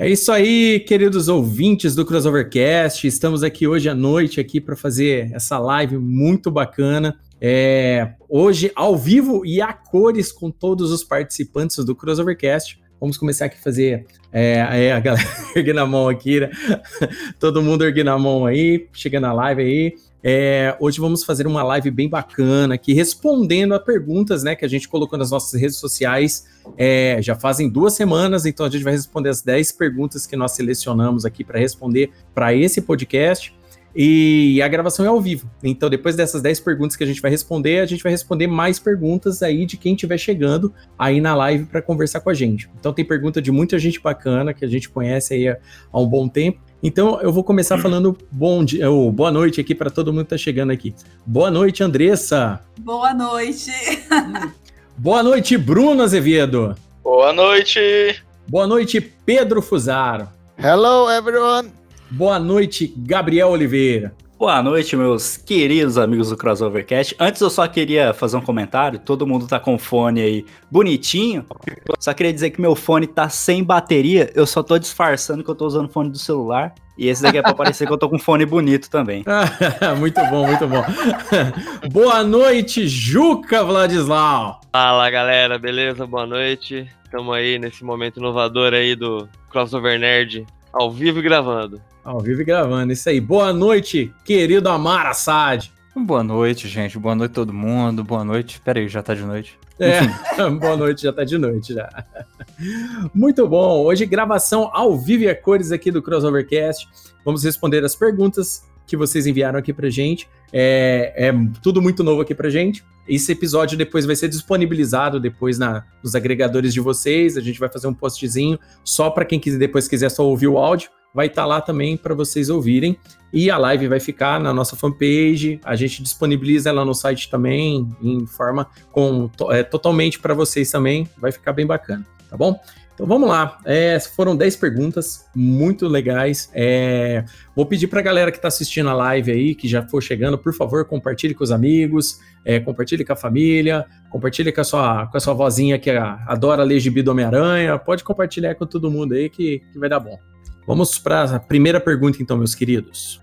É isso aí, queridos ouvintes do Crossovercast. Estamos aqui hoje à noite aqui para fazer essa live muito bacana. É, hoje ao vivo e a cores com todos os participantes do Crossovercast. Vamos começar aqui a fazer é, é, a galera erguendo a mão aqui, né? todo mundo erguendo a mão aí, chegando na live aí. É, hoje vamos fazer uma live bem bacana aqui, respondendo a perguntas né, que a gente colocou nas nossas redes sociais. É, já fazem duas semanas, então a gente vai responder as 10 perguntas que nós selecionamos aqui para responder para esse podcast. E a gravação é ao vivo. Então, depois dessas 10 perguntas que a gente vai responder, a gente vai responder mais perguntas aí de quem estiver chegando aí na live para conversar com a gente. Então, tem pergunta de muita gente bacana que a gente conhece aí há, um bom tempo. Então eu vou começar uhum. falando bom dia, ou boa noite aqui para todo mundo que está chegando aqui. Boa noite, Andressa. Boa noite. boa noite, Bruno Azevedo. Boa noite. Boa noite, Pedro Fusaro. Hello, everyone. Boa noite, Gabriel Oliveira. Boa noite, meus queridos amigos do Crossovercast. Antes eu só queria fazer um comentário. Todo mundo tá com fone aí bonitinho. Só queria dizer que meu fone tá sem bateria. Eu só tô disfarçando que eu tô usando fone do celular. E esse daqui é pra parecer que eu tô com fone bonito também. muito bom, muito bom. Boa noite, Juca Vladislau. Fala, galera. Beleza? Boa noite. Estamos aí nesse momento inovador aí do Crossover Nerd ao vivo e gravando. Ao vivo e gravando, isso aí. Boa noite, querido Amar Assad. Boa noite, gente. Boa noite todo mundo. Boa noite. Pera aí, já tá de noite. É, boa noite, já tá de noite já. Muito bom. Hoje gravação ao vivo e a cores aqui do Crossovercast. Vamos responder as perguntas que vocês enviaram aqui pra gente. É, é, tudo muito novo aqui pra gente. Esse episódio depois vai ser disponibilizado depois na, nos agregadores de vocês. A gente vai fazer um postzinho só para quem quiser, depois quiser só ouvir o áudio vai estar tá lá também para vocês ouvirem. E a live vai ficar na nossa fanpage. A gente disponibiliza ela no site também, em forma com, é, totalmente para vocês também. Vai ficar bem bacana, tá bom? Então vamos lá. É, foram 10 perguntas muito legais. É, vou pedir para a galera que está assistindo a live aí, que já for chegando, por favor, compartilhe com os amigos, é, compartilhe com a família, compartilhe com a sua, com a sua vozinha que adora ler gibi do Homem-Aranha. Pode compartilhar com todo mundo aí que, que vai dar bom. Vamos para a primeira pergunta, então, meus queridos.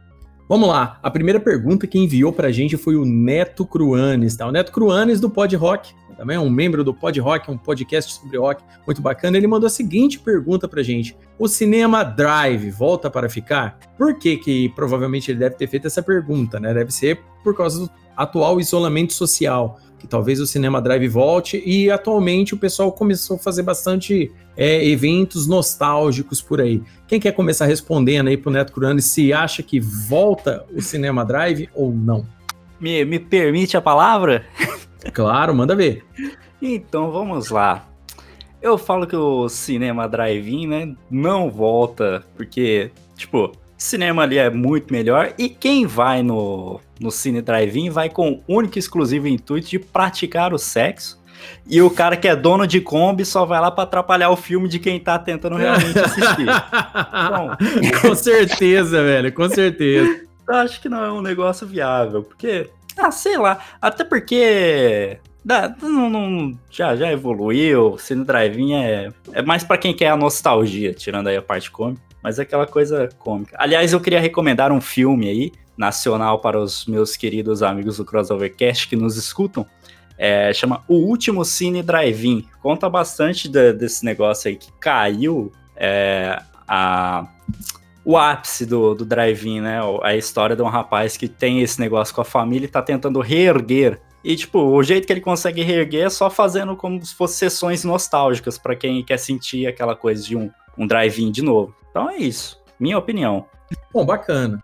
Vamos lá. A primeira pergunta que enviou para a gente foi o Neto Cruanes, tá? O Neto Cruanes do Pod Rock, também é um membro do Pod Rock, um podcast sobre rock muito bacana. Ele mandou a seguinte pergunta para a gente: O cinema Drive volta para ficar? Por que que provavelmente ele deve ter feito essa pergunta, né? Deve ser por causa do atual isolamento social que talvez o Cinema Drive volte, e atualmente o pessoal começou a fazer bastante é, eventos nostálgicos por aí. Quem quer começar respondendo aí pro Neto Curani se acha que volta o Cinema Drive ou não? Me, me permite a palavra? Claro, manda ver. Então vamos lá. Eu falo que o Cinema Drive-In, né, não volta, porque, tipo, cinema ali é muito melhor e quem vai no, no Cine Drive-In vai com o único e exclusivo intuito de praticar o sexo. E o cara que é dono de Kombi só vai lá para atrapalhar o filme de quem tá tentando realmente assistir. Bom, com certeza, velho, com certeza. Eu acho que não é um negócio viável, porque, ah, sei lá, até porque Dá, não, não, já, já evoluiu, Cine Drive-In é, é mais para quem quer a nostalgia, tirando aí a parte cômica mas é aquela coisa cômica. Aliás, eu queria recomendar um filme aí, nacional para os meus queridos amigos do Crossovercast que nos escutam. É, chama O Último Cine Drive-In. Conta bastante de, desse negócio aí que caiu é, a, o ápice do, do drive-in, né? A história de um rapaz que tem esse negócio com a família e tá tentando reerguer. E, tipo, o jeito que ele consegue reerguer é só fazendo como se fossem sessões nostálgicas para quem quer sentir aquela coisa de um, um drive-in de novo. Então é isso. Minha opinião. Bom, bacana.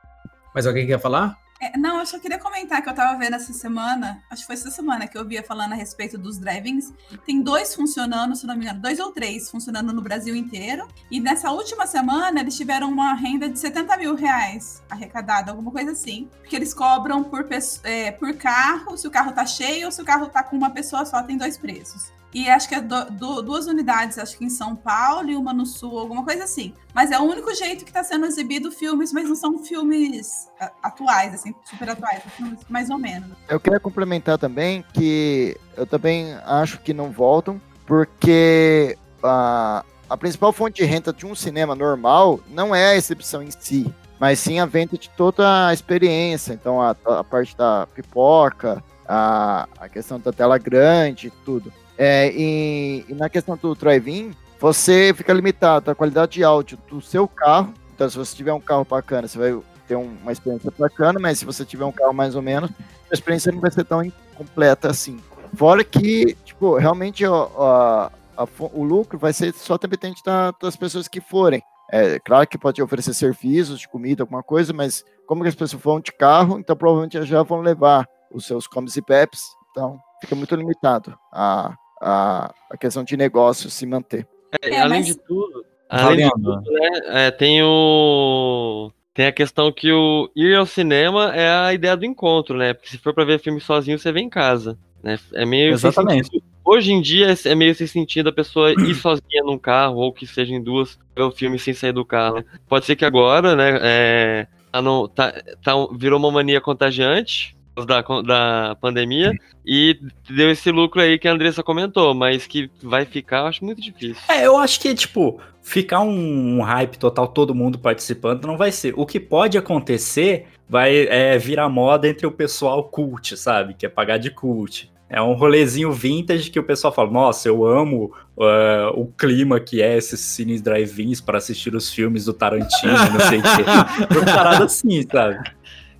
Mas alguém quer falar? É, não, eu só queria comentar que eu tava vendo essa semana, acho que foi essa semana que eu via falando a respeito dos drive-ins. Tem dois funcionando, se não me engano, dois ou três funcionando no Brasil inteiro. E nessa última semana eles tiveram uma renda de 70 mil reais arrecadada, alguma coisa assim. Porque eles cobram por, é, por carro, se o carro tá cheio ou se o carro tá com uma pessoa só, tem dois preços. E acho que é do, do, duas unidades, acho que em São Paulo e uma no Sul, alguma coisa assim. Mas é o único jeito que está sendo exibido filmes, mas não são filmes atuais, assim, super atuais, mais ou menos. Eu queria complementar também que eu também acho que não voltam, porque a, a principal fonte de renda de um cinema normal não é a exibição em si, mas sim a venda de toda a experiência. Então, a, a parte da pipoca, a, a questão da tela grande, tudo. É, e, e, na questão do drive-in, você fica limitado à qualidade de áudio do seu carro. Então, se você tiver um carro bacana, você vai ter uma experiência bacana, mas se você tiver um carro mais ou menos, a experiência não vai ser tão completa assim. Fora que, tipo, realmente ó, a, o lucro vai ser só dependente da, das pessoas que forem. É claro que pode oferecer serviços de comida, alguma coisa, mas como que as pessoas vão de carro, então provavelmente já vão levar os seus comes e peps, então fica muito limitado a, a, a questão de negócio se manter. É, é, além mas... de tudo, além de tudo né, é, tem o tem a questão que o ir ao cinema é a ideia do encontro, né? Porque se for para ver filme sozinho, você vê em casa, né? É meio Exatamente. Hoje em dia é meio sem sentido a pessoa ir sozinha num carro ou que seja em duas ver o filme sem sair do carro. Pode ser que agora, né? É, tá, tá, tá, virou uma mania contagiante da, da pandemia e deu esse lucro aí que a Andressa comentou, mas que vai ficar, eu acho muito difícil. É, eu acho que, tipo, ficar um, um hype total, todo mundo participando, não vai ser. O que pode acontecer vai é, virar moda entre o pessoal cult, sabe? Que é pagar de cult. É um rolezinho vintage que o pessoal fala, nossa, eu amo uh, o clima que é esses cines drive-ins para assistir os filmes do Tarantino, não sei o quê. Uma parada assim, sabe?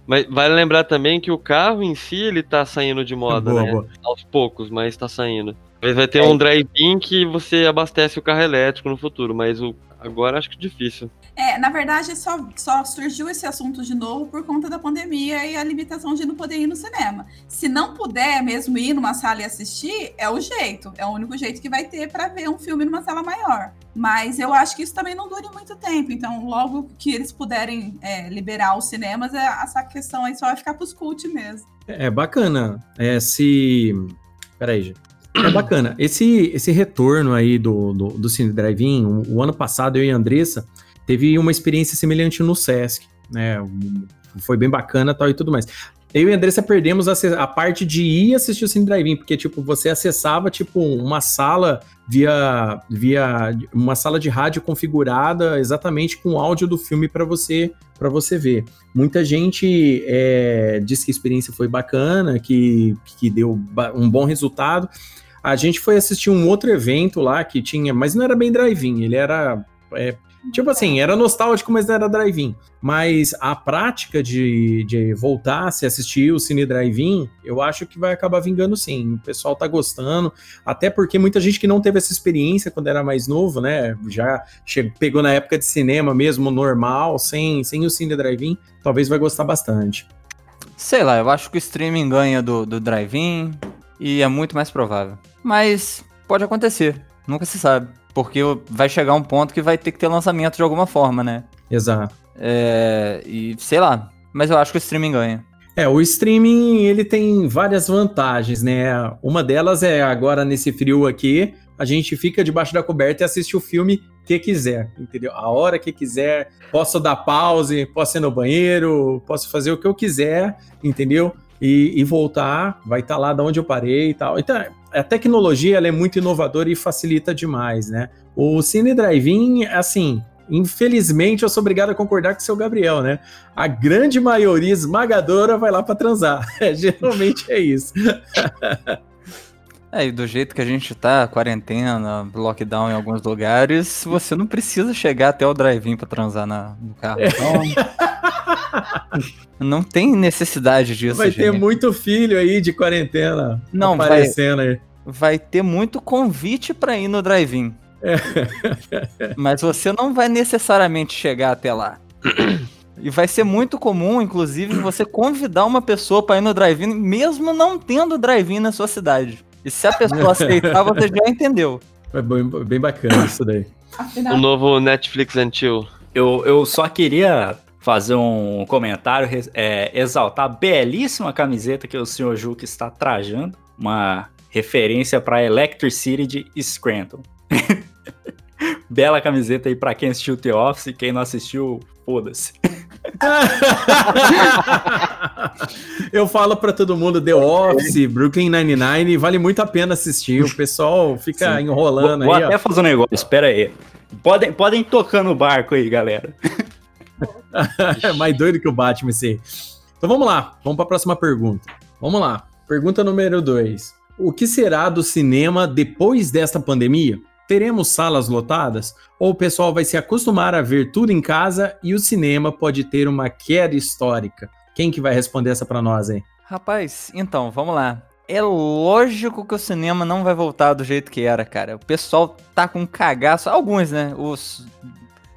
Mas vale lembrar também que o carro em si, ele tá saindo de moda, boa, né? Boa. Aos poucos, mas tá saindo. Vai ter é. um drive-in que você abastece o carro elétrico no futuro, mas o, agora acho que é difícil. É, na verdade, só, só surgiu esse assunto de novo por conta da pandemia e a limitação de não poder ir no cinema. Se não puder mesmo ir numa sala e assistir, é o jeito. É o único jeito que vai ter para ver um filme numa sala maior. Mas eu acho que isso também não dure muito tempo. Então, logo que eles puderem é, liberar os cinemas, é, essa questão aí só vai ficar pros cult mesmo. É, é bacana. É, se. Peraí, gente. É bacana. Esse, esse retorno aí do, do, do Cine Drive-In, o, o, ano passado eu e a Andressa teve uma experiência semelhante no Sesc, né? Foi bem bacana tal e tudo mais. Eu e a Andressa perdemos a, a parte de ir assistir o Cine Drive-In, porque, tipo, você acessava, tipo, uma sala via, via uma sala de rádio configurada exatamente com o áudio do filme para você para você ver. Muita gente é, disse que a experiência foi bacana, que, que deu um bom resultado. A gente foi assistir um outro evento lá que tinha, mas não era bem drive-in, ele era é, Tipo assim, era nostálgico, mas não era drive-in. Mas a prática de, de voltar a se assistir o Cine Drive-In, eu acho que vai acabar vingando sim. O pessoal tá gostando, até porque muita gente que não teve essa experiência quando era mais novo, né? Já chegou, pegou na época de cinema mesmo, normal, sem, sem o Cine Drive-In, talvez vai gostar bastante. Sei lá, eu acho que o streaming ganha do, do drive-in e é muito mais provável. Mas pode acontecer, nunca se sabe. Porque vai chegar um ponto que vai ter que ter lançamento de alguma forma, né? Exato. É, e sei lá, mas eu acho que o streaming ganha. É, o streaming ele tem várias vantagens, né? Uma delas é agora nesse frio aqui, a gente fica debaixo da coberta e assiste o filme que quiser, entendeu? A hora que quiser, posso dar pause, posso ir no banheiro, posso fazer o que eu quiser, entendeu? E, e voltar, vai estar tá lá de onde eu parei e tal. Então, a tecnologia ela é muito inovadora e facilita demais, né? O Cine Drive-In, assim, infelizmente eu sou obrigado a concordar com o seu Gabriel, né? A grande maioria esmagadora vai lá para transar. É, geralmente é isso. É, e do jeito que a gente tá, quarentena, lockdown em alguns lugares, você não precisa chegar até o drive-in pra transar na, no carro. É. Então, não tem necessidade disso, Vai gente. ter muito filho aí de quarentena não, aparecendo vai, aí. Vai ter muito convite pra ir no drive-in. É. Mas você não vai necessariamente chegar até lá. E vai ser muito comum, inclusive, você convidar uma pessoa para ir no drive-in, mesmo não tendo drive-in na sua cidade. E se a pessoa aceitar, você já entendeu. É bem, bem bacana isso daí. O novo Netflix and Chill. Eu, eu só queria fazer um comentário, é, exaltar a belíssima camiseta que o senhor Juca está trajando. Uma referência para Electric City de Scranton. Bela camiseta aí pra quem assistiu The Office, quem não assistiu, foda-se. Eu falo pra todo mundo The Office, Brooklyn Nine-Nine, vale muito a pena assistir. O pessoal fica Sim. enrolando Vou, vou aí, até ó. fazer um negócio, espera aí. Podem, podem ir tocando o barco aí, galera. É mais doido que o Batman esse aí. Então vamos lá, vamos pra próxima pergunta. Vamos lá. Pergunta número 2. O que será do cinema depois desta pandemia? Teremos salas lotadas? Ou o pessoal vai se acostumar a ver tudo em casa e o cinema pode ter uma queda histórica? Quem que vai responder essa pra nós aí? Rapaz, então, vamos lá. É lógico que o cinema não vai voltar do jeito que era, cara. O pessoal tá com cagaço. Alguns, né? Os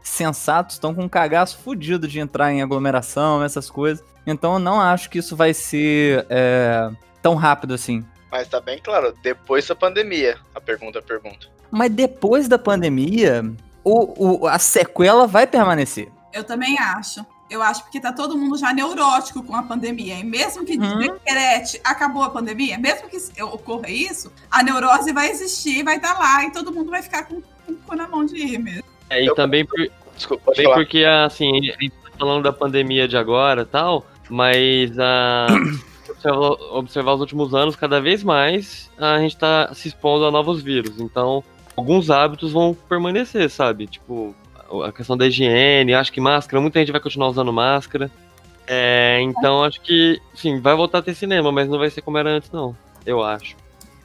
sensatos estão com cagaço fudido de entrar em aglomeração, essas coisas. Então eu não acho que isso vai ser é, tão rápido assim. Mas tá bem claro, depois da pandemia, a pergunta, a pergunta. Mas depois da pandemia, o, o- a sequela vai permanecer. eu também acho. Eu acho porque tá todo mundo já neurótico com a pandemia. E mesmo que Uhum. decrete acabou a pandemia, mesmo que ocorra isso, a neurose vai existir, vai estar lá e todo mundo vai ficar com, com o cu na mão de ir mesmo. É, e Eu- também, por- Desculpa, também porque, assim, a gente tá falando da pandemia de agora e tal, mas a, observar, observar os últimos anos, cada vez mais a gente tá se expondo a novos vírus. Então, alguns hábitos vão permanecer, sabe? Tipo, a questão da higiene, acho que máscara, muita gente vai continuar usando máscara. É, então, acho que, sim, vai voltar a ter cinema, mas não vai ser como era antes, não. Eu acho.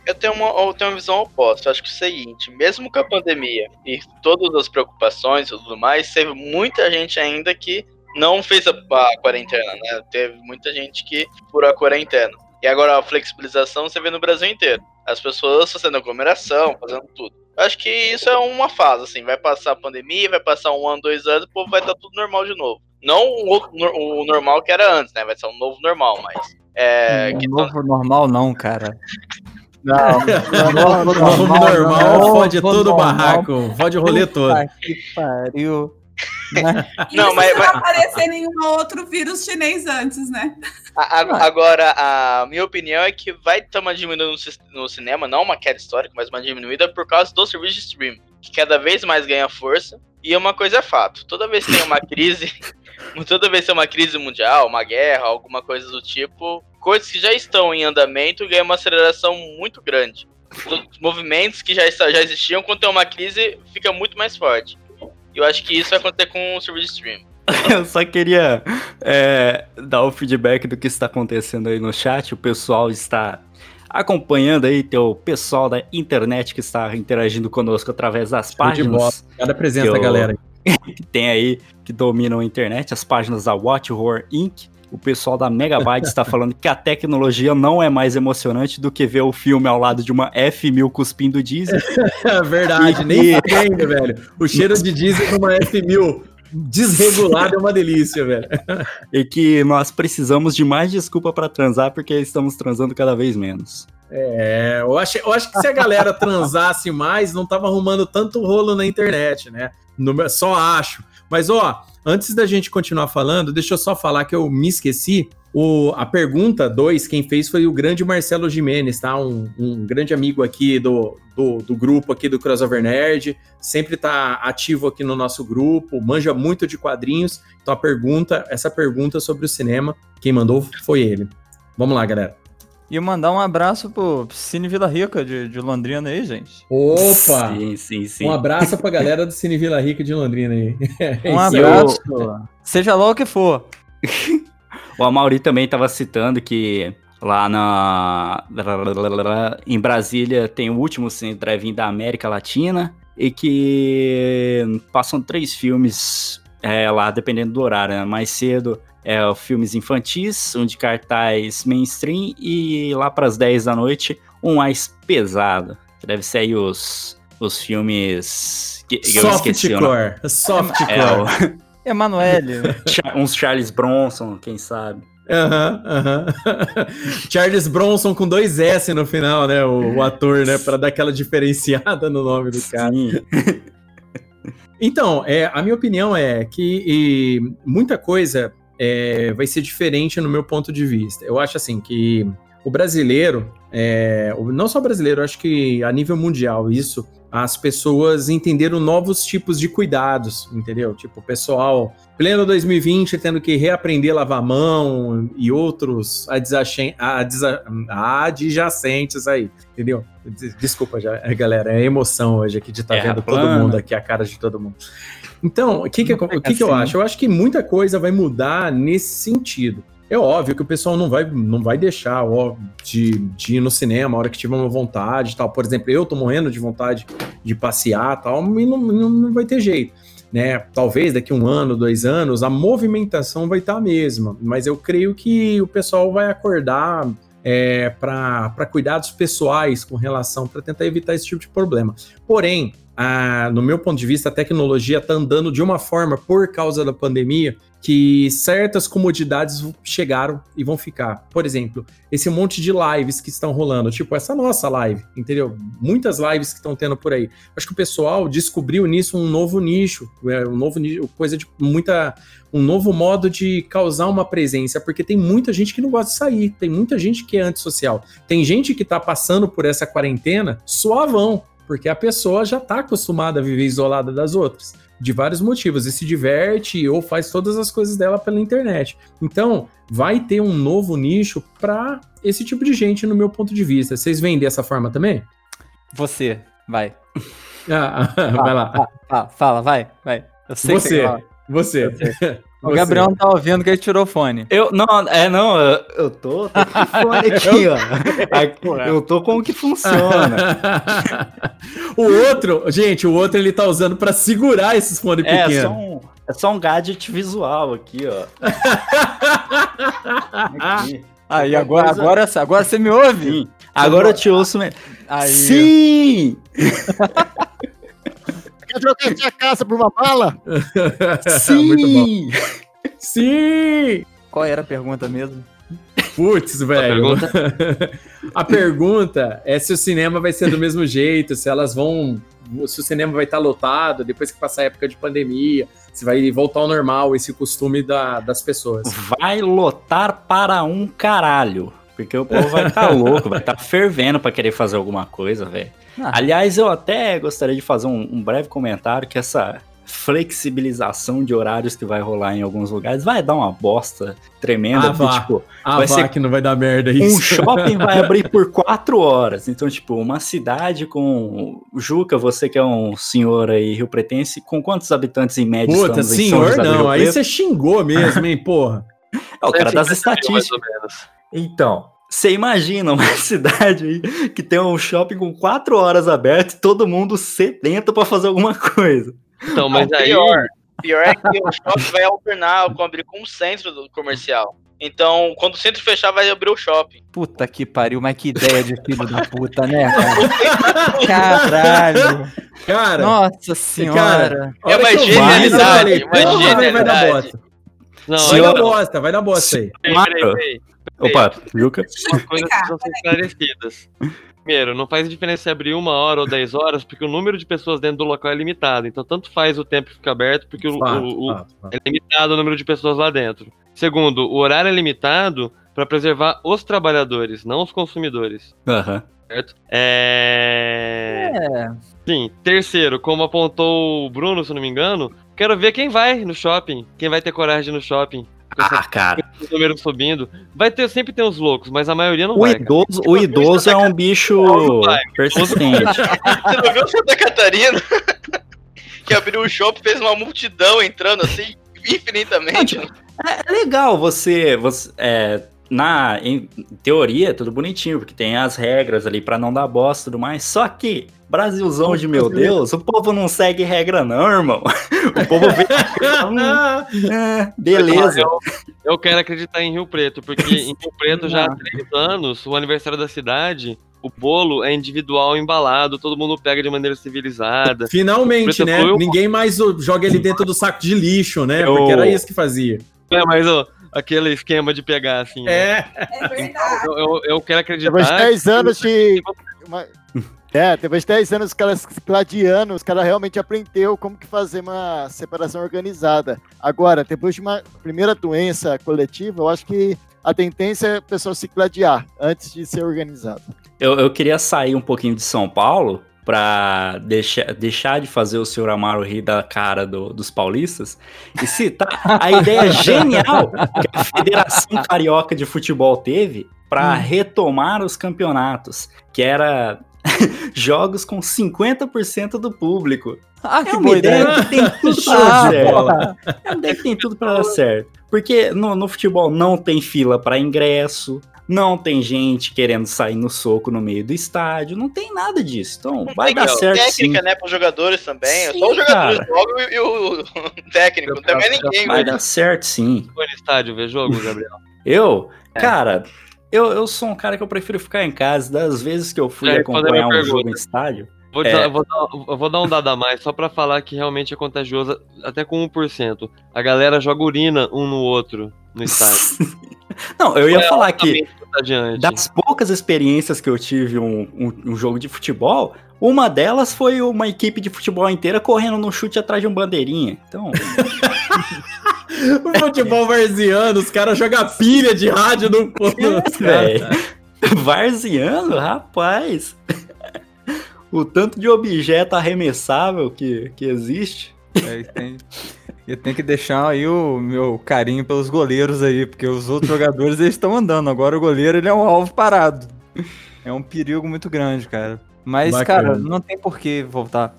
Eu tenho uma, eu tenho uma visão oposta. Eu acho que é o seguinte, mesmo com a pandemia e todas as preocupações e tudo mais, teve muita gente ainda que não fez a, a quarentena, né? Teve muita gente que furou a quarentena. E agora a flexibilização você vê no Brasil inteiro. As pessoas fazendo aglomeração, fazendo tudo. Eu acho que isso é uma fase, assim, vai passar a pandemia, vai passar um ano, dois anos, o povo vai estar tudo normal de novo. Não o, o normal que era antes, né? Vai ser um novo normal, mas. É, Não, que novo normal não, cara. Não, não, Novo normal, fode novo todo o normal. barraco, fode o rolê todo. Que pariu. Não, Isso mas- não mas- aparecer nenhum outro vírus chinês antes, né? A- a- Agora, a minha opinião é que vai ter uma diminuída no, no cinema, não uma queda histórica, mas uma diminuída por causa do serviço de streaming, que cada vez mais ganha força. E uma coisa é fato: toda vez que tem uma crise, toda vez que tem uma crise mundial, uma guerra, alguma coisa do tipo, coisas que já estão em andamento ganham uma aceleração muito grande. Os movimentos que já, já existiam, quando tem uma crise, fica muito mais forte. E eu acho que isso vai acontecer com o serviço de streaming. Eu só queria é, dar o feedback do que está acontecendo aí no chat. O pessoal está acompanhando aí, tem o pessoal da internet que está interagindo conosco através das Show de bola. páginas Cada presença Eu- da galera. que tem aí, que dominam a internet, as páginas da Watch Horror Inc. O pessoal da Megabyte está falando que a tecnologia não é mais emocionante do que ver o filme ao lado de uma F1000 cuspindo diesel. É verdade, nem sei ainda, velho. O cheiro de diesel numa F1000 desregulado é uma delícia, velho. e que nós precisamos de mais desculpa para transar porque estamos transando cada vez menos. É, eu acho, eu acho que se a galera transasse mais, não tava arrumando tanto rolo na internet, né? No- só acho. Mas, ó, antes da gente continuar falando, deixa eu só falar que eu me esqueci. O, a pergunta 2, quem fez foi o grande Marcelo Jimenez, tá? Um, um grande amigo aqui do, do, do grupo aqui do Crossover Nerd, sempre tá ativo aqui no nosso grupo, manja muito de quadrinhos. Então a pergunta, essa pergunta sobre o cinema, quem mandou foi ele. Vamos lá, galera. E mandar um abraço pro Cine Vila Rica de, de Londrina aí, gente. Opa! Sim, sim, sim. Um abraço pra galera do Cine Vila Rica de Londrina aí. Um Isso aí. abraço. Seja lá o que for. O Amauri também estava citando que lá na em Brasília tem o último cine drive-in da América Latina e que passam três filmes é, lá, dependendo do horário. Né? Mais cedo é o filmes infantis, um de cartaz mainstream e lá para as 10 da noite um mais pesado. Que deve ser aí os, os filmes que. Softcore. Softcore. É, o- Emanuele. Uns Charles Bronson, quem sabe. Aham, aham. Charles Bronson com dois S no final, né? O, o ator, né? Pra dar aquela diferenciada no nome do cara. Sim. Então, é, a minha opinião é que e, muita coisa é, vai ser diferente no meu ponto de vista. Eu acho assim que o brasileiro, é, não só o brasileiro, acho que a nível mundial, isso, as pessoas entenderam novos tipos de cuidados, entendeu? Tipo, o pessoal, pleno 2020, tendo que reaprender a lavar a mão e outros adjace- adja- adjacentes aí, entendeu? Des- Desculpa, já, galera, é emoção hoje aqui de estar Terra vendo todo plana. mundo aqui, a cara de todo mundo. Então, o que, que, o que, que eu assim. acho? Eu acho que muita coisa vai mudar nesse sentido. É óbvio que o pessoal não vai, não vai deixar ó, de, de ir no cinema a hora que tiver uma vontade e tal. Por exemplo, eu tô morrendo de vontade de passear e tal, e não, não, não vai ter jeito. Né? Talvez daqui um ano, dois anos, a movimentação vai estar a mesma. Mas eu creio que o pessoal vai acordar é, para cuidados pessoais com relação, para tentar evitar esse tipo de problema. Porém, a- no meu ponto de vista, a tecnologia está andando de uma forma, por causa da pandemia, que certas comodidades chegaram e vão ficar. Por exemplo, esse monte de lives que estão rolando, tipo essa nossa live, entendeu? Muitas lives que estão tendo por aí. Acho que o pessoal descobriu nisso um novo nicho, é, um novo nicho, coisa de muita, um novo modo de causar uma presença, porque tem muita gente que não gosta de sair, tem muita gente que é antissocial, tem gente que tá passando por essa quarentena suavão, porque a pessoa já tá acostumada a viver isolada das outras de vários motivos e se diverte ou faz todas as coisas dela pela internet. Então, vai ter um novo nicho para esse tipo de gente, no meu ponto de vista. Vocês veem dessa forma também? Você, vai. Ah, vai lá. Ah, fala, vai, vai. Eu sei que Você. você fala. Você. O Você. Gabriel não tá ouvindo que ele tirou o fone. Eu, não, é, não, eu, eu tô, tô com o fone aqui, ó. Aqui, eu tô com o que funciona. o outro, gente, o outro ele tá usando para segurar esses fones É, pequenos. só um, é só um gadget visual aqui, ó. Aqui. Aí, agora, coisa- agora, agora você me ouve? Sim. Agora eu te ouço mesmo. Aí, Sim! Quer trocar sua casa por uma bala? Sim! Sim! Qual era a pergunta mesmo? Putz, velho. pergunta? A pergunta é se o cinema vai ser do mesmo jeito, se elas vão. Se o cinema vai estar lotado depois que passar a época de pandemia, se vai voltar ao normal esse costume da- das pessoas. Vai lotar para um caralho. Porque o povo vai estar louco, vai estar fervendo pra querer fazer alguma coisa, velho. Ah. Aliás, eu até gostaria de fazer um, um breve comentário que essa flexibilização de horários que vai rolar em alguns lugares vai dar uma bosta tremenda. Ah, porque, vá. tipo, Ah, vai vá, ser- que não vai dar merda isso. um shopping vai abrir por quatro horas. Então, tipo, uma cidade com. Juca, você que é um senhor aí rio pretense, com quantos habitantes em média Puta, estamos em São senhor, não. Aí você xingou mesmo, hein, porra. É o cara das 150 mil, mais estatísticas. ou menos. Então, você imagina uma cidade aí que tem um shopping com quatro horas aberto e todo mundo sedento pra fazer alguma coisa. Então, mas aí. pior, pior é que o shopping vai alternar com abrir com o centro do comercial. Então, quando o centro fechar, vai abrir o shopping. Puta que pariu, mas que ideia de filho da puta, né, cara? Caralho. Cara, Nossa senhora. a hora É uma genialidade, uma porra, velho, vai dar bosta. Não, Vai dar bosta, vai dar bosta aí. peraí, peraí, peraí. Opa, Juca? Coisas precisam ser esclarecidas. Primeiro, não faz diferença se abrir uma hora ou dez horas, porque o número de pessoas dentro do local é limitado. Então, tanto faz o tempo que fica aberto, porque o, Fato, o- o- fato, fato. é limitado o número de pessoas lá dentro. Segundo, o horário é limitado para preservar os trabalhadores, não os consumidores. Aham. Certo? É... É. Sim. Terceiro, como apontou o Bruno, se eu não me engano, quero ver quem vai no shopping. Quem vai ter coragem no shopping. Ah, cara. os números subindo. Vai ter, sempre tem os loucos, mas a maioria não O vai. idoso, o idoso é um bicho persistente. Você não viu Santa Catarina? que abriu o shopping, fez uma multidão entrando assim, infinitamente. É legal você, você é, na em teoria é tudo bonitinho, porque tem as regras ali pra não dar bosta e tudo mais. Só que Brasilzão de meu Deus, o povo não segue regra não, irmão. O povo vê, é, beleza. Eu, eu quero acreditar em Rio Preto, porque em Rio Preto já há três anos, o aniversário da cidade o bolo é individual embalado, todo mundo pega de maneira civilizada. Finalmente, né? eu- Ninguém mais joga ele dentro do saco de lixo, né? Eu- Porque era isso que fazia. É, mas ó, aquele esquema de pegar assim. né? É. É verdade. Eu, eu, eu quero acreditar. Depois de 10 que- anos de. É, depois de 10 anos, os caras gladiando, os caras realmente aprendeu como que fazer uma separação organizada. Agora, depois de uma primeira doença coletiva, eu acho que a tendência é a pessoa se gladiar antes de ser organizado. Eu, eu queria sair um pouquinho de São Paulo pra deixar, deixar de fazer o senhor Amaro rir da cara do- dos paulistas e citar a ideia genial que a Federação Carioca de Futebol teve para retomar os campeonatos, que era jogos com 50% do público. Ah, É uma ideia que tem tudo pra dar certo. bola. É uma ideia que tem tudo pra dar certo. Porque no, no futebol não tem fila pra ingresso, não tem gente querendo sair no soco no meio do estádio, não tem nada disso. Então vai dar Legal. certo Técnica, sim. né, pros jogadores também. Sim, Só os jogadores jogam e, e o técnico. Não tem mais ninguém. Vai dar certo sim. Foi no estádio ver jogo, Gabriel? Eu, É. cara, eu, eu sou um cara que eu prefiro ficar em casa. Das vezes que eu fui respondeu acompanhar um jogo em estádio. Vou, É. dar- vou dar, vou dar um dado a mais, só pra falar que realmente é contagioso, até com 1%. A galera joga urina um no outro no estádio. não, eu ia É falar que das poucas experiências que eu tive um, um, um jogo de futebol, uma delas foi uma equipe de futebol inteira correndo no chute atrás de um bandeirinha. Então, O futebol varziano, os caras jogam pilha de rádio no velho. Varziano, rapaz. O tanto de objeto arremessável que, que existe. É, tem- eu tenho que deixar aí o meu carinho pelos goleiros aí, porque os outros jogadores eles estão andando. Agora o goleiro ele é um alvo parado. É um perigo muito grande, cara. Mas, Bacana. cara, não tem por que voltar.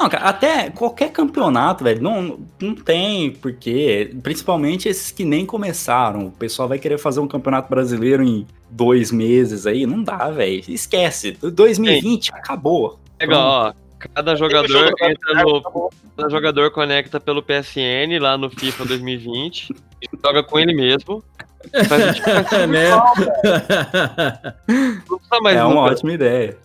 Não, cara, até qualquer campeonato, velho, não, não tem porque, principalmente esses que nem começaram. O pessoal vai querer fazer um campeonato brasileiro em dois meses aí, não dá, velho. Esquece. 2020 acabou. Legal, ó. Cada jogador entra no. Cada jogador conecta pelo PSN lá no FIFA 2020 e joga com ele mesmo. Faz né? não precisa mais é uma ótima ideia.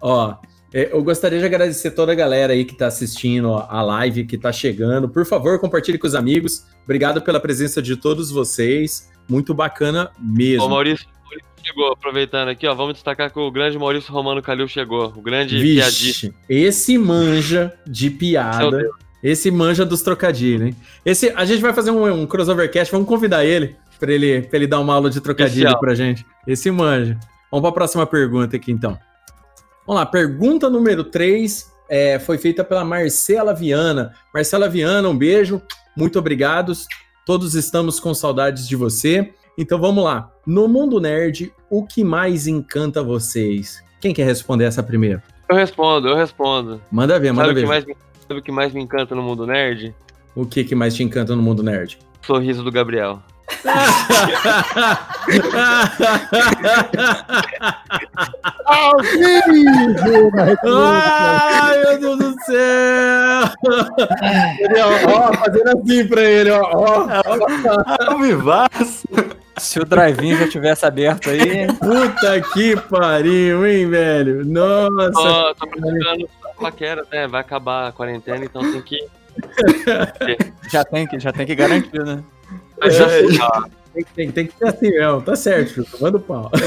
Ó, eu gostaria de agradecer toda a galera aí que tá assistindo a live, que tá chegando. Por favor, compartilhe com os amigos. Obrigado pela presença de todos vocês. Muito bacana mesmo. O Maurício, Maurício chegou, aproveitando aqui, ó. Vamos destacar que o grande Maurício Romano Calil chegou. O grande piadista. Vixe, esse manja de piada. Esse manja dos trocadilhos, hein? Esse, a gente vai fazer um, um crossovercast, vamos convidar ele pra, ele pra ele dar uma aula de trocadilho pra gente. Esse manja. Vamos pra próxima pergunta aqui, então. Vamos lá, pergunta número 3 foi feita pela Marcela Viana. Marcela Viana, um beijo, muito obrigado. Todos estamos com saudades de você. Então vamos lá. No mundo nerd, o que mais encanta vocês? Quem quer responder essa primeiro? Eu respondo, eu respondo. Manda ver, manda Sabe o, ver. que mais, sabe o que mais me encanta no mundo nerd? O que, que mais te encanta no mundo nerd? O sorriso do Gabriel. Ao vivo! Ai, meu Deus do céu! Ele, ó, ó, fazendo assim pra ele, ó. ó, ó. Alvivaz. Se o drive-in já tivesse aberto aí, Puta que pariu, hein, velho? Nossa! Ó, tô procurando paquera, né? Vai acabar a quarentena, então tem que. já tem que, já tem que garantir, né? Tem, tem- tem que ser assim mesmo, tá certo, Chuto, manda o pau.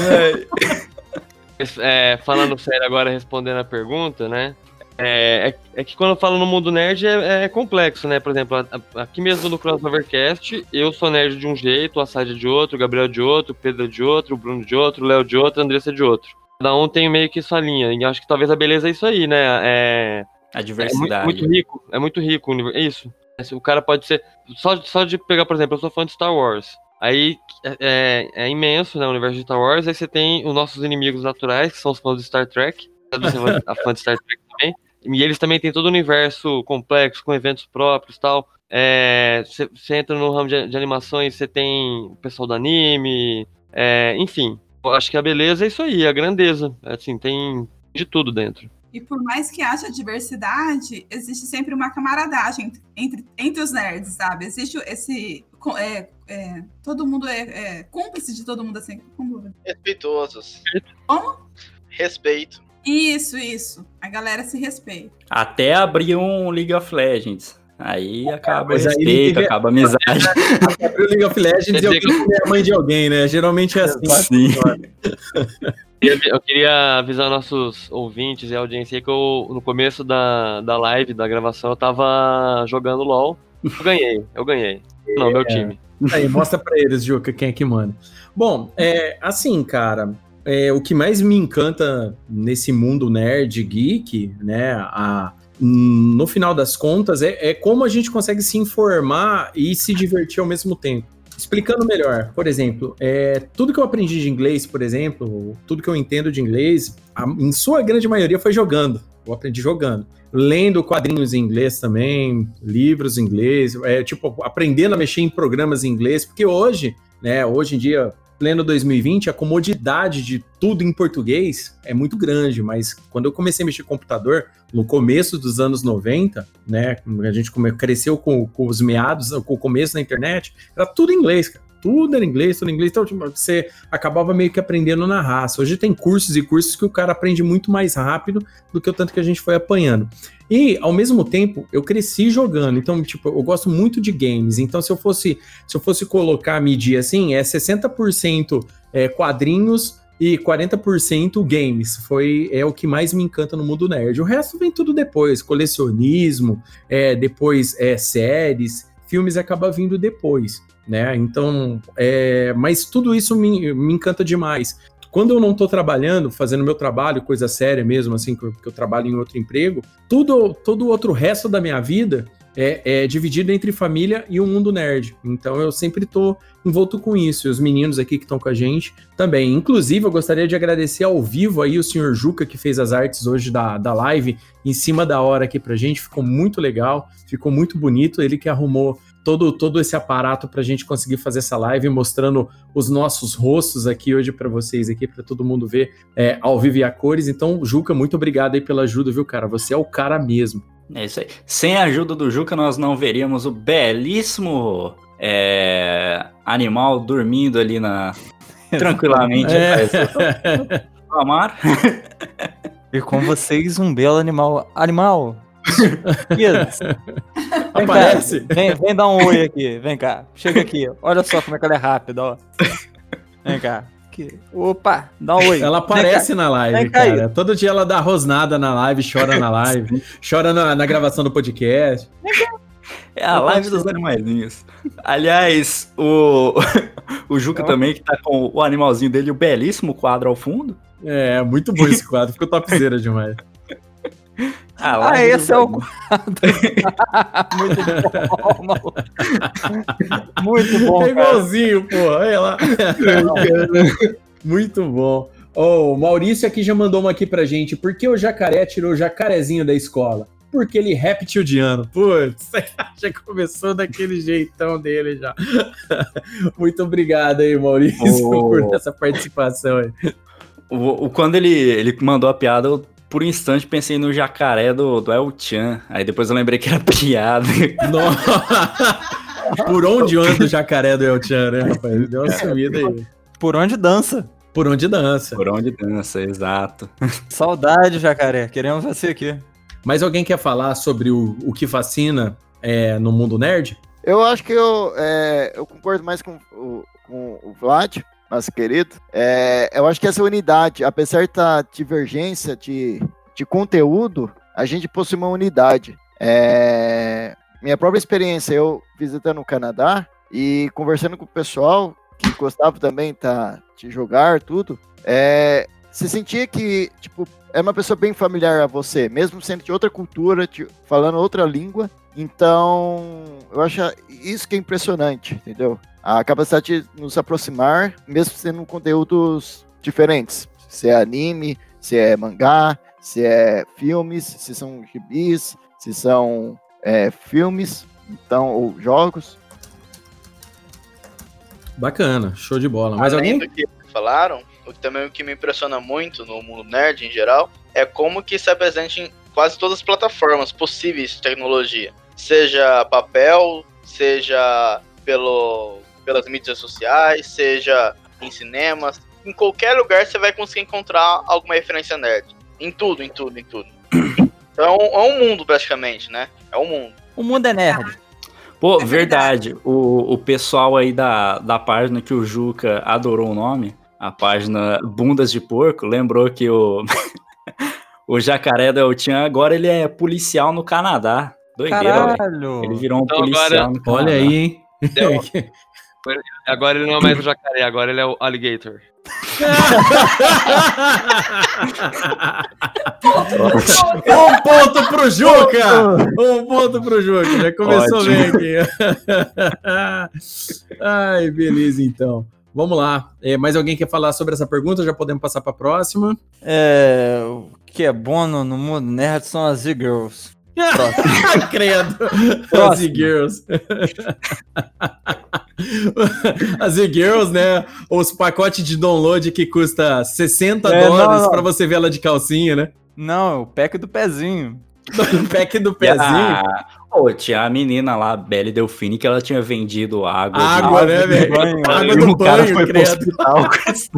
É, falando sério agora, respondendo a pergunta, né? É, é, é que quando eu falo no mundo nerd é, é complexo, né? Por exemplo, a- a- aqui mesmo no Crossovercast, eu sou nerd de um jeito, o Assad é de outro, o Gabriel de outro, o Pedro é de outro, o Bruno de outro, o Léo de outro, a Andressa de outro. Cada um tem meio que sua linha. E acho que talvez a beleza é isso aí, né? É, A É muito, diversidade. muito rico, é muito rico o universo. É isso. Esse- O cara pode ser. Só, só de pegar, por exemplo, eu sou fã de Star Wars. Aí é, é imenso, né? O universo de Star Wars. Aí você tem os nossos inimigos naturais, que são os fãs de Star Trek. Você é a fã de Star Trek também. E eles também têm todo o universo complexo, com eventos próprios e tal. É, Você você entra no ramo de, de animações, você tem o pessoal do anime. é, enfim, acho que a beleza é isso aí, a grandeza. Assim, tem de tudo dentro. E por mais que haja diversidade, existe sempre uma camaradagem entre, entre os nerds, sabe? Existe esse. É, é, todo mundo é, é cúmplice de todo mundo assim. Como? Respeitosos. Como? respeito. Isso, isso. A galera se respeita. Até abrir um League of Legends. Aí acaba o mas aí respeito, teve- acaba a amizade. Abriu o League of Legends e alguém comer a mãe de alguém, né? Geralmente é assim. Sim. Eu eu queria avisar nossos ouvintes e audiência que eu, no começo da, da live, da gravação, eu tava jogando LOL. Eu ganhei, eu ganhei. Não, meu time. Aí, mostra pra eles, Juca, quem é que manda. Bom, é, assim, cara, é, o que mais me encanta nesse mundo nerd, geek, né, a- no final das contas, é, é como a gente consegue se informar e se divertir ao mesmo tempo. Explicando melhor, por exemplo, é, tudo que eu aprendi de inglês, por exemplo, tudo que eu entendo de inglês, a- em sua grande maioria foi jogando. Eu aprendi jogando. Lendo quadrinhos em inglês também, livros em inglês, é, tipo, aprendendo a mexer em programas em inglês, porque hoje, né, hoje em dia, pleno 2020, a comodidade de tudo em português é muito grande, mas quando eu comecei a mexer com computador, no começo dos anos 90, né, a gente cresceu com, com os meados, com o começo da internet, era tudo em inglês, cara. Tudo era inglês, tudo em inglês, então tipo, você acabava meio que aprendendo na raça. Hoje tem cursos e cursos que o cara aprende muito mais rápido do que o tanto que a gente foi apanhando. E, ao mesmo tempo, eu cresci jogando. Então, tipo, eu gosto muito de games. Então, se eu fosse, se eu fosse colocar, medir assim, é 60% é, quadrinhos e 40% games. Foi é o que mais me encanta no mundo nerd. O resto vem tudo depois, colecionismo, é, depois é, séries, filmes acaba vindo depois, né? Então, é, mas tudo isso me, me encanta demais. Quando eu não estou trabalhando, fazendo meu trabalho, coisa séria mesmo, assim, que eu, trabalho em outro emprego, tudo, todo o outro resto da minha vida é, é dividido entre família e o mundo nerd. Então eu sempre tô envolto com isso. E os meninos aqui que estão com a gente também. Inclusive, eu gostaria de agradecer ao vivo aí o senhor Juca, que fez as artes hoje da, da live, em cima da hora aqui pra gente. Ficou muito legal, ficou muito bonito. Ele que arrumou todo, todo esse aparato pra gente conseguir fazer essa live, mostrando os nossos rostos aqui hoje pra vocês, aqui para todo mundo ver é, ao vivo e a cores. Então, Juca, muito obrigado aí pela ajuda, viu, cara? Você é o cara mesmo. É isso aí. Sem a ajuda do Juca, nós não veríamos o belíssimo é, animal dormindo ali na. tranquilamente É. Amar. E com vocês, um belo animal. Animal! Yes. Vem cá, Aparece. Vem, vem dar um oi aqui, vem cá. Chega aqui, olha só como é que ela é rápida, ó. Vem cá. Aqui. Opa, dá um oi. Ela cá. aparece na live, cá cara. Todo dia ela dá rosnada na live, chora na live, chora na, na gravação do podcast. É a live dos animaizinhos. Aliás, o, o Juca também, que tá com o animalzinho dele, o belíssimo quadro ao fundo. É, muito bom esse quadro, ficou topzera demais. Ah, live dos esse é o animais. Muito bom. Muito bom, é igualzinho, pô. Olha lá. Muito bom. Ó, o Maurício aqui já mandou uma aqui pra gente. Por que o jacaré tirou o jacarezinho da escola? Porque ele é reptiliano. Putz, já começou daquele jeitão dele já. Muito obrigado aí, Maurício, Ô. por essa participação aí. O, o- quando ele, ele mandou a piada, eu por um instante pensei no jacaré do, do El Chan. Aí depois eu lembrei que era piada. Nossa. Por onde anda o jacaré do El Chan, né, rapaz? Deu uma sumida aí. Por onde dança? Por onde dança. Por onde dança, exato. Saudade, jacaré. Queremos você aqui. Mas alguém quer falar sobre o, o que fascina é, no mundo nerd? Eu acho que eu, é, eu concordo mais com o, com o Vlad, nosso querido. É, eu acho que essa unidade, apesar da divergência de, de conteúdo, a gente possui uma unidade. É, minha própria experiência, eu visitando o Canadá e conversando com o pessoal que gostava também tá, de jogar, tudo, é, você sentia que, tipo, é uma pessoa bem familiar a você, mesmo sendo de outra cultura, de- falando outra língua. Então, eu acho isso que é impressionante, entendeu? A capacidade de nos aproximar, mesmo sendo conteúdos diferentes. Se é anime, se é mangá, se é filmes, se são gibis, se são é, filmes, então, ou jogos. Bacana, show de bola. Mas Além alguém? do que falaram, o que também o que me impressiona muito no mundo nerd em geral é como que se apresenta em quase todas as plataformas possíveis de tecnologia. Seja papel, seja pelo, pelas mídias sociais, seja em cinemas. em qualquer lugar você vai conseguir encontrar alguma referência nerd. Em tudo, em tudo, em tudo. Então é um mundo praticamente, né? É um mundo. O mundo é nerd. Pô, É verdade. O, o pessoal aí da, da página que o Juca adorou o nome, a página Bundas de Porco, lembrou que o, o jacaré da Eltian agora ele é policial no Canadá. Doideira, velho. Caralho. Ele virou um Então policial agora- no Canadá. Olha aí, hein? Deu. Agora ele não é mais o jacaré, agora ele é o alligator. um ponto pro Juca! Um ponto pro Juca, já começou Ótimo. bem aqui. Ai, beleza então. Vamos lá. É, mais alguém quer falar sobre essa pergunta? Já podemos passar para a próxima. É, o que é bom no, no mundo nerd são as e-girls. Credo. As Próximo. e-girls. As e-girls, né? Os pacotes de download que custa 60 É, dólares para você ver ela de calcinha, né? Não, o pack do pezinho. No pack do pezinho. a- Pô, tinha a menina lá, a Belle Delfine, que ela tinha vendido água. de- Água, água né, velho? banho. Água E do o cara banho, foi pro credo. hospital com esse-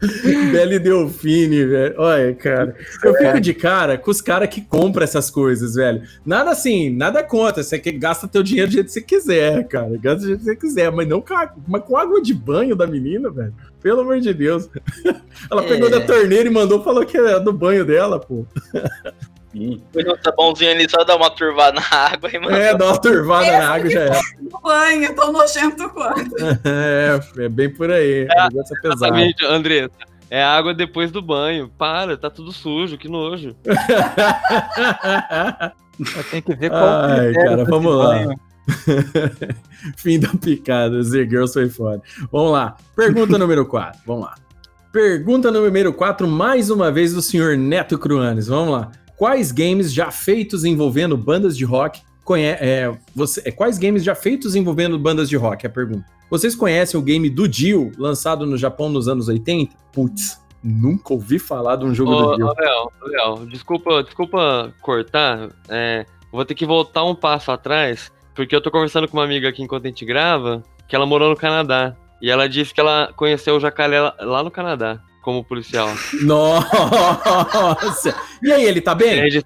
Belle Delfine, velho. Olha, cara. Eu fico de cara com os caras que compram essas coisas, velho. Nada assim, nada contra. Você que gasta teu dinheiro do jeito que você quiser, cara. Gasta do jeito que você quiser. Mas não mas com água de banho da menina, velho. Pelo amor de Deus. Ela pegou É. da torneira e mandou, falou que era do banho dela, pô. Sim. No sabãozinho ali, só dá uma turvada na água e manda. É, dá uma turvada na água já é. Banho, tão nojento quanto. É, é bem por aí. O é pesado. Exatamente, Andressa. É água depois do banho. Para, tá tudo sujo, que nojo. Tem que ver qual Ai, critério cara, vamos lá. banho. Fim da picada, Z Girls foi foda. Vamos lá. Pergunta número 4. Vamos lá. Pergunta número 4, mais uma vez do senhor Neto Cruanes. Vamos lá. Quais games já feitos envolvendo bandas de rock conhe é, você, é, quais games já feitos envolvendo bandas de rock? É a pergunta. Vocês conhecem o game do Dio, lançado no Japão nos anos 80? Putz, nunca ouvi falar de um jogo Ô, do Dio. Léo, Léo, desculpa, desculpa cortar. É, vou ter que voltar um passo atrás, porque eu tô conversando com uma amiga aqui enquanto a gente grava, que ela morou no Canadá. E ela disse que ela conheceu o jacaré lá no Canadá, como policial. Nossa! E aí, ele tá bem? É, de-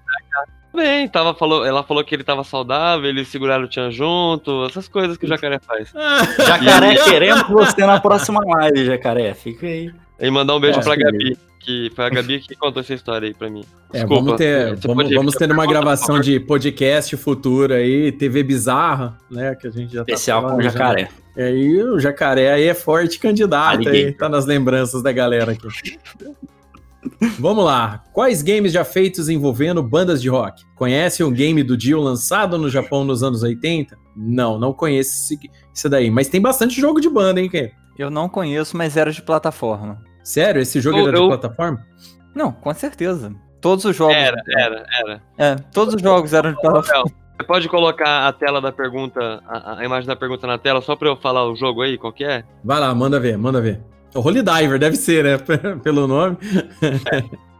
Bem, tava, falou, ela falou que ele tava saudável, eles seguraram o Tchan junto, essas coisas que o jacaré faz. Jacaré, queremos você na próxima live, Jacaré. Fica aí. E mandar um beijo Nossa, pra que Gabi, que foi a Gabi que contou essa história aí pra mim. É, Desculpa. vamos ter, vamos, vamos ter uma gravação de podcast futuro aí, TV bizarra, né? Que a gente já tá Especial com o. Jacaré. E aí o jacaré aí é forte candidato aí, tá nas lembranças da galera aqui. Vamos lá. Quais games já feitos envolvendo bandas de rock? Conhece o game do Dio lançado no Japão nos anos 80? Não, não conheço esse, esse daí. Mas tem bastante jogo de banda, hein, Ken? Eu não conheço, mas era de plataforma. Sério? Esse jogo Eu- era de eu- plataforma? Não, com certeza. Todos os jogos. Era, era, era. É, todos os jogos eram de plataforma. Você pode colocar a tela da pergunta, a, a imagem da pergunta na tela, só pra eu falar o jogo aí, qual que é? Vai lá, manda ver, manda ver. O Holy Diver, deve ser, né? Pelo nome.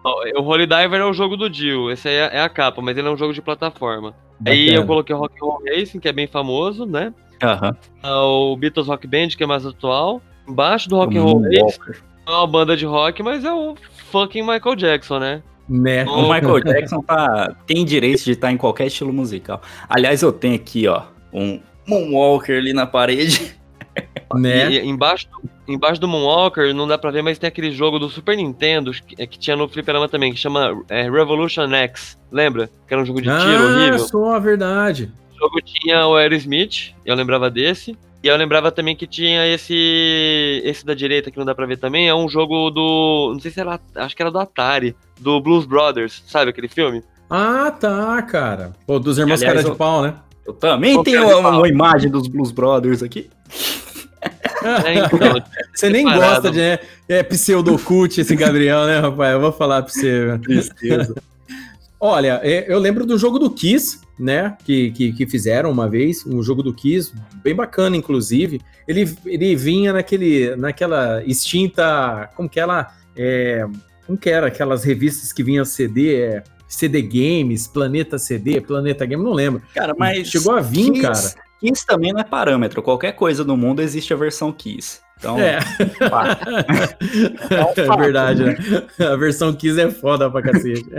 Ó, O Holy Diver é o jogo do Dio, esse aí é é a capa, mas ele é um jogo de plataforma. Aí Bacana. eu coloquei o Rock and Roll Racing, que é bem famoso, né? Aham. Ah, O Beatles Rock Band, que é mais atual. Embaixo do Rock and Roll Racing é uma banda de rock, mas é o fucking Michael Jackson, né? Né? O Michael Jackson tá, tem direito de estar em qualquer estilo musical. Aliás, eu tenho aqui, ó, um Moonwalker ali na parede. né? E, e embaixo, do- embaixo do Moonwalker, não dá pra ver, mas tem aquele jogo do Super Nintendo que, que tinha no Fliperama também, que chama é, Revolution X. Lembra? Que era um jogo de tiro ah, horrível. só a verdade. O jogo tinha o Aerosmith, eu lembrava desse. E eu lembrava também que tinha esse esse da direita que não dá pra ver também, é um jogo do, não sei se era, acho que era do Atari, do Blues Brothers, sabe aquele filme? Ah, tá, cara. Pô, dos irmãos Aliás, cara de eu- pau, né? Eu também Qualquer tenho uma, uma imagem dos Blues Brothers aqui. É, então, Você nem Separado. gosta de. né? É pseudocult esse Gabriel, né, rapaz? Eu vou falar pra você. Tristeza. Olha, é, eu lembro do jogo do Kiss, né? Que, que, que fizeram uma vez, um jogo do Kiss, bem bacana, inclusive. Ele, ele vinha naquele, naquela extinta. Como que ela. É, como que era? Aquelas revistas que vinham CD, é, CD Games, Planeta CD, Planeta Game, não lembro. Cara, mas. Chegou a vir, Kiss- cara. Kiss também não é parâmetro. Qualquer coisa no mundo existe a versão Kiss. Então, É. pá. É verdade, né? A versão 15 é foda pra cacete.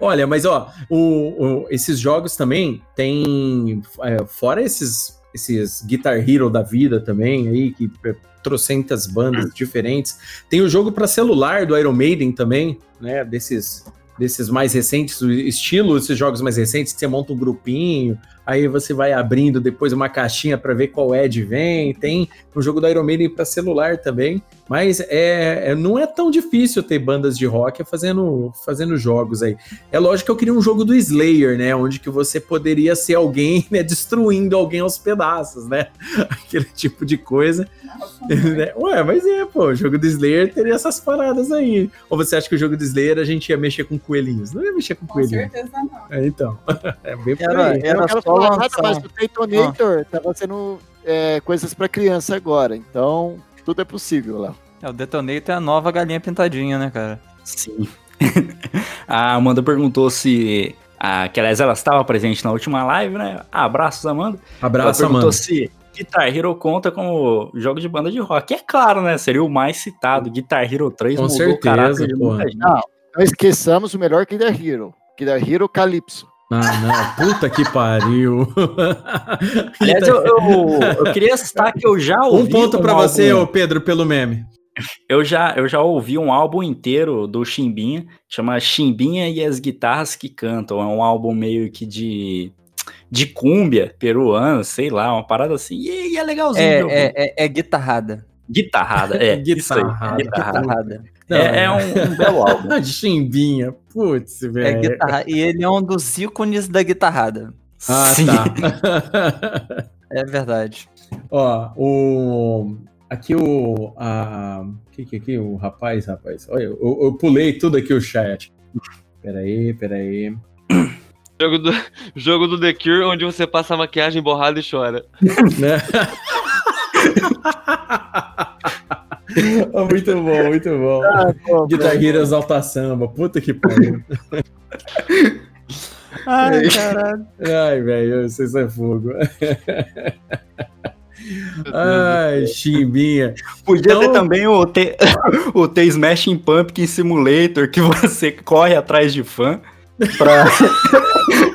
Olha, mas ó, o- o- esses jogos também tem. é, fora esses, esses Guitar Hero da vida também, aí, que é, trocentas bandas diferentes. Tem o jogo pra celular do Iron Maiden também, né? Desses, desses mais recentes, estilo desses jogos mais recentes, que você monta um grupinho, aí você vai abrindo depois uma caixinha pra ver qual Ed vem. Tem o jogo do Iron Maiden para celular também. Mas é, é- não é tão difícil ter bandas de rock fazendo, fazendo jogos aí. É lógico que eu queria um jogo do Slayer, né? Onde que você poderia ser alguém, né? Destruindo alguém aos pedaços, né? Aquele tipo de coisa. né? Ué, mas é, pô, o jogo do Slayer teria essas paradas aí. Ou você acha que o jogo do Slayer a gente ia mexer com coelhinhos? Não ia mexer com Com coelhinhos. certeza não. É, então. É bem por Era- aí. Era quero só falar nada, lançar mas o Detonator tava sendo é, coisas pra criança agora. Então, tudo é possível lá. É, o Detonator é a nova galinha pintadinha, né, cara? Sim. a Amanda perguntou se. Ah, que aliás ela estava presente na última live, né? Ah, abraços, Amanda. Abraço, ela perguntou mano. se Guitar Hero conta como jogo de banda de rock. É claro, né? Seria o mais citado. Guitar Hero 3 Com mudou o certeza, caráter de muita gente. Não, não esqueçamos o melhor Guitar Hero. Guitar Hero Calypso. Ah, não. Puta que pariu. Aliás, eu, eu, eu queria citar que eu já ouvi. Um ponto pra álbum- você, ô Pedro, pelo meme. Eu já, eu já ouvi um álbum inteiro do Chimbinha, chama Chimbinha e as Guitarras que Cantam. É um álbum meio que de, de cúmbia peruano, sei lá, uma parada assim. E, e é legalzinho. É, é, é, é guitarrada. Guitarrada, é. isso aí, Guitarrada. guitarrada. Guitarrada. É, é um, um belo álbum. De chimbinha. Putz, É velho. guitarra. E ele é um dos ícones da guitarrada. Ah, Sim. tá. É verdade. Ó, o. Aqui o. A... que que aqui? O rapaz, rapaz. Olha, eu, eu pulei tudo aqui o chat. Peraí, peraí. Jogo do, jogo do The Cure, onde você passa a maquiagem borrada e chora. né? Oh, muito bom, muito bom. Guitar Hero Exalta Samba. Puta que pariu. Ai, caralho. Ai, velho, vocês é fogo. Ai, chimbinha. Podia Então- ter também o T, o T Smashing Pumpkin Simulator, que você corre atrás de fã pra...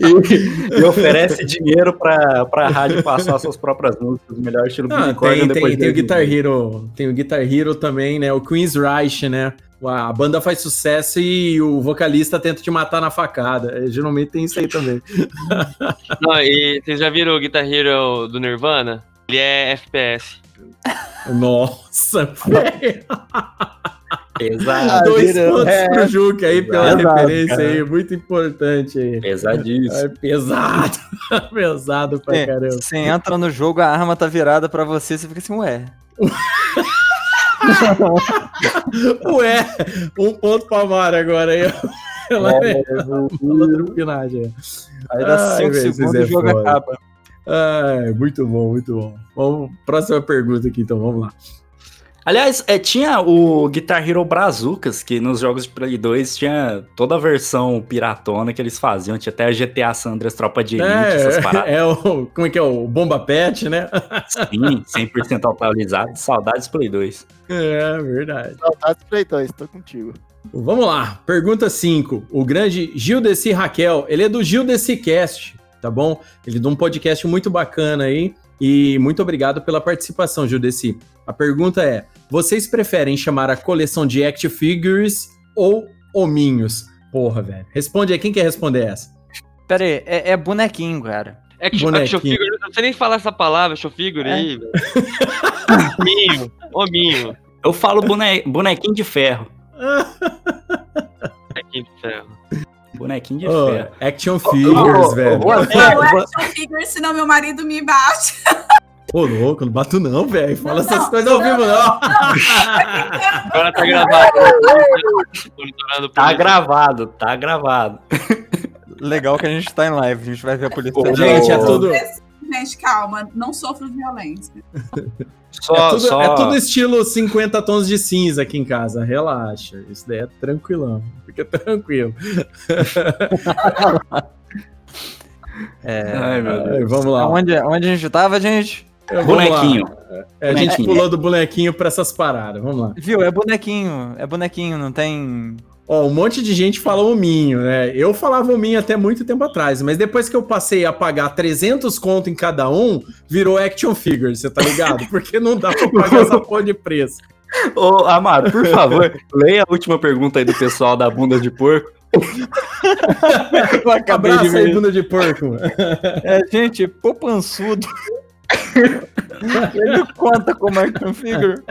e, e oferece dinheiro pra, pra rádio passar suas próprias músicas, o melhor estilo Ah, tem, depois tem, tem o. Guitar Hero, tem o Guitar Hero também, né? O Queen's Reich, né? A banda faz sucesso e o vocalista tenta te matar na facada. É, Geralmente tem isso aí também. Não, e vocês já viram o Guitar Hero do Nirvana? Ele é FPS. Nossa, velho. Pesado, Dois pontos É. pro Juca aí pela Exato, referência cara. aí, muito importante aí. pesadíssimo. É pesado, pesado pra É, caramba. Você entra no jogo, a arma tá virada pra você, você fica assim, ué. Ué, um ponto pra Mara agora aí. Ela é, outra pinagem. Aí dá Ai, 5 velho, segundos e é o jogo foda. acaba. Ai, muito bom, muito bom. Vamos, próxima pergunta aqui, então, vamos lá. Aliás, é, tinha o Guitar Hero Brazucas, que nos jogos de Play 2 tinha toda a versão piratona que eles faziam. Tinha até a GTA Sandras Tropa de Elite, essas É, paradas. é o. Como é que é? O Bomba Pet, né? Sim, 100% atualizado. Saudades Play 2. É, verdade. Saudades Play 2, tô contigo. Vamos lá, pergunta 5. O grande Gildeci Raquel, ele é do Gildeci Cast, tá bom? Ele é de um podcast muito bacana aí. E muito obrigado pela participação, Gildeci. A pergunta é: vocês preferem chamar a coleção de Act Figures ou hominhos? Porra, velho. Responde aí, quem quer responder essa? Pera aí, é, é bonequinho, cara. Action, Bonequinho. action figure, não sei nem falar essa palavra, action figure É. aí, velho. Hominho, hominho. Eu falo bone- bonequinho de ferro. Bonequinho de ferro. Bonequinho de Oh, ferro. action Figures, oh, velho. oh, Eu É, action figure, senão meu marido me bate. Ô, louco, não bato não, velho. Fala Não, essas não, coisas ao vivo, não. Agora tá gravado. Tá gravado, tá gravado. Legal que a gente tá em live, a gente vai ver a polícia. Gente, é tudo, Gente, calma, não sofro violência. Só, é tudo, só... é tudo estilo 50 tons de cinza aqui em casa. Relaxa. Isso daí é tranquilão. Fica tranquilo. É, Ai, meu Deus. Ai, vamos lá. onde, onde a gente tava, gente? Lá. Bonequinho. É, a gente Bonequinho. pulou do bonequinho pra essas paradas. Vamos lá. Viu? É bonequinho. É bonequinho, não tem. Ó, um monte de gente fala hominho, né? Eu falava hominho até muito tempo atrás, mas depois que eu passei a pagar 300 conto em cada um, virou action figure, você tá ligado? Porque não dá pra pagar essa porra de preço. Ô, Amaro, por favor, leia a última pergunta aí do pessoal da bunda de porco. Eu acabei de Abraço aí, ver. bunda de porco. É, gente, poupançudo. Ele conta como action figure.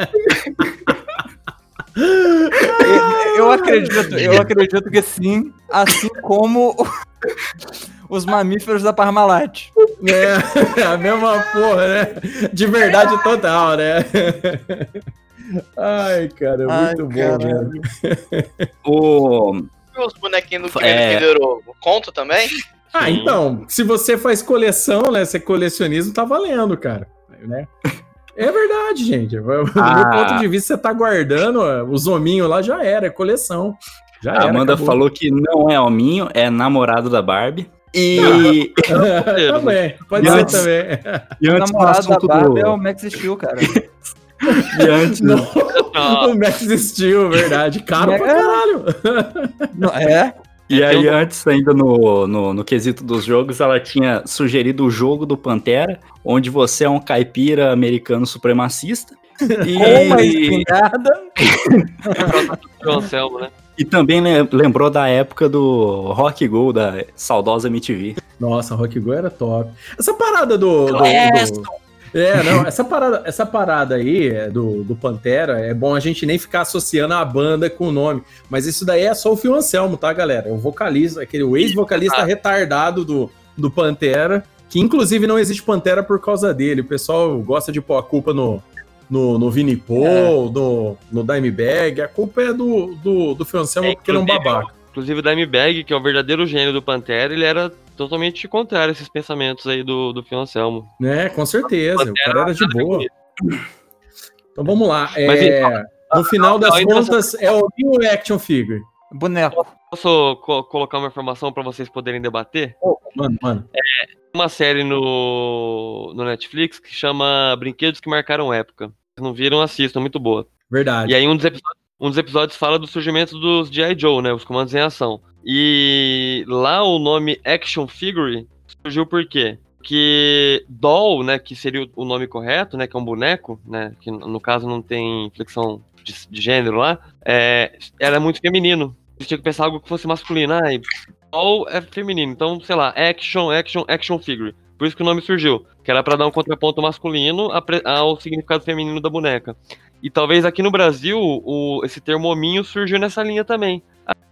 Eu- acredito, eu acredito que sim, assim como os mamíferos da Parmalat. É, a mesma porra, né? De verdade total, né? Ai, cara, Ai, muito bom, caralho. velho. O... Os bonequinhos do É. Ovo? Conto também? Ah, então, se você faz coleção, né? Se é colecionismo, tá valendo, cara. Né? É verdade, gente. Do meu Ah. ponto de vista, você tá guardando ó, os hominhos lá, já era, é coleção. Já A era. Amanda acabou. falou que não é hominho, é namorado da Barbie. E, também, pode E ser antes- também. e O antes do namorado da Barbie é o do... Max Steel, cara. E antes, Não, Não, o Max Steel, verdade. Caro pra É. caralho. Não, é? E É, aí, tem um- antes ainda no, no, no quesito dos jogos, ela tinha sugerido o jogo do Pantera, onde você é um caipira americano supremacista. Com uma E, espingarda. Anselmo, né? e também le- lembrou da época do Rock Go, da saudosa MTV. Nossa, Rock Go era top. Essa parada do. do- do- É, não, essa parada, essa parada aí é, do, do Pantera é bom a gente nem ficar associando a banda com o nome. Mas isso daí é só o Phil Anselmo, tá, galera? O vocalista, aquele ex-vocalista Ah. retardado do, do Pantera, que inclusive não existe Pantera por causa dele. O pessoal gosta de pôr a culpa no, no, no Vini Paul, no, no Dimebag. A culpa é do, do, do Phil Anselmo É, porque ele é um babaca. Inclusive o Dimebag, que é o verdadeiro gênio do Pantera, ele era totalmente contrário a esses pensamentos aí do, do Phil Anselmo. né? com certeza. O cara era de boa. Então vamos lá. Mas É, no final das contas, é o New Action Figure. Boneco. Posso co- colocar uma informação para vocês poderem debater? Mano, mano. Uma série no, no Netflix que chama Brinquedos que Marcaram Época. Se não viram, assistam, muito boa. Verdade. E aí um dos, episódios, um dos episódios fala do surgimento dos G.I. Joe, né? Os comandos em ação. E lá o nome Action Figure surgiu por quê? Que doll, né, que seria o- nome correto, né, que é um boneco, né, que no caso não tem flexão de, de gênero lá, é, era muito feminino. Você tinha que pensar algo que fosse masculino. Ah, e doll é feminino, então, sei lá, action, action, action figure. Por isso que o nome surgiu, que era pra dar um contraponto masculino ao significado feminino da boneca. E talvez aqui no Brasil o, esse termo hominho surgiu nessa linha também.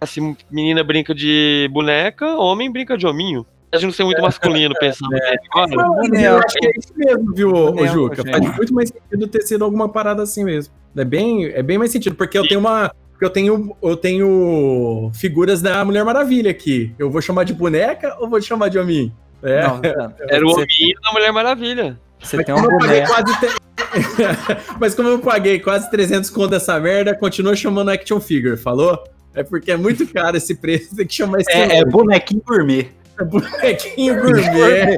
Se menina brinca de boneca, homem brinca de hominho. A gente não ser muito masculino pensando nele agora. Eu acho que é isso mesmo, viu, ô, Juca? Faz muito mais sentido ter sido alguma parada assim mesmo. É bem, é bem mais sentido, porque eu tenho uma. Eu tenho, eu tenho figuras da Mulher Maravilha aqui. Eu vou chamar de boneca ou vou chamar de hominho? É. Não, cara, Era o hominho da Mulher Maravilha. você tem um Como eu paguei quase. Mas como eu paguei quase 300 conto dessa merda, continua chamando action figure, falou? É porque é muito caro esse preço, tem que chamar esse É, é bonequinho gourmet. É bonequinho gourmet.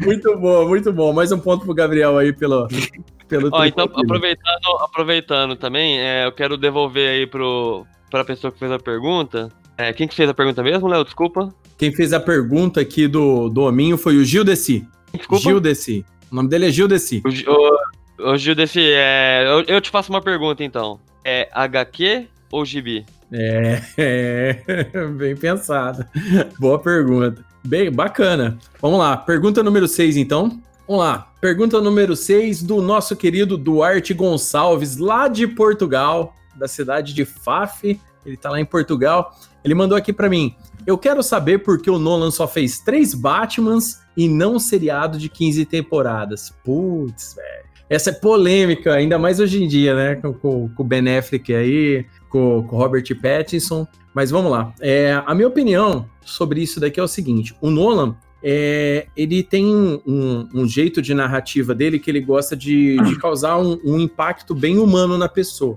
muito bom, muito bom. Mais um ponto pro Gabriel aí pelo. pelo Ó, então, aproveitando, aproveitando também, é, eu quero devolver aí pro, pra pessoa que fez a pergunta. É, quem que fez a pergunta mesmo, Léo? Desculpa. Quem fez a pergunta aqui do, do Hominho foi o Gil Desi. Desculpa. Gil Desi. O nome dele é Gil Desi. O, Gil desse. É, eu, eu te faço uma pergunta então. É HQ ou Gibi? É, é, bem pensado. Boa pergunta. Bem, bacana. Vamos lá, pergunta número 6 então. Vamos lá, pergunta número 6 do nosso querido Duarte Gonçalves, lá de Portugal, da cidade de Faf. Ele tá lá em Portugal. Ele mandou aqui pra mim. Eu quero saber por que o Nolan só fez três Batmans e não um seriado de 15 temporadas. Putz, velho. Essa é polêmica, ainda mais hoje em dia, né? Com, com, com o Ben Affleck aí, com, com o Robert Pattinson. Mas vamos lá. É, a minha opinião sobre isso daqui é o seguinte: o Nolan. é, ele tem um, um- jeito de narrativa dele que ele gosta de, de causar um, um impacto bem humano na pessoa.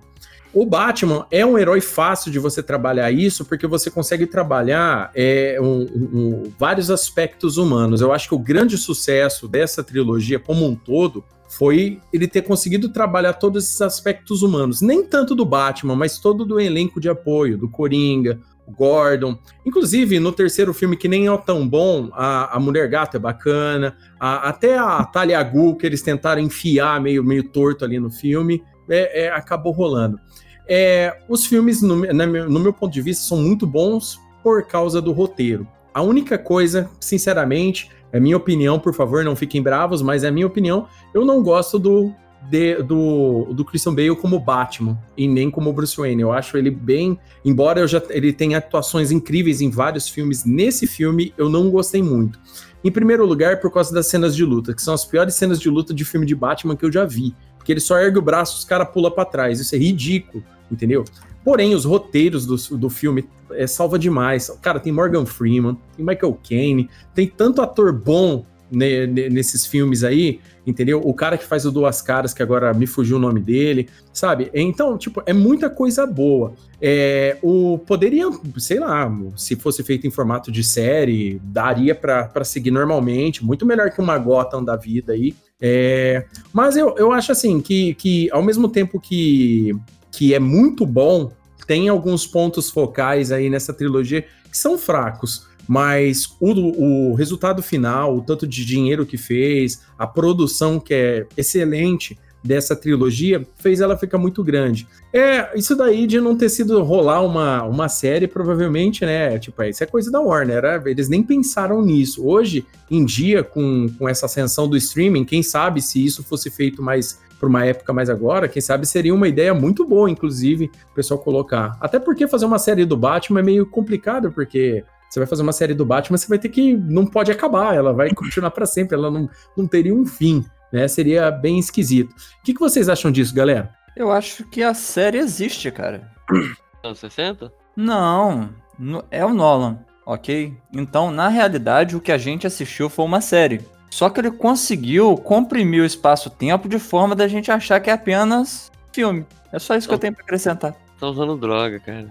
O Batman é um herói fácil de você trabalhar isso, porque você consegue trabalhar é, um- um- vários aspectos humanos. Eu acho que o grande sucesso dessa trilogia como um todo foi ele ter conseguido trabalhar todos esses aspectos humanos. Nem tanto do Batman, mas todo do elenco de apoio, do Coringa, Gordon. Inclusive, no terceiro filme, que nem é tão bom, a, a Mulher Gato é bacana, a- até a Talia Ghul, que eles tentaram enfiar meio, meio torto ali no filme, é, é, acabou rolando. É, os filmes, no, na meu- no meu ponto de vista, são muito bons por causa do roteiro. A única coisa, sinceramente, é minha opinião, por favor, não fiquem bravos, mas é minha opinião, eu não gosto do, de- do, do Christian Bale como Batman e nem como Bruce Wayne. Eu acho ele bem, embora eu já, ele tenha atuações incríveis em vários filmes, nesse filme eu não gostei muito. Em primeiro lugar, por causa das cenas de luta, que são as piores cenas de luta de filme de Batman que eu já vi. Porque ele só ergue o braço, os caras pulam pra trás. Isso é ridículo, entendeu? Porém, os roteiros do, do filme é, salva demais. Cara, tem Morgan Freeman, tem Michael Caine, tem tanto ator bom ne- ne- nesses filmes aí, entendeu? O cara que faz o Duas Caras, que agora me fugiu o nome dele, sabe? Então, tipo, é muita coisa boa. É, o poderia, sei lá, se fosse feito em formato de série, daria pra seguir normalmente, muito melhor que uma Gotham da vida aí. É, mas eu, eu acho assim que, que ao mesmo tempo que, que é muito bom, tem alguns pontos focais aí nessa trilogia que são fracos. Mas o, o resultado final, o tanto de dinheiro que fez, a produção que é excelente dessa trilogia, fez ela ficar muito grande. É, isso daí de não ter sido rolar uma, uma série, provavelmente, né? Tipo, isso é coisa da Warner, eles nem pensaram nisso. Hoje em dia, com, com essa ascensão do streaming, quem sabe se isso fosse feito mais para uma época mais agora, quem sabe seria uma ideia muito boa, inclusive, o pessoal colocar. Até porque fazer uma série do Batman é meio complicado, porque você vai fazer uma série do Batman, você vai ter que. Não pode acabar, ela vai continuar para sempre, ela não, não teria um fim, né? Seria bem esquisito. O que, que vocês acham disso, galera? Eu acho que a série existe, cara. Anos 60? Não, é o Nolan, ok? Então, na realidade, o que a gente assistiu foi uma série. Só que ele conseguiu comprimir o espaço-tempo de forma da gente achar que é apenas filme. É só isso que eu tenho pra acrescentar. Tá usando droga, cara.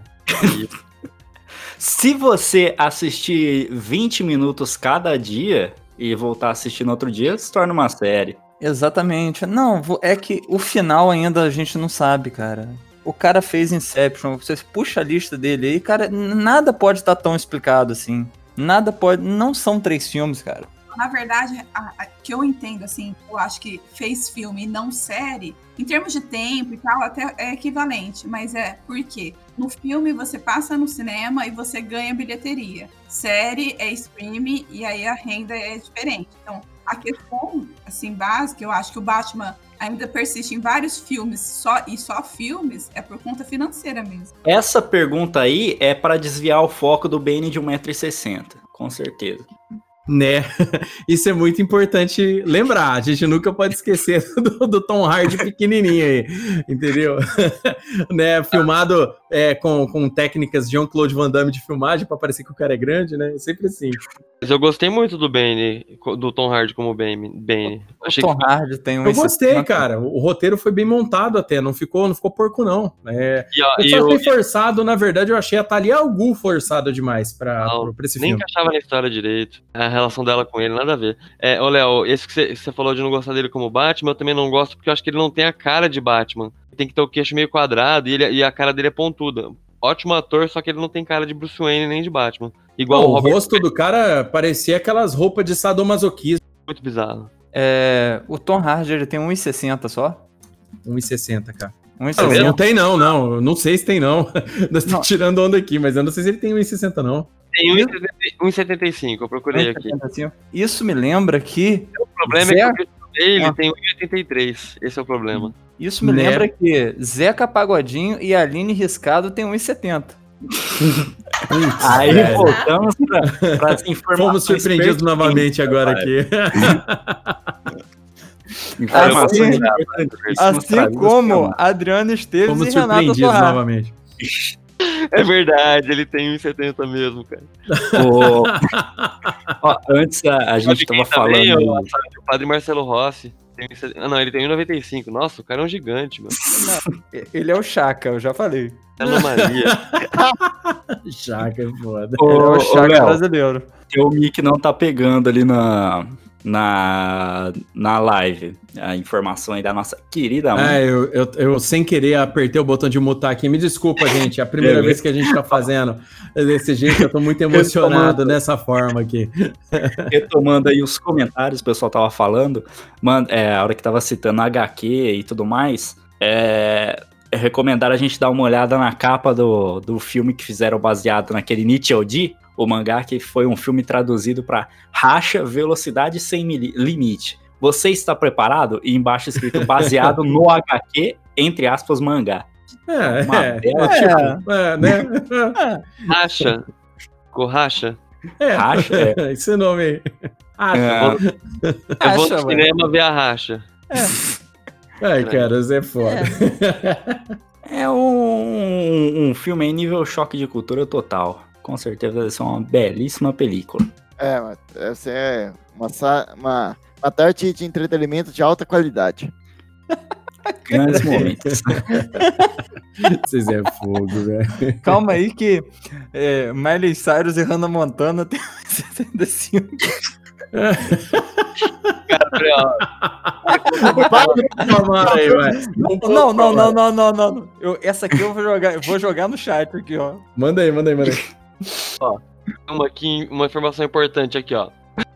Se você assistir 20 minutos cada dia e voltar a assistir no outro dia, se torna uma série. Exatamente. Não, é que o final ainda a gente não sabe, cara. O cara fez Inception, você puxa a lista dele aí, cara, nada pode estar tão explicado assim. Nada pode. Não são três filmes, cara. Na verdade, a, a- que eu entendo, assim, eu acho que fez filme e não série, em termos de tempo e tal, até é equivalente. Mas é porque no filme você passa no cinema e você ganha bilheteria. Série é streaming e aí a renda é diferente. Então, a questão, assim, básica, eu acho que o Batman ainda persiste em vários filmes só e só filmes, é por conta financeira mesmo. Essa pergunta aí é para desviar o foco do Bane de 1,60m, com certeza. Né? Isso é muito importante lembrar. A gente nunca pode esquecer do, do Tom Hardy pequenininho aí, entendeu? né? Filmado é, com, com técnicas de Jean-Claude Van Damme de filmagem para parecer que o cara é grande, né? É sempre assim. Mas eu gostei muito do Bane, do Tom Hardy como Bane. Bane. O Achei Tom que Hardy tem um Eu gostei, 1,60. cara. O roteiro foi bem montado até, não ficou, não ficou porco, não. É, e, ó, eu só eu, forçado, na verdade, eu achei a Thalia Algu forçada demais pra, Não, pra esse nem filme. encaixava na história direito. A relação dela com ele, nada a ver. É, ô Léo, esse que você- você falou de não gostar dele como Batman, eu também não gosto porque eu acho que ele não tem a cara de Batman. Tem que ter o queixo meio quadrado e, ele- e a cara dele é pontuda. Ótimo ator, só que ele não tem cara de Bruce Wayne nem de Batman. Igual Não, o o Robert rosto do cara parecia aquelas roupas de sadomasoquismo. muito bizarro. É, o Tom Hardy ele tem 1,60 só. 1,60, cara. Tá 1,60. Não, não tem não, não. Eu Não sei se tem não. Nós estamos tirando onda aqui, mas eu não sei se ele tem 1,60 não. Tem 1,75, eu procurei aqui. 1,75. Isso me lembra que. O problema Zé- é que o dele Ah. tem 1,83. Esse é o problema. Isso me Né? lembra que Zeca Pagodinho e Aline Riscado tem 1,70. Aí velho. voltamos para as informações. Fomos surpreendidos novamente agora aqui. Informações Assim- Assim trazidas como Adriano Esteves Fomos e Renata surpreendidos Sorra. novamente. É verdade, ele tem 1,70 mesmo, cara. O- Ó, antes a, a gente Sabe tava quem também, falando. ó, sabe, o padre Marcelo Rossi. Tem, ah, não, ele tem 1,95. Nossa, o cara é um gigante, mano. Ele é o Chaka, eu já falei. É anomalia. Chaca é foda. Ô, Ele é o Chaka brasileiro. o mic não tá pegando ali na, na, na live a informação aí da nossa querida mãe. É, eu, eu, eu sem querer apertei o botão de mutar aqui. Me desculpa, gente. É a primeira vez que a gente tá fazendo desse jeito. Eu tô muito emocionado dessa forma aqui. retomando aí os comentários, o pessoal tava falando, mano, é, a hora que tava citando HQ e tudo mais, é, é recomendar a gente dar uma olhada na capa do, do filme que fizeram baseado naquele Nichioji, o mangá que foi um filme traduzido para Racha Velocidade Sem Limite. Você está preparado? E embaixo escrito baseado no HQ, entre aspas, mangá. É, Uma é, bela- é, tipo, é, né? Racha. Corracha. É, Racha, é. esse nome aí. Ah, É, Eu vou Racha, no ué. cinema ver a racha. Ai, cara, você é foda. É um, um filme em nível choque de cultura total. Com certeza vai ser uma belíssima película. É, mas essa é uma, uma, uma tarde de entretenimento de alta qualidade. Grandes momentos. Vocês é fogo, velho. Calma aí que é, Miley Cyrus e Hannah Montana tem 65. Calma aí, vai. Não, não, não, não, não, não. Eu, essa aqui eu vou jogar, eu vou jogar no chat aqui, ó. Manda aí, manda aí, manda aí. Uma, aqui, uma informação importante aqui, ó.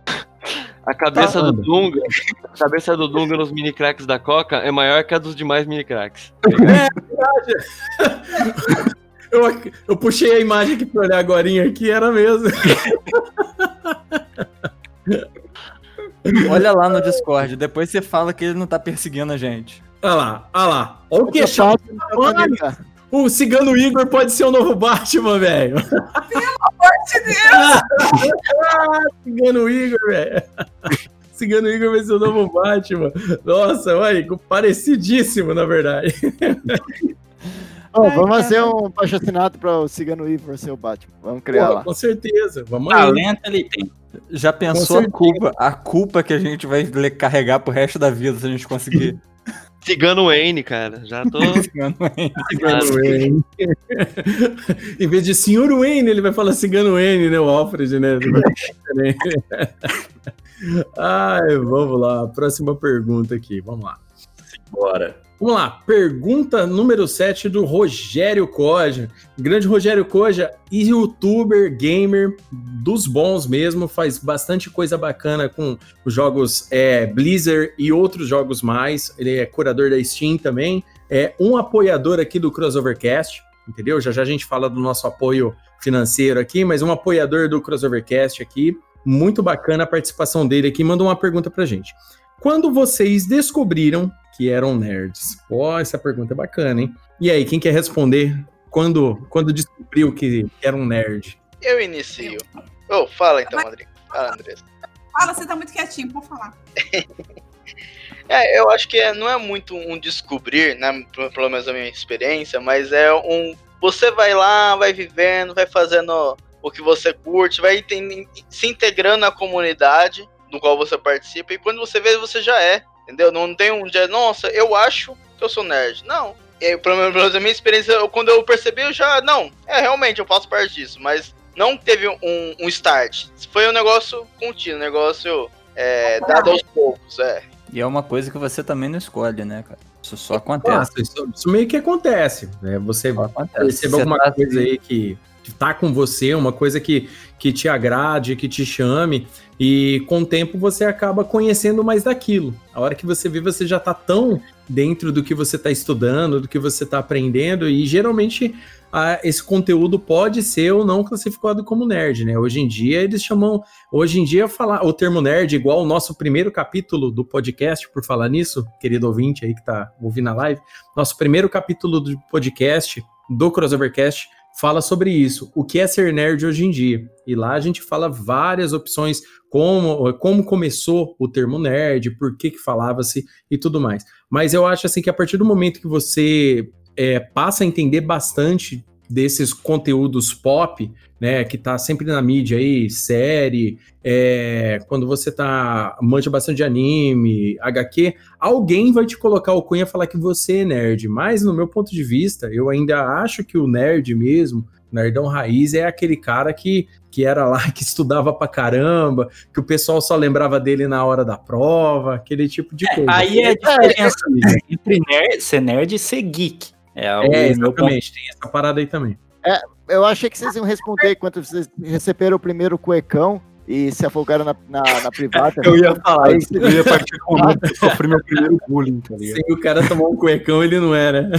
A cabeça Tá, do. Dunga, a cabeça do Dunga nos mini cracks da Coca é maior que a dos demais mini cracks. Eu, eu puxei a imagem aqui pra olhar agora aqui, era mesmo. Olha lá no Discord, depois você fala que ele não tá perseguindo a gente. Olha lá, olha lá. Olha o queixão. parte O cigano Igor pode ser o novo Batman, velho. Ah, cigano Igor, velho. Cigano Igor vai ser o novo Batman. Nossa, olha, parecidíssimo, na verdade. Ó, vamos fazer um patrocinado para o Cigano Ivor ser o Batman. Vamos criar Pô, lá. com certeza. Vamos aí. Talento ele tem. Já pensou a culpa, a culpa que a gente vai carregar pro resto da vida se a gente conseguir? Cigano Wayne, cara. Já tô. Cigano Wayne. Cigano Wayne. em vez de Senhor Wayne, ele vai falar Cigano Wayne, né? O Alfred, né? Ai, vamos lá. Próxima pergunta aqui. Vamos lá. Bora. Vamos lá, pergunta número 7 do Rogério Koja. Grande Rogério Koja, youtuber, gamer, dos bons mesmo, faz bastante coisa bacana com os jogos é, Blizzard e outros jogos mais. Ele é curador da Steam também. É um apoiador aqui do Crossovercast, entendeu? Já já a gente fala do nosso apoio financeiro aqui, mas um apoiador do Crossovercast aqui. Muito bacana a participação dele aqui. Mandou uma pergunta pra gente. Quando vocês descobriram que eram nerds? Pô, essa pergunta é bacana, hein? E aí, quem quer responder? Quando, quando descobriu que era um nerd? Eu inicio. Ô, fala então, Rodrigo. Fala, Andressa. Fala, você tá muito quietinho, pode falar. É, eu acho que é- não é muito um descobrir, né? Pelo menos a minha experiência, mas é um. Você vai lá, vai vivendo, vai fazendo o que você curte, vai se integrando na comunidade do qual você participa, e quando você vê, você já é. Entendeu? Não tem um dia, nossa, eu acho que eu sou nerd. Não. E aí, pelo menos a minha experiência, eu- quando eu percebi, eu já. Não, é realmente, eu faço parte disso, mas não teve um, um start. Foi um negócio contínuo, um negócio é, dado aos poucos, é. E é uma coisa que você também não escolhe, né, cara? Isso só acontece. Nossa, isso, isso meio que acontece. Né? Você acontece. percebe Você alguma tá- coisa aí que, que tá com você, uma coisa que, que te agrade, que te chame, e com o tempo você acaba conhecendo mais daquilo. A hora que você vê, você já tá tão dentro do que você tá estudando, do que você tá aprendendo, e geralmente ah, esse conteúdo pode ser ou não classificado como nerd, né? Hoje em dia eles chamam. Hoje em dia, falar o termo nerd, igual o nosso primeiro capítulo do podcast, por falar nisso, querido ouvinte aí que tá ouvindo a live, nosso primeiro capítulo do podcast, do Crossovercast, fala sobre isso, o que é ser nerd hoje em dia. E lá a gente fala várias opções, como, como começou o termo nerd, por que que falava-se e tudo mais. Mas eu acho assim que a partir do momento que você é, passa a entender bastante desses conteúdos pop, né, que tá sempre na mídia aí, série, é, quando você tá manja bastante de anime, HQ, alguém vai te colocar o cunha e falar que você é nerd. Mas no meu ponto de vista, eu ainda acho que o nerd mesmo, nerdão raiz, é aquele cara que, que era lá, que estudava pra caramba, que o pessoal só lembrava dele na hora da prova, aquele tipo de coisa. Aí é a diferença entre nerd, ser nerd e ser geek. É, o É, meu ponto. exatamente, tem essa parada aí também. Eu achei que vocês iam responder quando vocês receberam o primeiro cuecão e se afogaram na, na, na privada. Eu ia falar Aí isso, eu ia partir com o eu sofri meu primeiro bullying, tá ligado? Sem o cara tomar um cuecão, ele não era.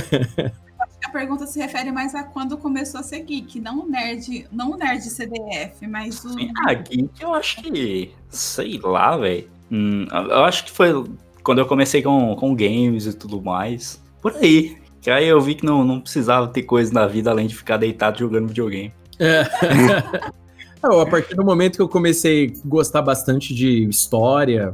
A pergunta se refere mais a quando começou a ser geek, não o nerd, não o nerd CDF, mas o. Sim, Ah, geek eu acho que. Sei lá, velho. Hum, eu acho que foi quando eu comecei com, com games e tudo mais. Por aí. Que aí eu vi que não, não precisava ter coisa na vida além de ficar deitado jogando videogame. É. Não, a partir do momento que eu comecei a gostar bastante de história,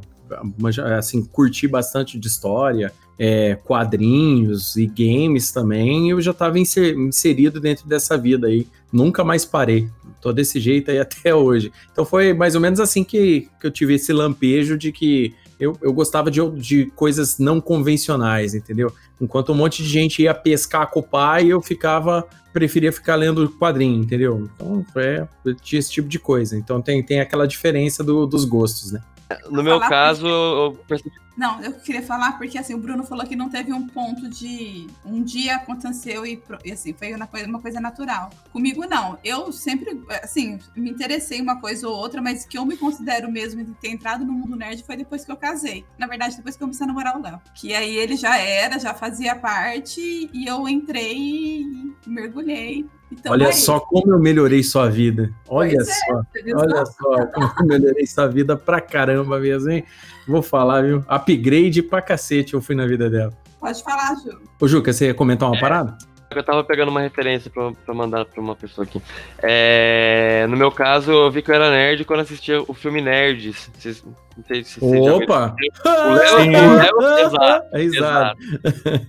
assim, curtir bastante de história, é, quadrinhos e games também, eu já estava inserido dentro dessa vida aí. Nunca mais parei. Tô desse jeito aí até hoje. Então foi mais ou menos assim que, que eu tive esse lampejo de que eu, eu gostava de, de coisas não convencionais, entendeu? Enquanto um monte de gente ia pescar com o pai, eu ficava preferia ficar lendo quadrinho, entendeu? Então, é, tinha esse tipo de coisa. Então tem, tem aquela diferença do- dos gostos, né? No meu caso, eu percebi Não, eu queria falar porque assim, o Bruno falou que não teve um ponto de um dia aconteceu e, e, assim, foi uma coisa, uma coisa natural. Comigo não. Eu sempre, assim, me interessei em uma coisa ou outra, mas que eu me considero mesmo de ter entrado no mundo nerd foi depois que eu casei. Na verdade, depois que eu comecei a namorar o Léo. Que aí ele já era, já fazia parte e eu entrei e mergulhei. Então, Olha é só como eu melhorei sua vida. Olha Pois é, só. viu Olha só? como eu melhorei sua vida pra caramba mesmo, hein? Vou falar, viu? Upgrade pra cacete eu fui na vida dela. Pode falar, Ju. Ô, Juca, você ia comentar uma É. parada? Eu tava pegando uma referência pra, pra mandar pra uma pessoa aqui. É, no meu caso, eu vi que eu era nerd quando assistia o filme Nerds. Vocês, não sei se vocês. Opa! O Léo- É exato.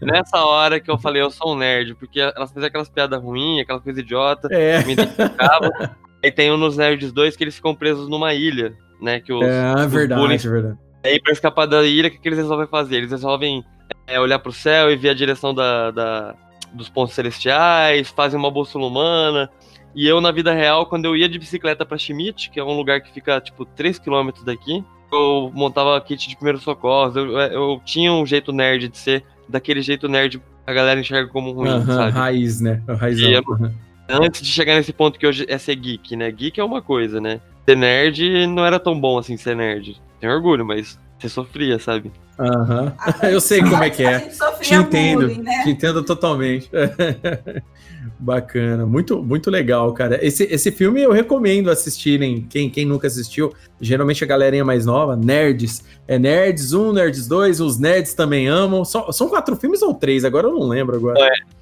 Nessa hora que eu falei, eu sou um nerd, porque elas faziam aquelas piadas ruins, aquela coisa idiota, É, me identificavam. Aí tem um nos Nerds 2 que eles ficam presos numa ilha, né? Que os, é os verdade, bullying- verdade. Aí pra escapar da ilha, o que, que eles resolvem fazer? Eles resolvem é, olhar pro céu e ver a direção da, da- dos pontos celestiais, fazem uma bússola humana. E eu, na vida real, quando eu ia de bicicleta pra Schmidt, que é um lugar que fica, tipo, 3km daqui, eu montava kit de primeiros socorros. Eu, eu tinha um jeito nerd de ser, daquele jeito nerd a galera enxerga como ruim, Aham, sabe? raiz, né? O raizão. E é- Aham. Antes de chegar nesse ponto que hoje é ser geek, né? Geek é uma coisa, né? Ser nerd não era tão bom assim ser nerd. Tenho orgulho, mas você sofria, sabe? Aham. Eu sei como é que A é. Te entendo, bullying, né? te entendo totalmente. Bacana, muito, muito legal, cara. Esse, esse filme eu recomendo assistirem, quem, quem nunca assistiu, geralmente a galerinha mais nova, Nerds. É Nerds 1, Nerds 2, os Nerds também amam. São, são quatro filmes ou três? Agora eu não lembro agora.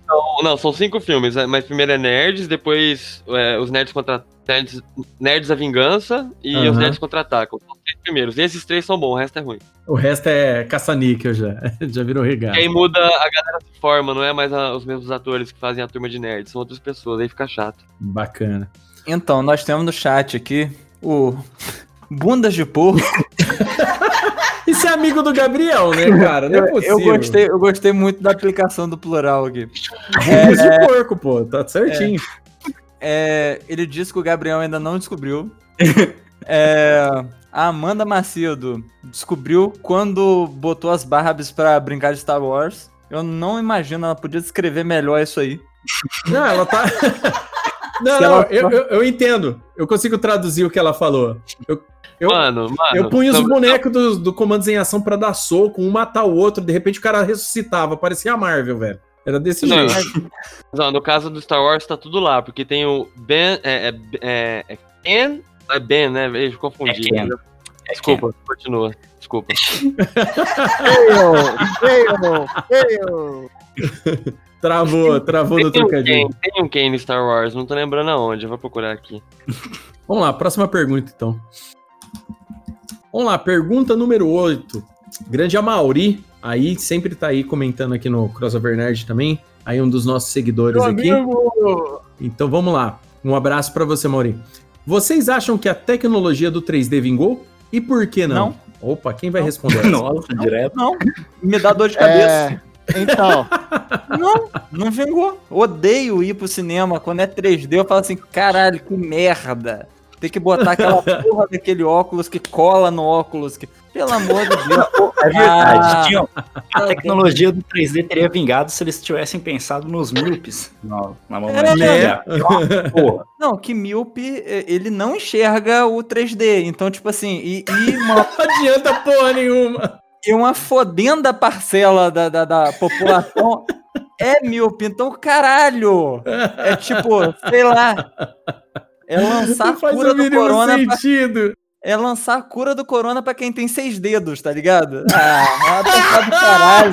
Não, não, são cinco filmes, né? mas primeiro é Nerds, depois é, os Nerds contra Nerds, Nerds a Vingança e Aham. os Nerds contra-atacam. São os três primeiros. E esses três são bons, o resto é ruim. O resto é caça-níquel já. Já virou E regalo. aí muda, a galera se forma, não é mais a- os mesmos atores que fazem a turma de nerds, são outras pessoas, aí fica chato. Bacana. Então, nós temos no chat aqui o Bundas de Porco. Isso é amigo do Gabriel, né, cara? Não é Eu, possível. eu gostei, eu gostei muito da aplicação do plural aqui. É de porco, pô. Tá certinho. É, ele disse que o Gabriel ainda não descobriu. É, a Amanda Macedo descobriu quando botou as Barbies pra brincar de Star Wars. Eu não imagino, ela podia descrever melhor isso aí. Não, ela tá. Não, não, ela- eu, eu, eu entendo. Eu consigo traduzir o que ela falou. Eu, eu, mano, mano. eu punho os bonecos do, do Comandos em Ação pra dar soco, um matar o outro, de repente o cara ressuscitava. Parecia a Marvel, velho. Era desse Não, jeito. Não, no caso do Star Wars tá tudo lá, porque tem o Ben. É, é, é, é Ken? É Ben, né? Eu confundi. É Ken. Desculpa, continua. Desculpa. Fail, fail, fail. Travou, travou no um, trocadilho. tem um Ken no Star Wars, não tô lembrando aonde, eu vou procurar aqui. Vamos lá, próxima pergunta, então. Vamos lá, pergunta número 8. Grande Amauri, aí sempre tá aí comentando aqui no Crossover Nerd também. Aí um dos nossos seguidores aqui. Então vamos lá. Um abraço pra você, Mauri. Vocês acham que a tecnologia do 3D vingou? E por que não? Não. Opa, quem vai responder? essa? Nossa, direto. Não, me dá dor de cabeça. É, então, Não, não vingou. Odeio ir pro cinema. Quando é 3D, eu falo assim, caralho, que merda. Tem que botar aquela porra daquele óculos que cola no óculos. Que... Pelo amor de Deus. É verdade. Ah. tinham- a tecnologia do 3D teria vingado se eles tivessem pensado nos míopes. Não, na mamãe. É, né? Porra. Não, que míope, ele não enxerga o 3D. Então, tipo assim, e, e uma, Não adianta porra nenhuma. E uma fodenda parcela da, da, da população é míope. Então, caralho. É tipo, sei lá. É lançar a Não cura do corona pra, sentido. é lançar a cura do corona pra quem tem seis dedos, tá ligado? Ah, tomar do caralho.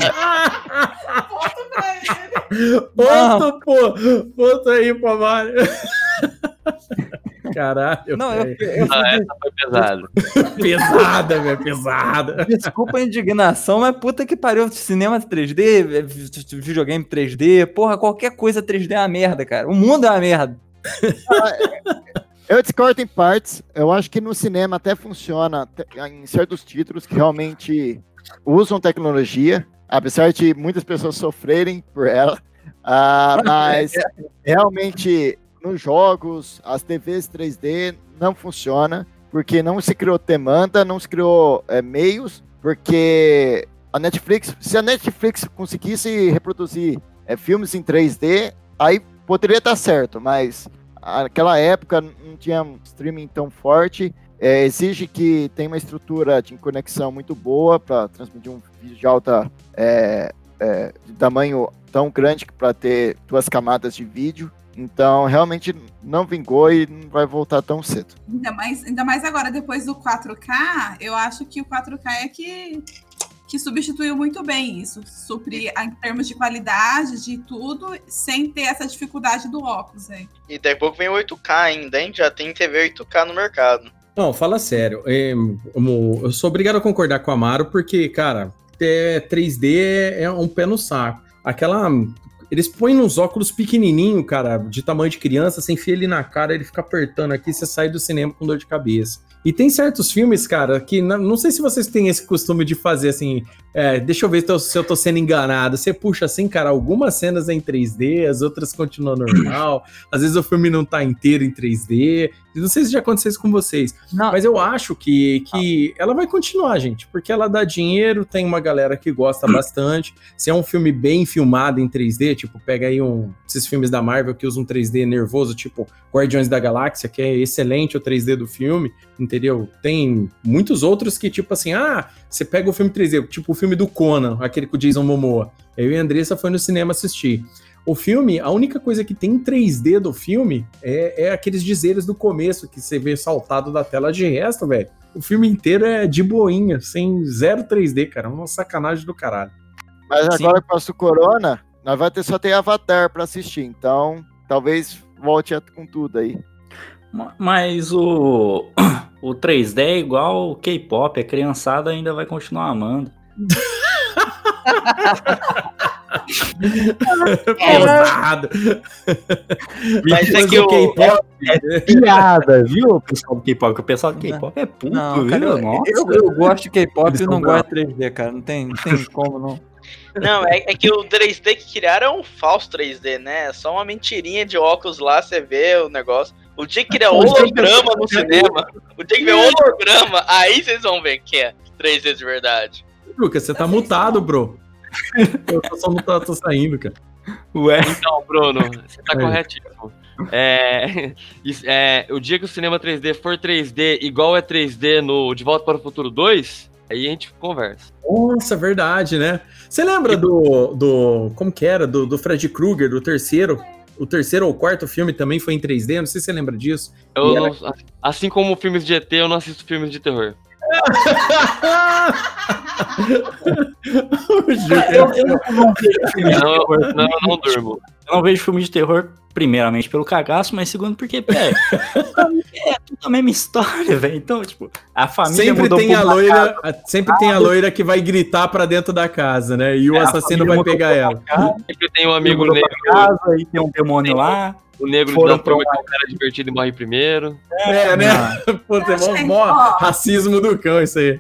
Ponto pra pô. Outro aí, pô, Mário. Caralho. Não, eu, eu Ah, essa foi pesada. Pesada, velho, pesada. Desculpa a indignação, mas puta que pariu. Cinema 3D, é, vi- videogame 3D, porra, qualquer coisa 3D é uma merda, cara. O mundo é uma merda. eu discordo em partes. Eu acho que no cinema até funciona em certos títulos que realmente usam tecnologia, apesar de muitas pessoas sofrerem por ela. Ah, mas realmente nos jogos, as TVs 3D não funciona porque não se criou demanda, não se criou é, meios, porque a Netflix, se a Netflix conseguisse reproduzir é, filmes em 3D, aí poderia estar certo, mas aquela época não tinha um streaming tão forte, é, exige que tenha uma estrutura de conexão muito boa para transmitir um vídeo de alta é, é, de tamanho tão grande para ter duas camadas de vídeo. Então, realmente não vingou e não vai voltar tão cedo. Ainda mais, ainda mais agora, depois do 4K, eu acho que o 4K é que, que substituiu muito bem isso. Suprir em termos de qualidade, de tudo, sem ter essa dificuldade do óculos. Aí. E daqui a pouco vem o 8K ainda, hein? Já tem TV 8K no mercado. Não, fala sério. é, como- eu sou obrigado a concordar com a Amaro, porque, cara, é, 3D é um pé no saco. Aquela. Eles põem nos óculos pequenininho, cara, de tamanho de criança, você enfia ele na cara, ele fica apertando aqui, você sai do cinema com dor de cabeça. E tem certos filmes, cara, que não, não sei se vocês têm esse costume de fazer assim. é, deixa eu ver se eu, se eu tô sendo enganado. Você puxa assim, cara, algumas cenas em 3D, as outras continuam normal. Às vezes o filme não tá inteiro em 3D. Não sei se já aconteceu isso com vocês. Não, Mas eu acho que, que ela vai continuar, gente, porque ela dá dinheiro, tem uma galera que gosta bastante. Se é um filme bem filmado em 3D, tipo, pega aí um, esses filmes da Marvel que usam 3D nervoso, tipo Guardiões da Galáxia, que é excelente o 3D do filme, entendeu? Tem muitos outros que, tipo assim, ah, você pega o filme 3D, tipo o filme do Conan, aquele com o Jason Momoa. Eu e a Andressa foi no cinema assistir. O filme, a única coisa que tem em 3D do filme é, é aqueles dizeres do começo que você vê saltado da tela. De resto, velho, o filme inteiro é de boinha, sem zero 3D, cara. Uma sacanagem do caralho. Mas agora que passa o Corona, nós vai ter só ter Avatar para assistir. Então, talvez volte a- com tudo aí. Ma- Mas o, o 3D é igual o K-pop, a criançada ainda vai continuar amando. Pesado. Mas é que o- K-pop, Piada, viu? O pessoal do K-pop, que o pessoal do K-pop é puto, não, viu? cara, eu, Nossa. eu, eu gosto de K-pop e não gosto de 3D, cara. Não tem, não tem como, não. Não, é, é que o 3D que criaram é um falso 3D, né? É só uma mentirinha de óculos lá, você vê o negócio. O dia que criar holograma no cinema, o dia que vê holograma, aí vocês vão ver que é 3D de verdade. Lucas, você tá mutado, bro. Eu tô só não tô, saindo, cara. Ué. Então, Bruno, você tá corretíssimo. É, é, o dia que o cinema 3D for 3D igual é 3D no De Volta para o Futuro 2, aí a gente conversa. Nossa, verdade, né? Você lembra do. do como que era? Do, do Fred Krueger, do terceiro? O terceiro ou quarto filme também foi em 3D, não sei se você lembra disso. Eu não- assim como filmes de ET, eu não assisto filmes de terror. Eu, eu não vejo filme de Não, terror. não, eu não durmo. Eu não vejo filme de terror, primeiramente, pelo cagaço, mas segundo porque, velho, é tudo a mesma história, velho. Então, tipo, a família Sempre mudou tem a loira, a- sempre tem a loira que vai gritar pra dentro da casa, né? E o É, assassino vai pegar ela. casa, Sempre tem um amigo negro. casa e tem um demônio lá. O negro Foram da turma que é um cara divertido e morre primeiro. É, né? Puta, é mó- Gente, mó ó. racismo do cão isso aí.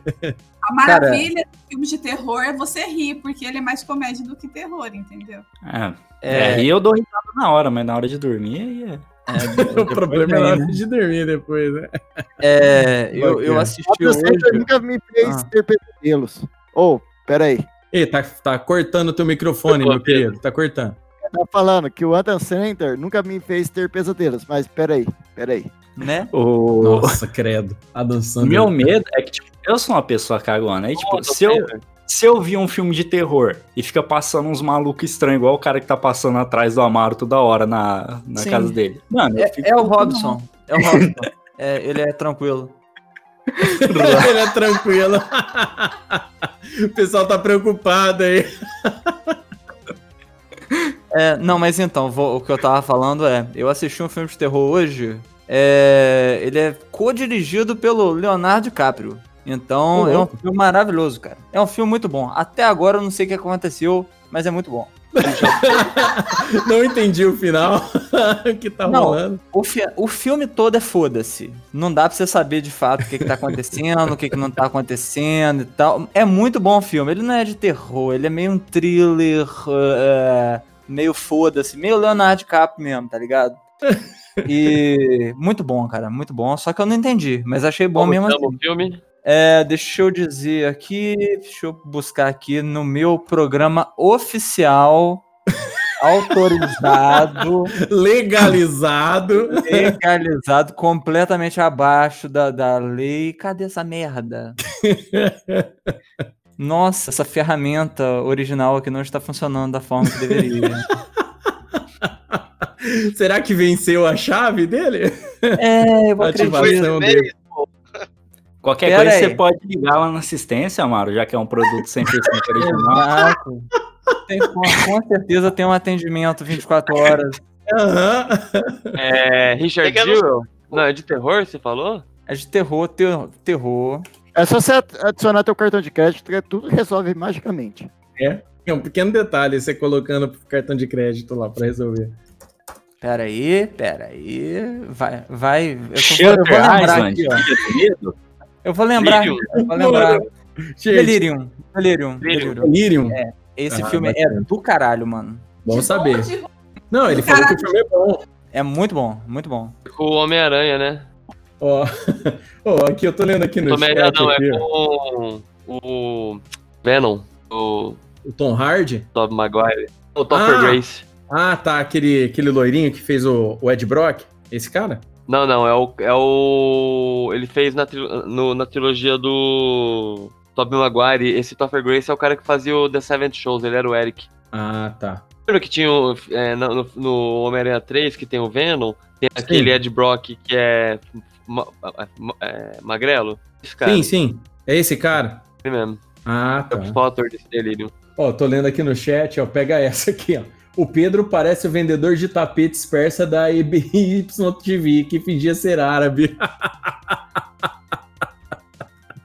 A maravilha do filme de terror é você rir, porque ele é mais comédia do que terror, entendeu? É, É, é, e eu dou risada na hora, mas na hora de dormir aí é. é, O problema é na hora de dormir depois, né? é, eu, eu assisti hoje. nunca me fez Ah. ter pesadelos. Ou, peraí. Ei, tá, tá cortando o teu microfone, Ô, meu querido. Tá cortando. Tá falando que o Adam Sandler nunca me fez ter pesadelos, mas peraí, peraí. né? O Nossa, credo. A dançando. meu medo é que, tipo, eu sou uma pessoa cagona. Aí, tipo, Ô, se eu, Pedro, se eu vi um filme de terror e fica passando uns malucos estranhos, igual o cara que tá passando atrás do Amaro toda hora na, na Sim. casa dele. Mano, É, fico. é o Robson. É o Robson. É, ele é tranquilo. Ele é tranquilo. o pessoal tá preocupado aí. É, não, mas então, vou- o que eu tava falando é, eu assisti um filme de terror hoje, é, ele é co-dirigido pelo Leonardo DiCaprio. Então, Ô, é um filme maravilhoso, cara. É um filme muito bom. Até agora eu não sei o que aconteceu, mas é muito bom. Não entendi o final. o que tá Não. rolando? O, fi- o filme todo é foda-se. Não dá pra você saber de fato o que, que tá acontecendo, o que, que não tá acontecendo e tal. É muito bom o filme. Ele não é de terror, ele é meio um thriller, é, meio foda-se, meio Leonardo DiCaprio mesmo, tá ligado? E muito bom, cara, muito bom. Só que eu não entendi, mas achei bom como mesmo assim. o filme? É, deixa eu dizer aqui, deixa eu buscar aqui no meu programa oficial, autorizado, Legalizado. legalizado, completamente abaixo da, da lei. Cadê essa merda? Nossa, essa ferramenta original aqui não está funcionando da forma que deveria. Será que venceu a chave dele? É, eu acredito. Ativação dele. Qualquer Pera coisa aí. você pode ligar lá na assistência, Amaro, já que é um produto 100% original. Exato. Tem, com, com certeza tem um atendimento 24 horas. Aham. É, Richard Jewell? Não, é de terror, você falou? É de terror, ter- terror. É só você adicionar teu cartão de crédito que tudo resolve magicamente. É um pequeno detalhe você colocando o cartão de crédito lá pra resolver. Pera aí, pera aí. Vai, vai. Eu, tô- eu vou lembrar aqui, ó. Eu vou lembrar. Delirium. Eu vou lembrar. Delirium. Delirium. Delirium. Delirium. Delirium. Esse Ah, filme bacana. é do caralho, mano. Bom saber. Não, ele falou que o filme é bom. É muito bom, muito bom. Com o Homem-Aranha, né? Ó, Ó, aqui eu tô lendo aqui no Homem-Aranha chat. não, é aqui, ó. com o Venom, o O Tom Hardy. Tobey Maguire. O Topper Ah! Grace. Ah, tá. Aquele, aquele loirinho que fez o, o Ed Brock. Esse cara? Não, não, é o. É o ele fez na, no- na trilogia do Tobey Maguire. Esse Topper Grace é o cara que fazia o The Seventh Shows, ele era o Eric. Ah, tá. Lembra que tinha é, no, no- no Homem-Aranha 3, que tem o Venom? Tem aquele Ed Brock que é, ma- ma- é, magrelo? Esse cara, Sim, sim. É esse cara? ele mesmo. Ah, É tá. o fotor desse delírio. Ó, tô lendo aqui no chat, ó. Pega essa aqui, ó. O Pedro parece o vendedor de tapetes persa da EBYTV, que fingia ser árabe.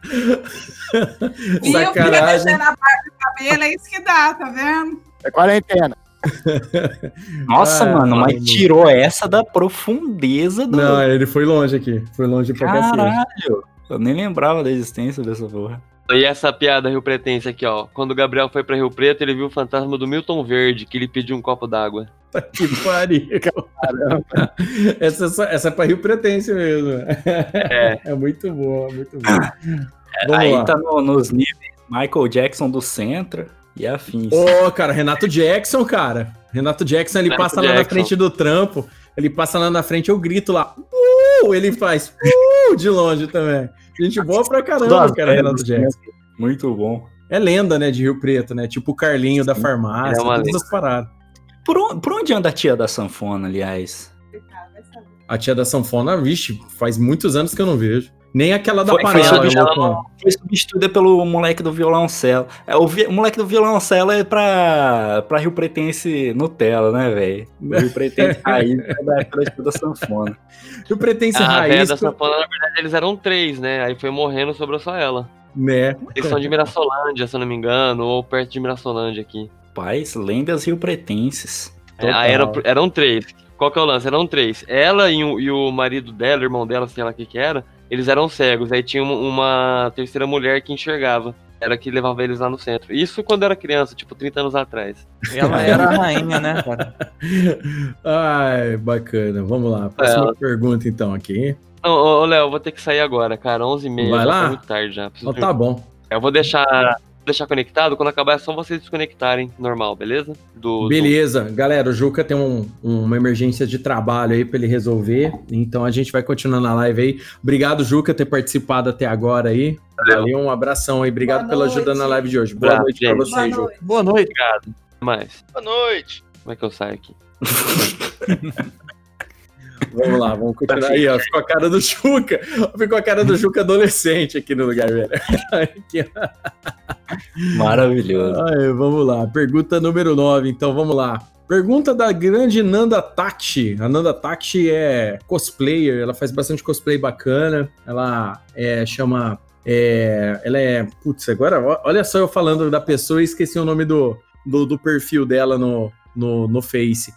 Viu? Fica Sacanagem. deixando a parte do cabelo, é isso que dá, tá vendo? É quarentena. Nossa, Ah, mano, mas tirou essa da profundeza do. Não, ele foi longe aqui. Foi longe pra cacete. Caralho! Eu nem lembrava da existência dessa porra. E essa piada Rio Pretense aqui, ó. Quando o Gabriel foi pra Rio Preto, ele viu o fantasma do Milton Verde, que ele pediu um copo d'água. Que pariu. Caramba. Essa, é só- essa é pra Rio Pretense mesmo. É. É muito boa, muito boa. Vamos Aí lá. tá no- nos níveis Michael Jackson do centro e afins. Ô, cara, Renato Jackson, cara. Renato Jackson, ele Renato passa lá na Jackson. frente do trampo. Ele passa lá na frente, eu grito lá. Uh! Ele faz uh! de longe também. Gente boa pra caramba, cara, velas, Renato Jackson. Muito bom. É lenda, né, de Rio Preto, né? Tipo o Carlinho da farmácia, é uma todas lenda. as paradas. Por, on- por onde anda a tia da sanfona, aliás? A tia da sanfona, vixe, faz muitos anos que eu não vejo. Nem aquela da Foi- foi panela, substituída eu loucão. Foi substituída pelo moleque do violoncelo. É, o, vi- o moleque do violoncelo é pra, pra Rio Pretense Nutella, né, velho? Rio Pretense raiz é da época da sanfona. Rio Pretense A velha raiz, da sanfona, na verdade, eles eram três, né? Aí foi morrendo, sobrou só ela. né? Eles são de Mirassolândia, se eu não me engano, ou perto de Mirassolândia aqui. Pais, lendas Rio Pretenses. É, aí eram, eram três. qual que é o lance? Eram três. Ela e o, e o marido dela, o irmão dela, sei lá o que que era, eles eram cegos. Aí tinha uma, terceira mulher que enxergava. Era que levava eles lá no centro. Isso quando era criança, tipo 30 anos atrás. Ela era a rainha, né, cara? Ai, bacana. Vamos lá. Próxima pergunta, então, aqui. Não, ô, ô, Léo, eu vou ter que sair agora, cara. 11h30. Vai já lá? Tá muito tarde já. Preciso Então, tá bom. Eu vou deixar, deixar conectado. Quando acabar é só vocês desconectarem, normal, beleza? Do, Beleza, galera, o Juca tem um- uma emergência de trabalho aí pra ele resolver, então a gente vai continuando a live aí. Obrigado, Juca, ter participado até agora aí. Valeu, um abração aí, obrigado Boa pela ajuda noite. na live de hoje. Boa Abraço, noite pra gente. você, Boa Juca. noite. Boa noite. Obrigado. Até mais. Boa noite. Como é que eu saio aqui? Vamos lá, vamos continuar aí, ó. Ficou a cara do Juca, ficou a cara do Juca adolescente aqui no lugar, velho. Maravilhoso. Ai, vamos lá, pergunta número 9, então vamos lá. Pergunta da grande Nanda Takshi. A Nanda Takshi é cosplayer, ela faz bastante cosplay bacana. Ela é, chama. é, ela é. Putz, agora olha só eu falando da pessoa e esqueci o nome do, do, do perfil dela no, no, no Face.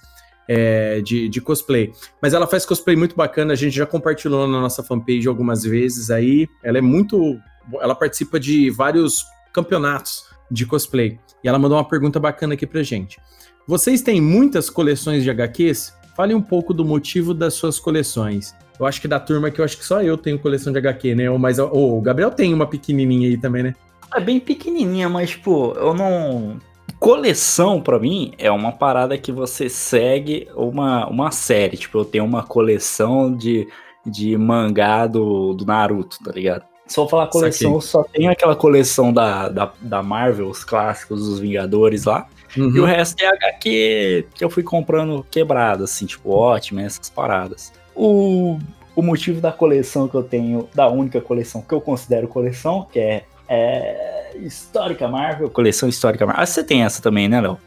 É, de, de cosplay. Mas ela faz cosplay muito bacana, a gente já compartilhou na nossa fanpage algumas vezes aí. Ela é muito. Ela participa de vários campeonatos de cosplay. E ela mandou uma pergunta bacana aqui pra gente. Vocês têm muitas coleções de HQs? Fale um pouco do motivo das suas coleções. Eu acho que da turma que eu acho que só eu tenho coleção de HQ, né? Ou Mas ô, o Gabriel tem uma pequenininha aí também, né? É bem pequenininha, mas, tipo, eu não. Coleção, pra mim, é uma parada que você segue uma, uma série. Tipo, eu tenho uma coleção de, de mangá do, do Naruto, tá ligado? Se eu falar coleção, eu só tenho aquela coleção da, da, da Marvel, os clássicos dos Vingadores lá. E o Uhum. resto é HQ que eu fui comprando quebrado, assim, tipo, ótimo, essas paradas. O, o motivo da coleção que eu tenho, da única coleção que eu considero coleção, que é, é Histórica Marvel, coleção Histórica Marvel. Ah, você tem essa também, né, Léo?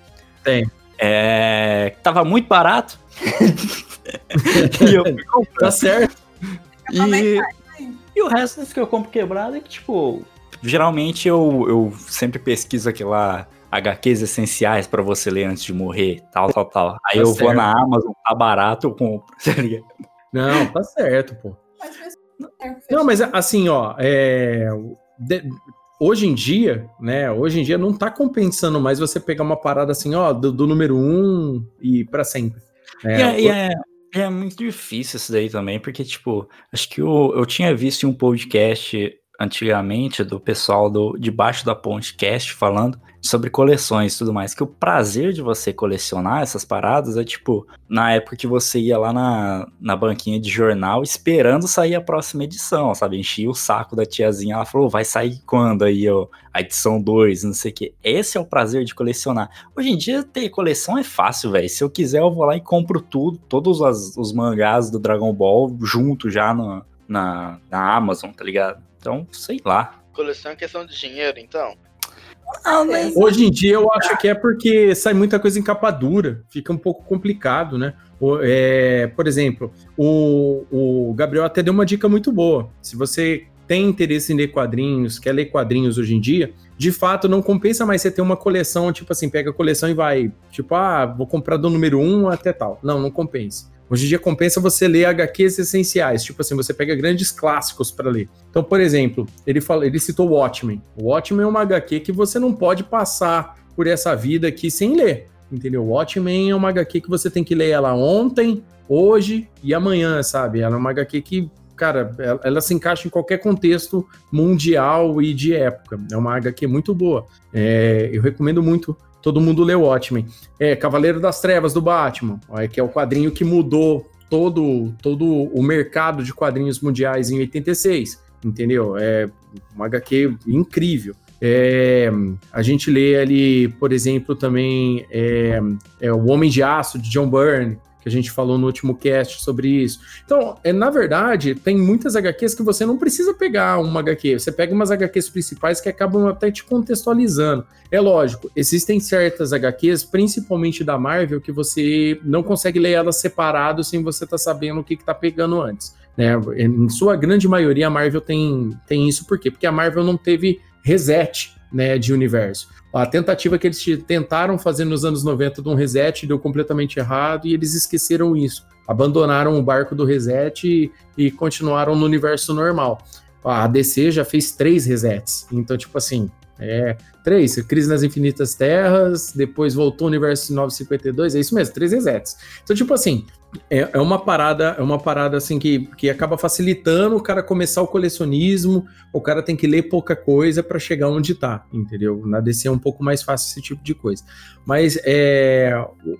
Tem. É, tava muito barato. e eu. Tá certo. E, e o resto das que eu compro quebrado é que, tipo, geralmente eu, eu sempre pesquiso aquela HQs essenciais pra você ler antes de morrer, tal, tal, tal. Aí Tá eu vou certo. na Amazon, tá barato, eu compro. tá? Não, tá certo, pô. Não, mas assim, ó, é, de- hoje em dia, né? Hoje em dia não tá compensando mais você pegar uma parada assim, ó, do, do número um e pra sempre. né? E é, e é- é muito difícil isso daí também, porque, tipo, acho que eu, eu tinha visto um podcast antigamente do pessoal do Debaixo da Ponte Cast falando sobre coleções e tudo mais, que o prazer de você colecionar essas paradas é tipo, na época que você ia lá na, na banquinha de jornal esperando sair a próxima edição, sabe? Enchia o saco da tiazinha, ela falou, vai sair quando aí, ó, a edição 2, não sei o que. Esse é o prazer de colecionar. Hoje em dia, ter coleção é fácil, velho. Se eu quiser, eu vou lá e compro tudo, todos os mangás do Dragon Ball junto já no- na, na Amazon, tá ligado? Então, sei lá. Coleção é questão de dinheiro, então. Ah, mas... Hoje em dia eu acho que é porque sai muita coisa em capa dura, fica um pouco complicado, né? O- é, por exemplo, o, o Gabriel até deu uma dica muito boa. Se você tem interesse em ler quadrinhos, quer ler quadrinhos hoje em dia, de fato não compensa mais você ter uma coleção, tipo assim, pega a coleção e vai, tipo, ah, vou comprar do número 1 até tal. Não, não compensa. Hoje em dia compensa você ler HQs essenciais, tipo assim, você pega grandes clássicos para ler. Então, por exemplo, ele fala, ele citou Watchmen. O Watchmen é uma HQ que você não pode passar por essa vida aqui sem ler, entendeu? Watchmen é uma HQ que você tem que ler ela ontem, hoje e amanhã, sabe? Ela é uma HQ que, cara, ela, ela se encaixa em qualquer contexto mundial e de época. É uma HQ muito boa. É, eu recomendo muito todo mundo ler o Watchmen. É Cavaleiro das Trevas do Batman, ó, que é o quadrinho que mudou todo, todo o mercado de quadrinhos mundiais em 86, entendeu? É uma HQ incrível. É, a gente lê ali, por exemplo, também é, é O Homem de Aço, de John Byrne, que a gente falou no último cast sobre isso. Então, é, na verdade, tem muitas HQs que você não precisa pegar uma HQ, você pega umas HQs principais que acabam até te contextualizando. É lógico, existem certas HQs, principalmente da Marvel, que você não consegue ler elas separado sem você estar sabendo o que está pegando antes. Né? Em sua grande maioria, a Marvel tem, tem isso por quê? Porque a Marvel não teve reset né, de universo. A tentativa que eles te- tentaram fazer nos anos 90 de um reset deu completamente errado e eles esqueceram isso. Abandonaram o barco do reset e, e continuaram no universo normal. A DC já fez três resets. Então, tipo assim, é. Três, Crise nas Infinitas Terras, depois voltou o universo 952, é isso mesmo, três resets. Então, tipo assim, é, é uma parada, é uma parada assim que, que acaba facilitando o cara começar o colecionismo, o cara tem que ler pouca coisa para chegar onde tá, entendeu? Na DC é um pouco mais fácil esse tipo de coisa. Mas é,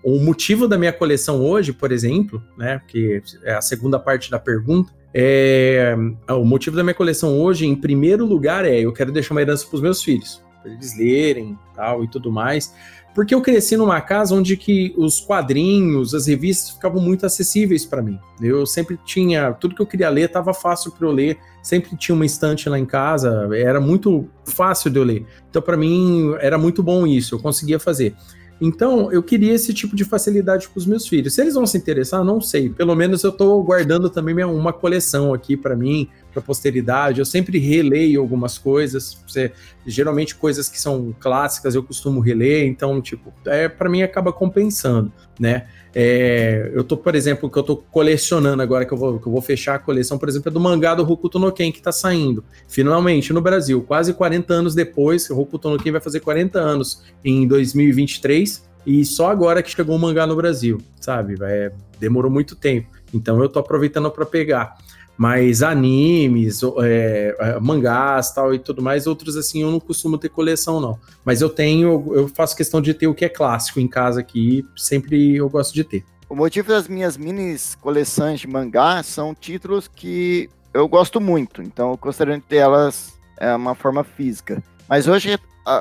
o, o motivo da minha coleção hoje, por exemplo, né, que é a segunda parte da pergunta, é, o motivo da minha coleção hoje, em primeiro lugar, é eu quero deixar uma herança para os meus filhos, para eles lerem tal e tudo mais. Porque eu cresci numa casa onde que os quadrinhos, as revistas ficavam muito acessíveis para mim. Eu sempre tinha, tudo que eu queria ler estava fácil para eu ler, sempre tinha uma estante lá em casa, era muito fácil de eu ler. Então para mim era muito bom isso, eu conseguia fazer. Então, eu queria esse tipo de facilidade para os meus filhos. Se eles vão se interessar, não sei. Pelo menos eu estou guardando também minha- uma coleção aqui para mim, para posteridade. Eu sempre releio algumas coisas. Você- geralmente coisas que são clássicas eu costumo reler. Então, tipo, é, para mim acaba compensando, né? É, eu tô, por exemplo, que eu tô colecionando agora, que eu, vou, que eu vou fechar a coleção, por exemplo, é do mangá do Hokuto no Ken, que tá saindo. Finalmente, no Brasil, quase 40 anos depois, o Hokuto no Ken vai fazer 40 anos em 2023, e só agora que chegou o mangá no Brasil, sabe? É, demorou muito tempo. Então eu tô aproveitando para pegar. Mas animes, é, mangás tal e tudo mais, outros assim eu não costumo ter coleção, não. Mas eu tenho, eu faço questão de ter o que é clássico em casa aqui, sempre eu gosto de ter. O motivo das minhas minis coleções de mangá são títulos que eu gosto muito, então eu gostaria de ter elas é, uma forma física. Mas hoje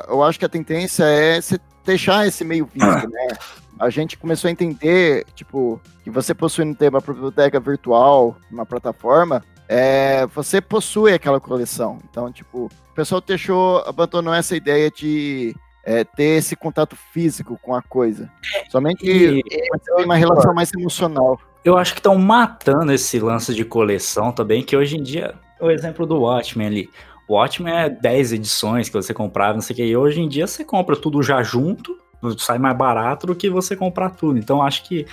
eu acho que a tendência é se deixar esse meio físico, né? A gente começou a entender, tipo, que você possuindo ter uma biblioteca virtual, uma plataforma, é, você possui aquela coleção. Então, tipo, o pessoal deixou, abandonou essa ideia de é, ter esse contato físico com a coisa. Somente E uma relação mais emocional. eu acho que estão matando esse lance de coleção também, que hoje em dia, o exemplo do Watchmen ali. O Watchmen é 10 edições que você comprava, não sei o que, e hoje em dia você compra tudo já junto, sai mais barato do que você comprar tudo. Então acho que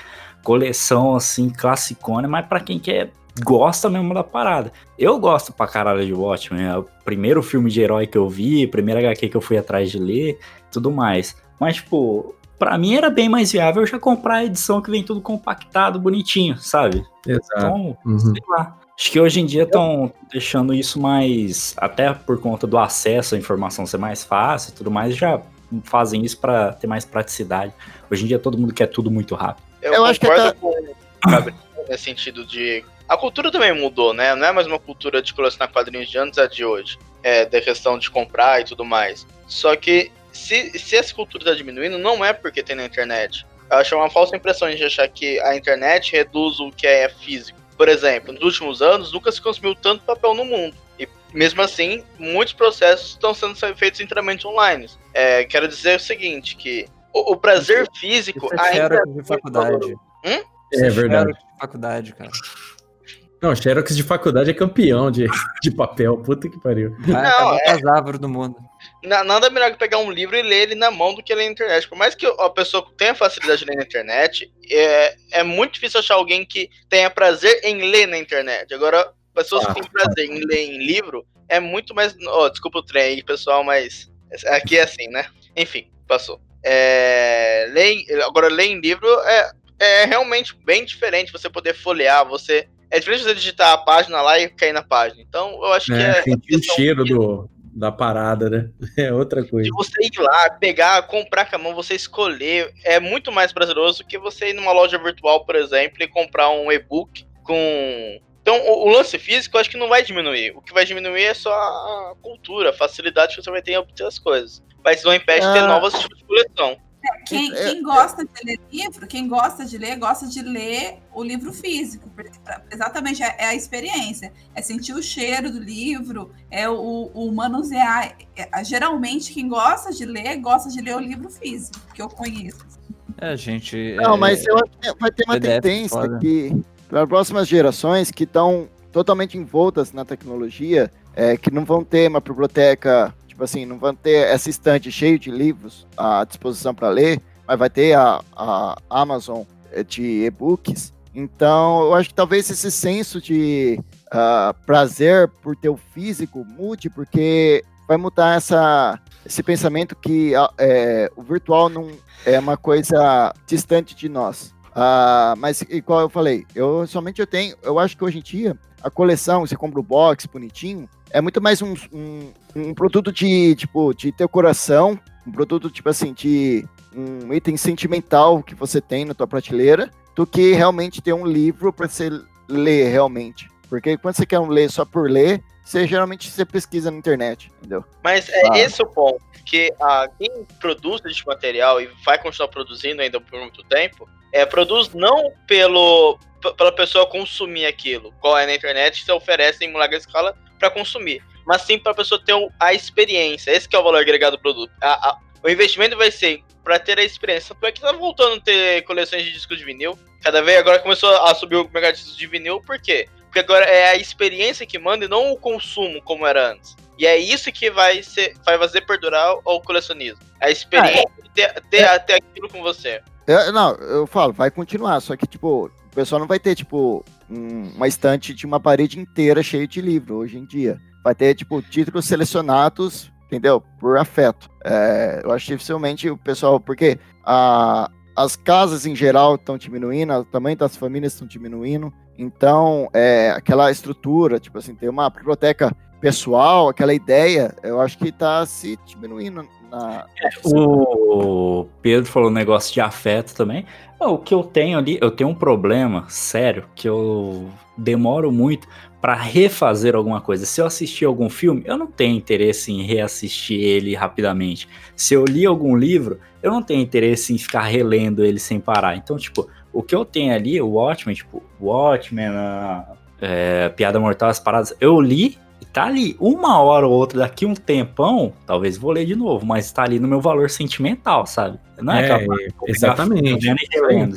coleção assim, classicona, mas pra quem quer, gosta mesmo da parada. Eu gosto pra caralho de Watchmen, é o primeiro filme de herói que eu vi, primeira HQ que eu fui atrás de ler, tudo mais. Mas, tipo, pra mim era bem mais viável já comprar a edição que vem tudo compactado, bonitinho, sabe? Exato. Então, Uhum. sei lá. Acho que hoje em dia estão deixando isso mais, até por conta do acesso à informação ser mais fácil e tudo mais, já fazem isso pra ter mais praticidade. Hoje em dia todo mundo quer tudo muito rápido. Eu, Eu acho que até- com o Gabriel nesse sentido de. A cultura também mudou, né? Não é mais uma cultura de colecionar quadrinhos de antes a de hoje. É, da questão de comprar e tudo mais. Só que se, se essa cultura tá diminuindo, não é porque tem na internet. Eu acho uma falsa impressão de achar que a internet reduz o que é físico. Por exemplo, nos últimos anos nunca se consumiu tanto papel no mundo. E mesmo assim, muitos processos estão sendo feitos inteiramente online. É, quero dizer o seguinte, que o, o prazer físico Isso é ainda xerox de muito faculdade. Hum? Isso É verdade. xerox de faculdade, cara. Não, Xerox de faculdade é campeão de, de papel. Puta que pariu. Não, é- as árvores do mundo. Na- Nada melhor que pegar um livro e ler ele na mão do que ler na internet. Por mais que a pessoa tenha facilidade de ler na internet, é, é muito difícil achar alguém que tenha prazer em ler na internet. Agora, pessoas Ah, que têm prazer em ler em livro é muito mais. Oh, desculpa o trem aí, pessoal, mas aqui é assim, né? Enfim, passou. É, em- agora, ler em livro é, é realmente bem diferente você poder folhear, você. É diferente de você digitar a página lá e cair na página. Então, eu acho que É, é. sentir o questão cheiro do, da parada, né? É outra coisa. de você ir lá, pegar, comprar com a mão, você escolher, é muito mais prazeroso que você ir numa loja virtual, por exemplo, e comprar um e-book com. Então, o, o lance físico eu acho que não vai diminuir. O que vai diminuir é só a cultura, a facilidade que você vai ter em obter as coisas. Mas não impede de ter Ah. novos tipos de coleção. Quem, É, quem gosta de ler livro, quem gosta de ler, gosta de ler o livro físico. Exatamente, é, é a experiência. É sentir o cheiro do livro, é o, o manusear. É, geralmente, quem gosta de ler, gosta de ler o livro físico, que eu conheço. É, gente. Não, é- mas eu acho que vai ter uma PDF tendência foda. que, para as próximas gerações que estão totalmente envoltas na tecnologia, é, que não vão ter uma biblioteca tipo assim, não vão ter essa estante cheia de livros à disposição para ler, mas vai ter a, a Amazon eh, de e-books. Então, eu acho que talvez esse senso de uh, prazer por ter o físico mude, porque vai mudar essa, esse pensamento que é, o virtual não é uma coisa distante de nós. Uh, mas, igual eu falei, eu somente eu tenho, eu acho que hoje em dia, a coleção, você compra o box bonitinho, é muito mais um, um, um produto de, tipo, de teu coração, um produto, tipo assim, de um item sentimental que você tem na tua prateleira, do que realmente ter um livro para você ler realmente. Porque quando você quer um ler só por ler, você geralmente você pesquisa na internet, entendeu? Mas é ah. esse o ponto, que a, quem produz esse material e vai continuar produzindo ainda por muito tempo, é, produz não pelo pela pessoa consumir aquilo, qual é na internet, se oferece em larga escala para consumir, mas sim para a pessoa ter a experiência. Esse é o valor agregado do produto. A, a, o investimento vai ser para ter a experiência. Tanto é que tá voltando a ter coleções de discos de vinil. Cada vez agora começou a subir o mercado de discos de vinil, por quê? Porque agora é a experiência que manda e não o consumo como era antes. E é isso que vai, ser, vai fazer perdurar o colecionismo. A experiência ah, é. de ter, ter, é. ter aquilo com você. Eu, não, eu falo, vai continuar, só que, tipo, o pessoal não vai ter, tipo, um, uma estante de uma parede inteira cheia de livro hoje em dia. Vai ter, tipo, títulos selecionados, entendeu? Por afeto. É, eu acho dificilmente o pessoal, porque a, as casas em geral estão diminuindo, o tamanho das famílias estão diminuindo. Então, é, aquela estrutura, tipo assim, ter uma biblioteca pessoal, aquela ideia, eu acho que está se diminuindo. Na... É, o Pedro falou um negócio de afeto também. O que eu tenho ali, eu tenho um problema sério que eu demoro muito para refazer alguma coisa. Se eu assistir algum filme, eu não tenho interesse em reassistir ele rapidamente. Se eu li algum livro, eu não tenho interesse em ficar relendo ele sem parar. Então, tipo, o que eu tenho ali, o Watchmen, tipo, Watchmen, a, é, Piada Mortal, as paradas, eu li tá ali uma hora ou outra, daqui um tempão, talvez vou ler de novo, mas tá ali no meu valor sentimental, sabe? Não é, é aquela exatamente. Relendo,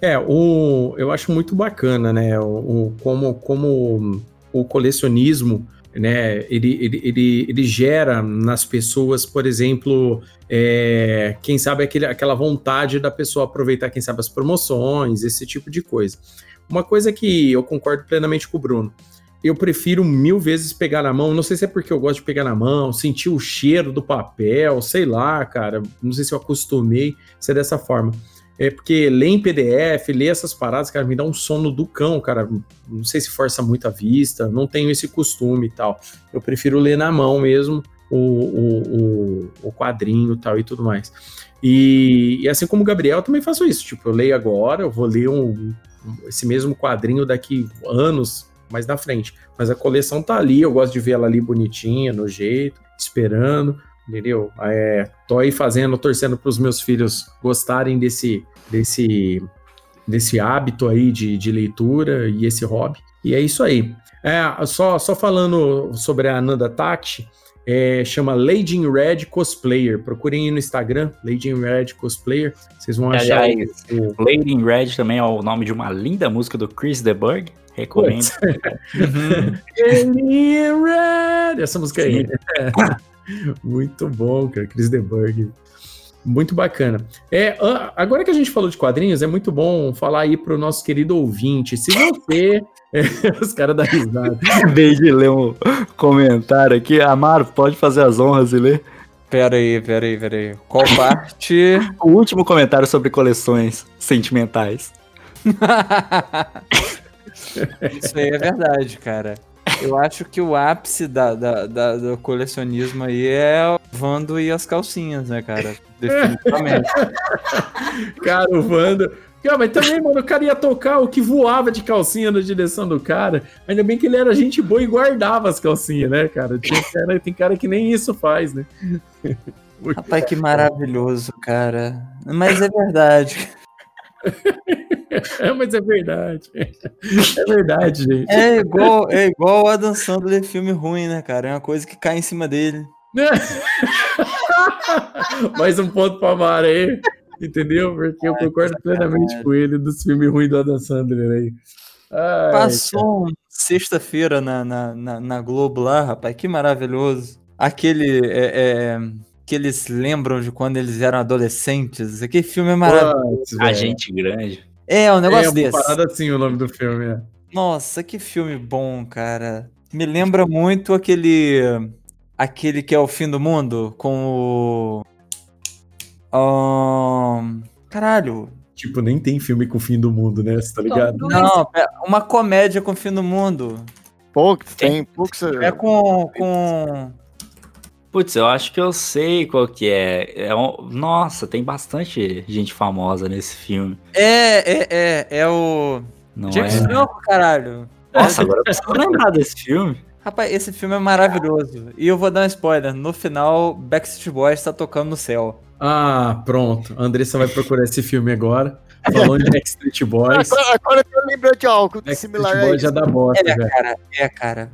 é, o, eu acho muito bacana, né? O, o, como, como o colecionismo né? Ele, ele, ele, ele gera nas pessoas, por exemplo, é, quem sabe aquele, aquela vontade da pessoa aproveitar, quem sabe, as promoções, esse tipo de coisa. Uma coisa que eu concordo plenamente com o Bruno. Eu prefiro mil vezes pegar na mão. Não sei se é porque eu gosto de pegar na mão, sentir o cheiro do papel, sei lá, cara. Não sei se eu acostumei ser dessa forma. É porque ler em PDF, ler essas paradas, cara, me dá um sono do cão, cara. Não sei se força muito a vista, não tenho esse costume e tal. Eu prefiro ler na mão mesmo o, o, o, o quadrinho tal e tudo mais. E, e, assim como o Gabriel, eu também faço isso. Tipo, eu leio agora, eu vou ler um, esse mesmo quadrinho daqui anos mais na frente. Mas a coleção tá ali, eu gosto de ver ela ali bonitinha, no jeito, esperando entendeu? É, tô aí fazendo, torcendo para os meus filhos gostarem desse, desse, desse hábito aí de, de leitura e esse hobby. E é isso aí. É, só, só falando sobre a Ananda Tati, é, chama Lady in Red Cosplayer. Procurem aí no Instagram, Lady in Red Cosplayer. Vocês vão achar. Aliás, o... Lady in Red também é o nome de uma linda música do Chris DeBurg. Recomendo. In Red! Essa música aí. Muito bom, cara. Chris DeBurg. Muito bacana. É, agora que a gente falou de quadrinhos, é muito bom falar aí para o nosso querido ouvinte. Se você. É, os caras da risada. Vez de ler um comentário aqui, Amaro, pode fazer as honras e ler. Pera aí, pera aí, pera aí. Qual parte? o último comentário sobre coleções sentimentais. Isso aí é verdade, cara. Eu acho que o ápice da, da, da, do colecionismo aí é o Vando e as calcinhas, né, cara? Definitivamente. cara, o Vando. Cara, mas também, mano, o cara ia tocar o que voava de calcinha na direção do cara. Ainda bem que ele era gente boa e guardava as calcinhas, né, cara? Tem cara, tem cara que nem isso faz, né? Rapaz, que maravilhoso, cara. Mas é verdade. É, mas é verdade. É verdade, gente. É igual, é igual o Adam Sandler filme ruim, né, cara? É uma coisa que cai em cima dele. Mais um ponto para Mara aí. Entendeu? Porque eu concordo plenamente com ele dos filmes ruins do Adam Sandler aí. Ai, Passou sexta-feira na, na, na, na, Globo lá, rapaz. Que maravilhoso. aquele é, é, que eles lembram de quando eles eram adolescentes. Aquele filme é maravilhoso. Velho. Agente grande. É, um negócio é, uma desse. parada assim o nome do filme. É. Nossa, que filme bom, cara. Me lembra muito aquele. Aquele que é o fim do mundo com o. Ahn, caralho. Tipo, nem tem filme com o fim do mundo, né? Você tá ligado? Não, é uma comédia com o fim do mundo. Poucos, tem poucos. É com. com... Putz, eu acho que eu sei qual que é. é um- Nossa, tem bastante gente famosa nesse filme. É, é, é. É o. Não James é? Franco, caralho. Nossa, agora eu preciso lembrar desse filme. Rapaz, esse filme é maravilhoso. E eu vou dar um spoiler. No final, Backstreet Boys tá tocando no céu. Ah, pronto. A Andressa vai procurar esse filme agora. Falando de Backstreet Boys. Agora, agora eu lembrei de algo Backstreet similar a Boys já dá bosta, É, velho. cara. É, cara.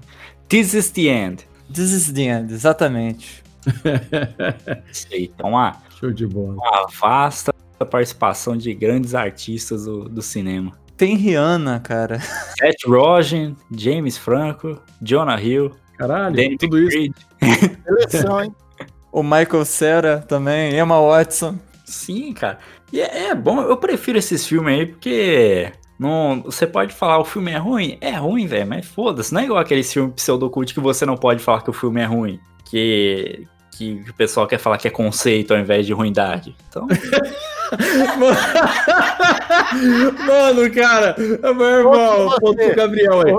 This is the end. This is the end, exatamente. Sei, então uma, Show de bola. uma vasta participação de grandes artistas do, do cinema. Tem Rihanna, cara. Seth Rogen, James Franco, Jonah Hill, Caralho, Danny tudo isso. McBride. Seleção, hein? O Michael Cera também, Emma Watson. Sim, cara. E é, é bom, eu prefiro esses filmes aí porque não, você pode falar o filme é ruim? É ruim, velho, mas foda-se. Não é igual aquele filme pseudocult que você não pode falar que o filme é ruim. Que, que o pessoal quer falar que é conceito ao invés de ruindade. Então, Mano, cara, meu irmão, Ô, ponto Gabriel aí.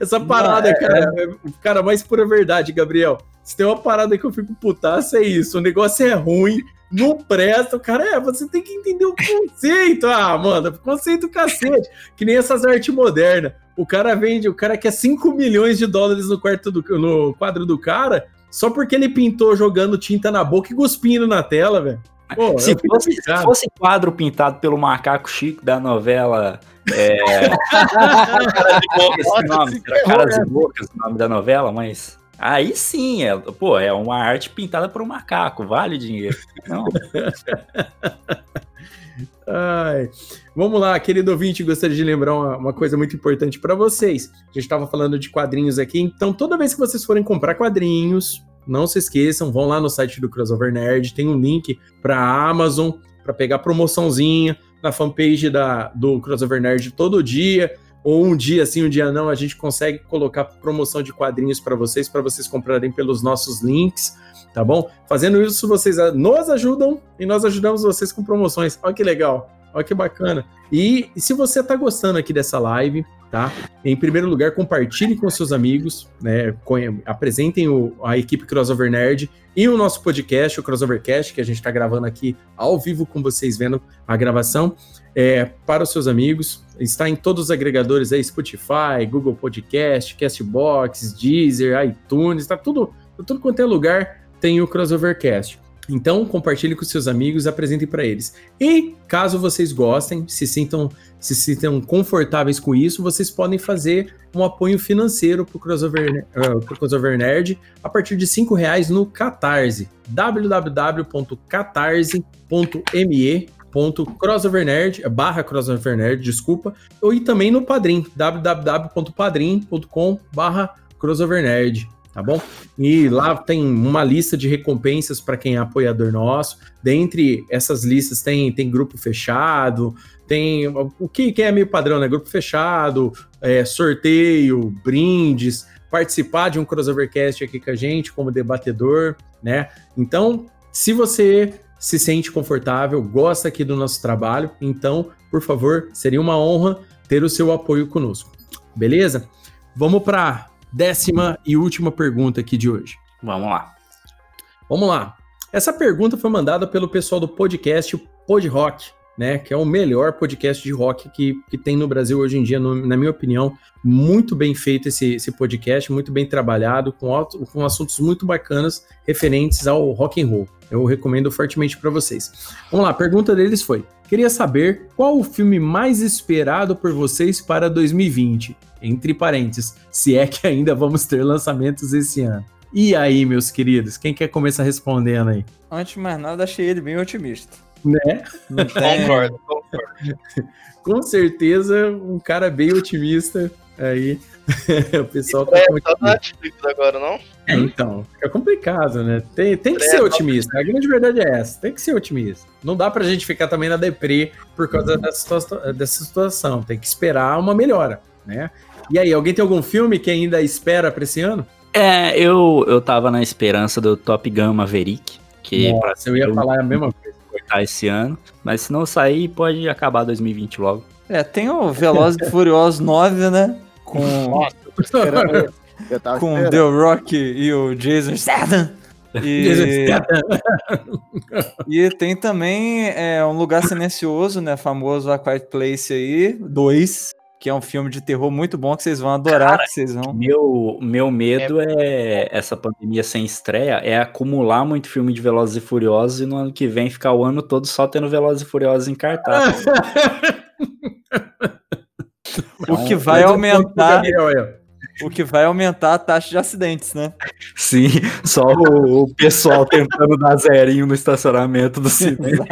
Essa parada, é- cara, é, cara, mais pura verdade, Gabriel. Se tem uma parada que eu fico putaço, é isso. O negócio é ruim, não presta. O cara, é, você tem que entender o conceito. Ah, mano, conceito cacete. Que nem essas artes modernas. O cara vende, o cara quer 5 milhões de dólares no, quarto do, no quadro do cara, só porque ele pintou jogando tinta na boca e cuspindo na tela, velho. Pô, se eu fico fosse, se fosse quadro pintado pelo macaco Chico da novela. É, esse nome, era Caras e Bocas, o nome da novela, mas. Aí sim, é, pô, é uma arte pintada por um macaco, vale o dinheiro. Não, Ai. Vamos lá, querido ouvinte, gostaria de lembrar uma, uma coisa muito importante para vocês. A gente estava falando de quadrinhos aqui, então toda vez que vocês forem comprar quadrinhos, não se esqueçam, vão lá no site do Crossover Nerd, tem um link para Amazon para pegar promoçãozinha na fanpage da, do Crossover Nerd todo dia. Ou um dia sim, um dia não, a gente consegue colocar promoção de quadrinhos para vocês, para vocês comprarem pelos nossos links, tá bom? Fazendo isso, vocês nos ajudam e nós ajudamos vocês com promoções. Olha que legal. Olha que bacana. E, se você tá gostando aqui dessa live, tá? Em primeiro lugar, compartilhe com seus amigos, né? Apresentem o- a equipe Crossover Nerd e o nosso podcast, o Crossovercast, que a gente tá gravando aqui ao vivo com vocês vendo a gravação, é, para os seus amigos. Está em todos os agregadores aí, Spotify, Google Podcast, Castbox, Deezer, iTunes, tá tudo, tudo quanto é lugar tem o Crossovercast. Então, compartilhe com seus amigos, apresentem para eles. E caso vocês gostem, se sintam, se sintam confortáveis com isso, vocês podem fazer um apoio financeiro para o Crossover, uh, Crossover Nerd a partir de R$ reais no Catarse. www.catarse.me crossovernerd, barra crossovernerd, desculpa, ou e também no Padrim, www.padrim.com barra crossovernerd, tá bom? E lá tem uma lista de recompensas para quem é apoiador nosso. Dentre essas listas tem, tem grupo fechado, tem o que, que é meio padrão, né? Grupo fechado, é, sorteio, brindes, participar de um crossovercast aqui com a gente como debatedor, né? Então, se você se sente confortável, gosta aqui do nosso trabalho, então, por favor, seria uma honra ter o seu apoio conosco. Beleza? Vamos para décima e última pergunta aqui de hoje. vamos lá. Vamos lá. Essa pergunta foi mandada pelo pessoal do podcast Pod Rock, né? Que é o melhor podcast de rock que, que tem no Brasil hoje em dia, no- na minha opinião. Muito bem feito esse, esse podcast, muito bem trabalhado, com, alto- com assuntos muito bacanas referentes ao rock and roll. Eu recomendo fortemente para vocês. Vamos lá, a pergunta deles foi: queria saber qual o filme mais esperado por vocês para 2020? Entre parênteses, se é que ainda vamos ter lançamentos esse ano. E aí, meus queridos, quem quer começar respondendo aí? Antes de mais nada, achei ele bem otimista. Né? Concordo, concordo. Com certeza, um cara bem otimista aí. o pessoal tá É, com só na Netflix agora, não? É, então, fica complicado, né? Tem, tem que ser otimista. A grande verdade é essa. Tem que ser otimista. Não dá pra gente ficar também na deprê por causa dessa, situa- dessa situação. Tem que esperar uma melhora, né? E aí, alguém tem algum filme que ainda espera pra esse ano? É, eu, eu tava na esperança do Top Gun Maverick, que pra Nossa, eu ia falar a mesma coisa. cortar esse ano. Mas se não sair, pode acabar 2020 logo. É, tem o Velozes e Furiosos 9, né? Com, Eu tava com esperando. The Rock e o Jason Statham. E, e tem também é, Um Lugar Silencioso, né? Famoso A Quiet Place aí, 2, que é um filme de terror muito bom que vocês vão adorar, que vocês vão. Meu, meu medo é... essa pandemia sem estreia, é acumular muito filme de Velozes e Furiosos e no ano que vem ficar o ano todo só tendo Velozes e Furiosos em cartaz. O que vai um aumentar, o que vai aumentar a taxa de acidentes, né? Sim, só o, o pessoal tentando dar zerinho no estacionamento do cinema.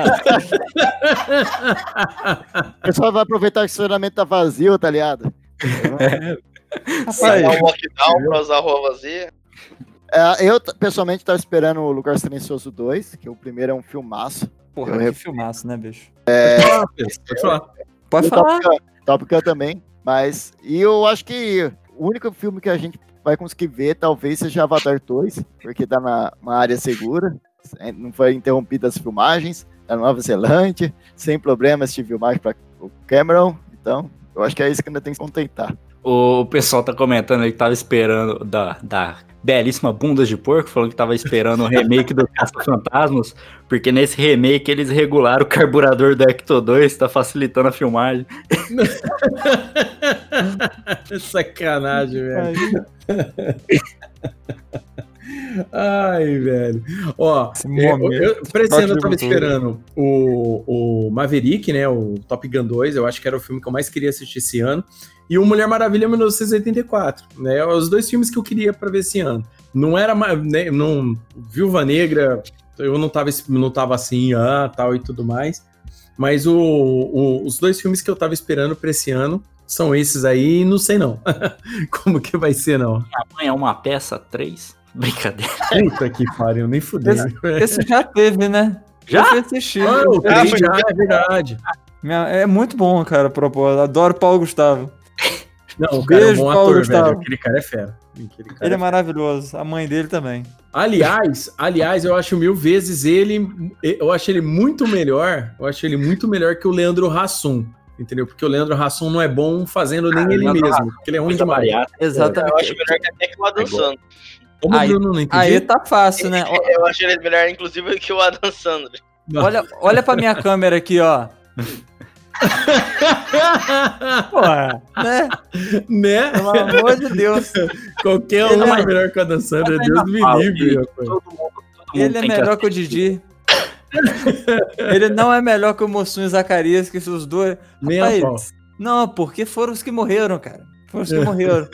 O pessoal vai aproveitar que o estacionamento tá vazio, tá ligado? Rapaz, dar um lockdown pra usar a rua vazia. É, eu, pessoalmente, tava esperando o Lugar Silencioso 2, que o primeiro é um filmaço. porra, eu que re- filmaço, né, bicho? Pode falar, Pedro, pode falar. Pode falar. Top Gun, também. Mas, e eu acho que o único filme que a gente vai conseguir ver talvez seja Avatar 2, porque tá na uma área segura, é, não foi interrompida as filmagens, na Nova Zelândia, sem problemas de filmagem para o Cameron. Então, eu acho que é isso que ainda tem que contentar. O pessoal tá comentando aí que tava esperando da, da belíssima Bundas de Porco, falando que tava esperando o remake do Caça-Fantasmas, porque nesse remake eles regularam o carburador do Ecto 2, tá facilitando a filmagem. Sacanagem, velho. Ai, velho. Ó, eu, eu, pra esse ano eu tava esperando o, o Maverick, né? O Top Gun 2. Eu acho que era o filme que eu mais queria assistir esse ano. E o Mulher Maravilha 1984, né? Os dois filmes que eu queria pra ver esse ano. Não era mais. Né, não, Viúva Negra, eu não tava, não tava assim, ah, tal e tudo mais. Mas o, o- os dois filmes que eu tava esperando pra esse ano são esses aí, e não sei não. Como que vai ser, não. Amanhã é uma peça 3? Brincadeira. Puta que pariu, nem fudeu. Esse já teve, né? Já? Eu fui assistir. Ah, Eu três já, é verdade. Minha- É muito bom, cara, propósito. Adoro Paulo Gustavo. Não, o cara é um Beijo, bom Paulo ator, Gustavo. velho. Aquele cara é fera. Aquele cara Ele é é maravilhoso. A mãe dele também. Aliás, aliás, eu acho mil vezes ele. Eu acho ele muito melhor. Eu acho ele muito melhor que o Leandro Hassum. Entendeu? Porque o Leandro Hassum não é bom fazendo nem Cara, ele mesmo. Porque ele é ruim Muita demais. bariátrica. Eu Exatamente. acho melhor que até que o Adam Sandler. Como o Aí- Bruno não entendi. Aí tá fácil, né? Eu acho ele melhor, inclusive, que o Adam Sandler. Olha, olha pra minha câmera aqui, ó. Porra, né? né? Pelo amor de Deus. Qualquer Ele um é- é melhor que o Adam Sandler. Mas Deus me livre, que rapaz. Todo mundo, todo mundo Ele é melhor que o Didi. Ele não é melhor que o e Zacarias, que os dois. Nem Rapaz. Não, porque foram os que morreram, cara. Foram os que morreram.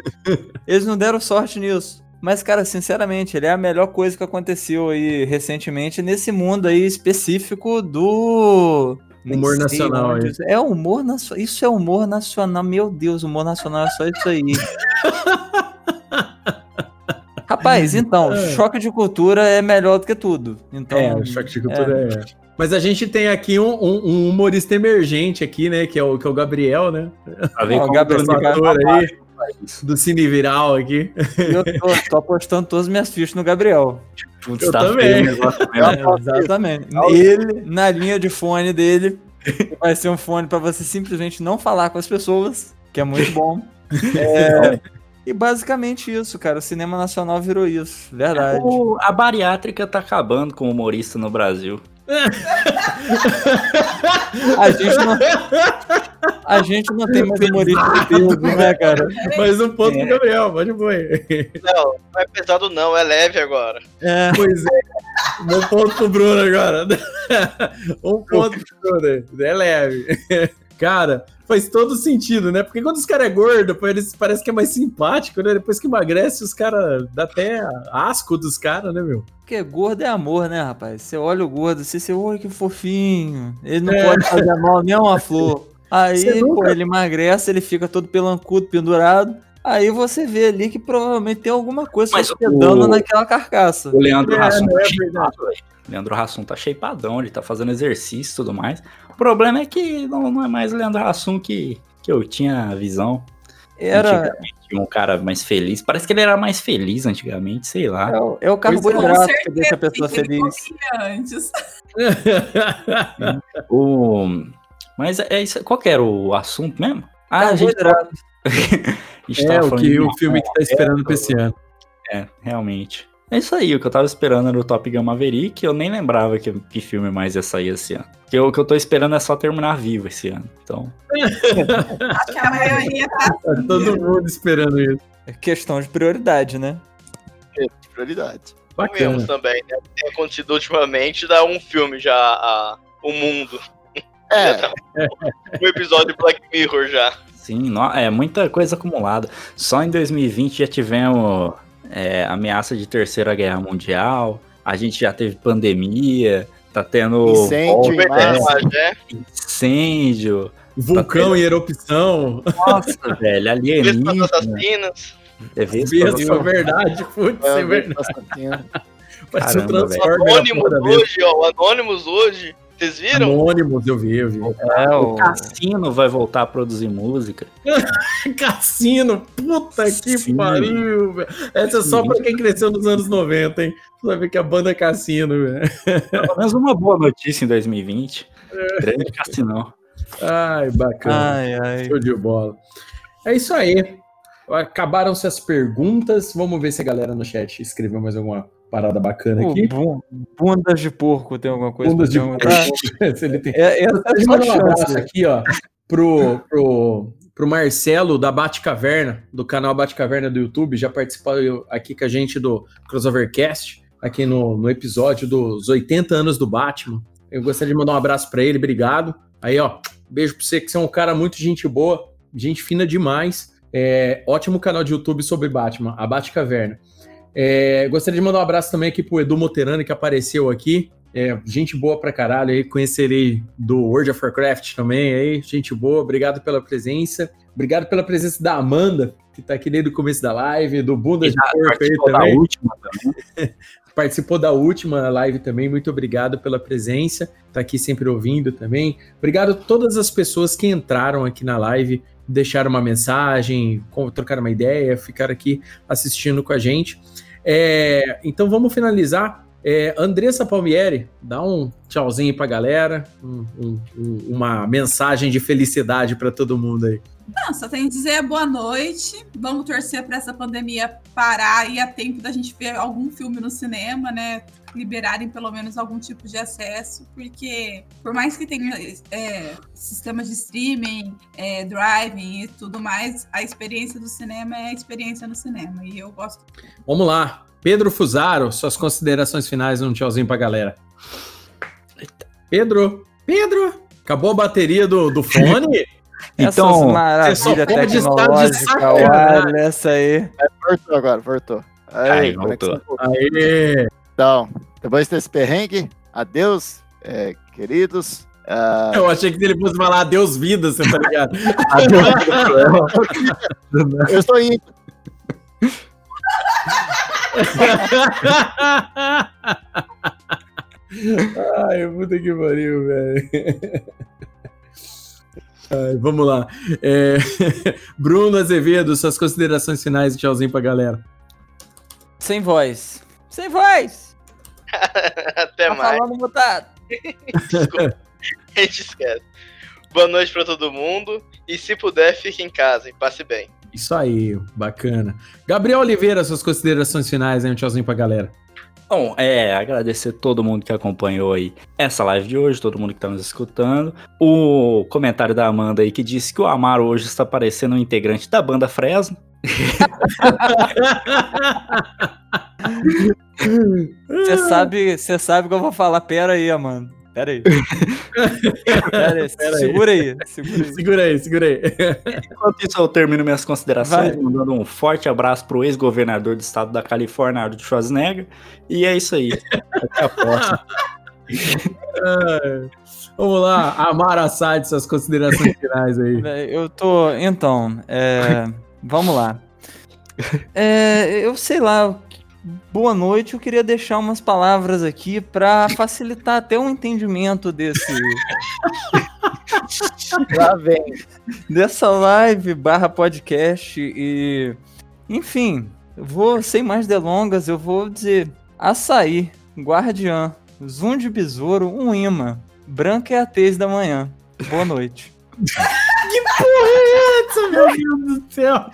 Eles não deram sorte nisso. Mas, cara, sinceramente, ele é a melhor coisa que aconteceu aí recentemente nesse mundo aí específico do. Humor nacional onde aí. isso- É humor nacional. Isso é humor nacional. Meu Deus, humor nacional é só isso aí. Rapaz, então, É. choque de cultura é melhor do que tudo. Então, É, o choque de cultura é. Mas a gente tem aqui um, um- um humorista emergente aqui, né? Que é o, que é o Gabriel, né? Ver Ó, como Gabriel, aí. do Cine Viral aqui. eu tô, tô apostando todas as minhas fichas no Gabriel. Putz, Eu tá também. É, exatamente. Ele, na linha de fone dele, vai ser um fone pra você simplesmente não falar com as pessoas, que é muito bom. É, e basicamente isso, cara. O cinema nacional virou isso. Verdade. O- a bariátrica tá acabando com o humorista no Brasil. A gente não, a gente não tem mais humorista de peso, né, cara? Mais um ponto É. pro Gabriel, pode pôr. Não, não é pesado não, é leve agora. É, Pois é. Um ponto pro Bruno agora. Um ponto pro Bruno. É leve. Cara, faz todo sentido, né? Porque quando os caras é gordo, eles parece que é mais simpático, né? Depois que emagrece, os caras dá até asco dos caras, né, meu? porque gordo é amor, né, rapaz? Você olha o gordo, você, você olha que fofinho. Ele não É. pode fazer mal nem uma flor. Aí, nunca- pô, ele emagrece, ele fica todo pelancudo, pendurado. Aí você vê ali que provavelmente tem alguma coisa Mas hospedando o- naquela carcaça. O Leandro É, Hassum não tá é. Leandro Hassum tá shapeadão, ele tá fazendo exercício e tudo mais. O problema é que não, não é mais o Leandro Hassum que, que eu tinha a visão. Era. Um cara mais feliz. Parece que ele era mais feliz antigamente, sei lá. É o, é o carboidrato que certeza, deixa a pessoa que feliz. antes. O... Mas é isso. Qual que era o assunto mesmo? Ah, a gente, Carboidrato. a gente é tava o, que, o filme que tá esperando pra esse ano. É, realmente. É isso aí, o que eu tava esperando era o Top Gun Maverick, eu nem lembrava que, que filme mais ia sair esse ano. Porque o que eu tô esperando é só terminar vivo esse ano. Então, Acho que a maioria tá Tá todo mundo esperando isso. É questão de prioridade, né? Prioridade. Bacana. Vemos também, né? Tem acontecido ultimamente, dá um filme já, a, o mundo. É, Um episódio de Black Mirror já. sim, é muita coisa acumulada. Só em 2020 já tivemos é, ameaça de terceira guerra mundial, a gente já teve pandemia, tá tendo Incêndio volta, em é. incêndio. Vulcão e erupção. Nossa, velho, alienígena. assassinas. É vespa, Vespa, verdade. Putz, é É, verdade. Parece um Transformer. Anônimos hoje, ó. O Anônimos hoje. Vocês viram? Anônimos, eu vi, eu vi. É, O o. Cassino vai voltar a produzir música. Cassino, puta que Sim. pariu, velho. Essa é só pra quem cresceu nos anos 90, hein? Você vai ver que a banda Cassino, velho. Pelo menos uma boa notícia em 2020. Grande Cassinão. Ai, bacana. Ai, ai. Show de bola. É isso aí. Acabaram-se as perguntas. Vamos ver se a galera no chat escreveu mais alguma parada bacana aqui. bu- bundas de porco tem alguma coisa Bundas de pra porco. ele tem- É, é Deixa eu só mandar um chance. abraço aqui, ó, pro, pro, pro Marcelo da Batcaverna, do canal Batcaverna do YouTube, já participou aqui com a gente do Crossovercast, aqui no, no episódio dos 80 anos do Batman. Eu gostaria de mandar um abraço pra ele, obrigado. Aí, ó, beijo pra você, que você é um cara muito gente boa, gente fina demais. É, ótimo canal de YouTube sobre Batman, a Batcaverna. É, gostaria de mandar um abraço também aqui pro Edu Moterani, que apareceu aqui. É, gente boa pra caralho aí, conhecerei do World of Warcraft também aí, gente boa, obrigado pela presença. Obrigado pela presença da Amanda, que tá aqui desde o começo da live, do Bunda de Porco aí Participou da também última também. participou da última live também. Muito obrigado pela presença. Tá aqui sempre ouvindo também. Obrigado a todas as pessoas que entraram aqui na live, deixaram uma mensagem, trocaram uma ideia, ficaram aqui assistindo com a gente. É, então vamos finalizar. É, Andressa Palmieri, dá um tchauzinho pra galera, um- um- um- uma mensagem de felicidade para todo mundo aí. Não, só tenho que dizer boa noite. Vamos torcer para essa pandemia parar e a tempo da gente ver algum filme no cinema, né? Liberarem pelo menos algum tipo de acesso, porque por mais que tenha é, sistemas de streaming, é, driving e tudo mais, a experiência do cinema é a experiência no cinema. E eu gosto. Vamos lá. Pedro Fusaro, suas considerações finais, um tchauzinho pra galera. Pedro, Pedro, acabou a bateria do, do fone? Essas Então, tecnológicas, sacanagem. olha essa aí. Voltou agora, voltou. Aí, Aí, conexão voltou. voltou. Então, depois desse perrengue, adeus, é, queridos. Ah, Eu achei que ele fosse falar adeus vida, você tá ligado? eu estou indo. Ai, puta que pariu, velho. Ai, vamos lá. É, Bruno Azevedo, suas considerações finais e tchauzinho pra galera. Sem voz. Sem voz! Até Tá mais. falando mutado. A gente esquece. Boa noite pra todo mundo. E se puder, fique em casa e passe bem. Isso aí, bacana. Gabriel Oliveira, suas considerações finais aí, um tchauzinho pra galera. Bom, é, agradecer todo mundo que acompanhou aí essa live de hoje, todo mundo que tá nos escutando. O comentário da Amanda aí que disse que o Amaro hoje está parecendo um integrante da banda Fresno. Você sabe, você sabe que eu vou falar. Pera aí, Amanda. Pera aí. Pera aí. Pera aí. segura aí. Segura aí. segura aí, segura aí. Enquanto isso, eu termino minhas considerações, Vai. mandando um forte abraço pro ex-governador do estado da Califórnia, Arnold Schwarzenegger. E é isso aí. Até a próxima. Vamos lá, Amara Assad, suas considerações finais aí. Eu tô. Então, é, vamos lá. É, eu sei lá. Boa noite, eu queria deixar umas palavras aqui pra facilitar até o entendimento desse Lá vem. dessa live barra podcast e enfim, vou sem mais delongas, eu vou dizer açaí, guardiã, zoom de besouro, um imã, branca é a tez da manhã. Boa noite. Meu Deus do céu.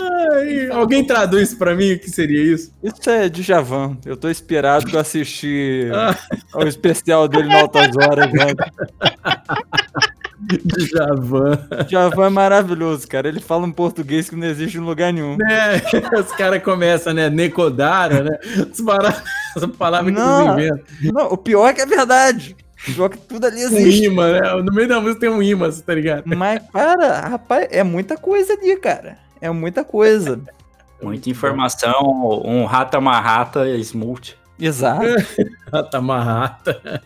Ai, alguém traduz pra mim o que seria isso? Isso é Djavan. Eu tô inspirado que eu assisti Ah. o especial dele no Altas Horas. Né? Djavan. Djavan é maravilhoso, cara. Ele fala um português que não existe em lugar nenhum. É, os caras começam, né? Necodara, né? As paradas- Essa palavra que Não. eles inventam. Não, o pior é que é verdade. Que tudo ali Um existe. imã, né? No meio da música tem um imã, tá ligado? Mas, cara, rapaz, é muita coisa ali, cara. É muita coisa. Muita informação, um rata marrata smooth. Exato. Rata marrata.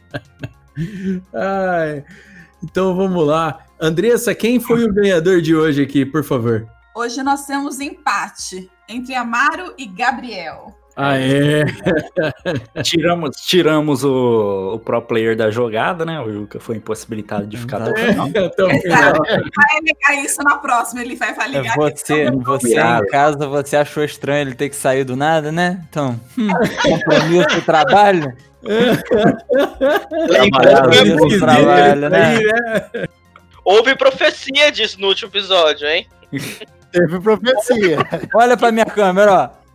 Ai. Então vamos lá. Andressa, quem foi o ganhador de hoje aqui, por favor? Hoje nós temos empate entre Amaro e Gabriel. Ah, é. Tiramos, tiramos o, o pro player da jogada, né? O Yuka foi impossibilitado de ficar até o final. Então. Vai ligar isso na próxima, ele vai, vai ligar É Você, você em casa, você achou estranho ele ter que sair do nada, né? Então, hum, compromisso do trabalho. Mesmo. trabalho, né? Né? Houve profecia disso no último episódio, hein? Teve profecia. Olha pra minha câmera, ó.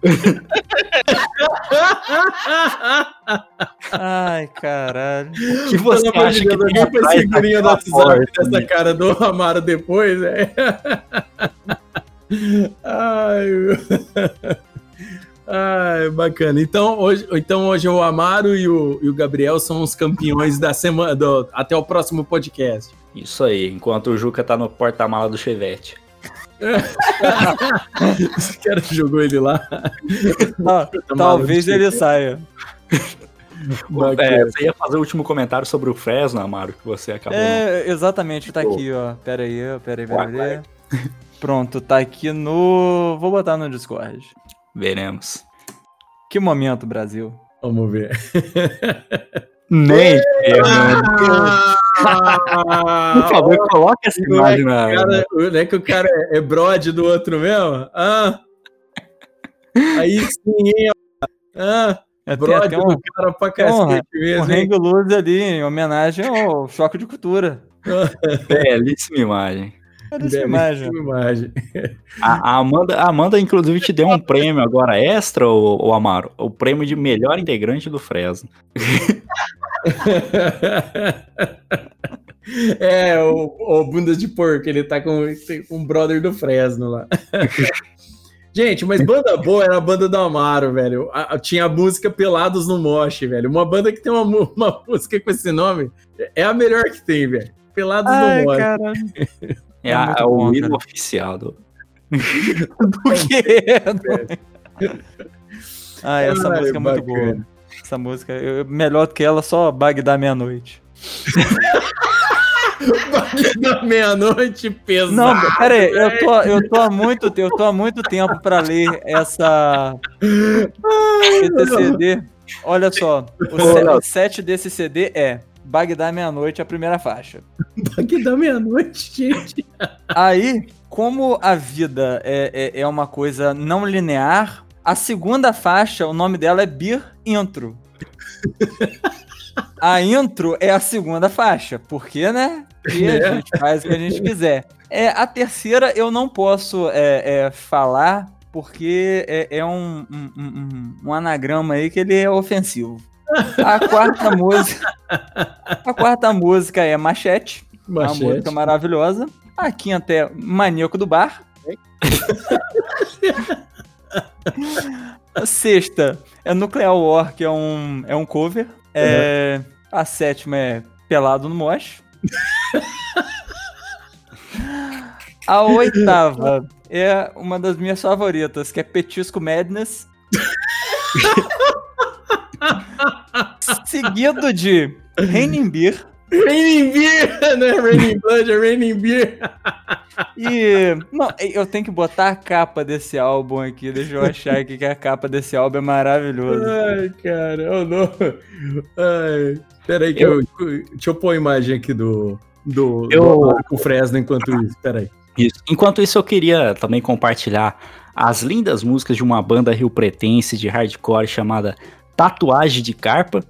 Ai, caralho. O que você Pelo acha de que tem atrás figurinha no daquela WhatsApp dessa né? cara do Amaro depois, né? Ai, meu. Ai, bacana. Então hoje, então hoje o Amaro e o, e o Gabriel são os campeões da semana. do- até o próximo podcast. Isso aí, enquanto o Juca tá no porta-mala do Chevette. Esse cara jogou ele lá. Ó, talvez ele saia. É, você ia fazer o último comentário sobre o Fresno, Amaro, que você acabou. É, exatamente, tá aqui, ó. Pera aí, pera aí, pera aí. Pronto, tá aqui no. Vou botar no Discord. Veremos. Que momento, Brasil. Vamos ver. Nem. Ah, Por favor, coloque essa é, imagem na. cara, não é que o cara é, é brode do outro mesmo? Ah! Aí sim, hein? ó. Ah, É, brode um, do cara pra cacete um mesmo, hein? hang loose ali, em homenagem ao choque de cultura. Belíssima imagem. Belíssima imagem. imagem. A, a Amanda, a Amanda, inclusive, te deu um prêmio agora extra, o, o Amaro. O prêmio de melhor integrante do Fresno. É, o, o bunda de porco, ele tá com, com um brother do Fresno lá. Gente, mas banda boa era a banda do Amaro, velho. A- a- tinha a música Pelados no Moche, velho. Uma banda que tem uma, uma música com esse nome é a melhor que tem, velho. Pelados Ai, no Moche. caralho. É, É a- é o hino cara. oficial do. Do quê? Ah, essa Ai, música é muito bacana. boa. Essa música, eu- melhor do que ela, só Bagdá Meia-Noite. da meia-noite pesado. Não, pera aí, eu tô, eu, tô há muito, eu tô há muito tempo pra ler essa, esse CD. Olha só, o, se- o set desse CD é Bagdá Meia-Noite, a primeira faixa. Da meia-noite, gente. Aí, como a vida é, é, é uma coisa não linear, a segunda faixa, o nome dela é Beer Intro. A intro é a segunda faixa, porque, né? E a Né? gente faz o que a gente quiser. É, a terceira eu não posso é, é, falar, porque é, é um, um, um- um anagrama aí que ele é ofensivo. A quarta música. A quarta música é Machete. Uma Machete. música maravilhosa. A quinta é Maníaco do Bar. A sexta é Nuclear War, que é um, é um cover. É, A sétima é Pelado no Mosh. A oitava é uma das minhas favoritas, que é Petisco Madness. Seguido de Raining Beer, Raining Beer! Não é Raining Blood, é Raining Beer. E. Não, eu tenho que botar a capa desse álbum aqui. Deixa eu achar aqui que a capa desse álbum é maravilhosa. Ai, cara, oh não. Ai, peraí que eu... Deixa eu pôr a imagem aqui do... Do, Eu- do Marco Fresno enquanto isso, peraí. Isso. Enquanto isso, eu queria também compartilhar as lindas músicas de uma banda rio-pretense de hardcore chamada Tatuagem de Carpa,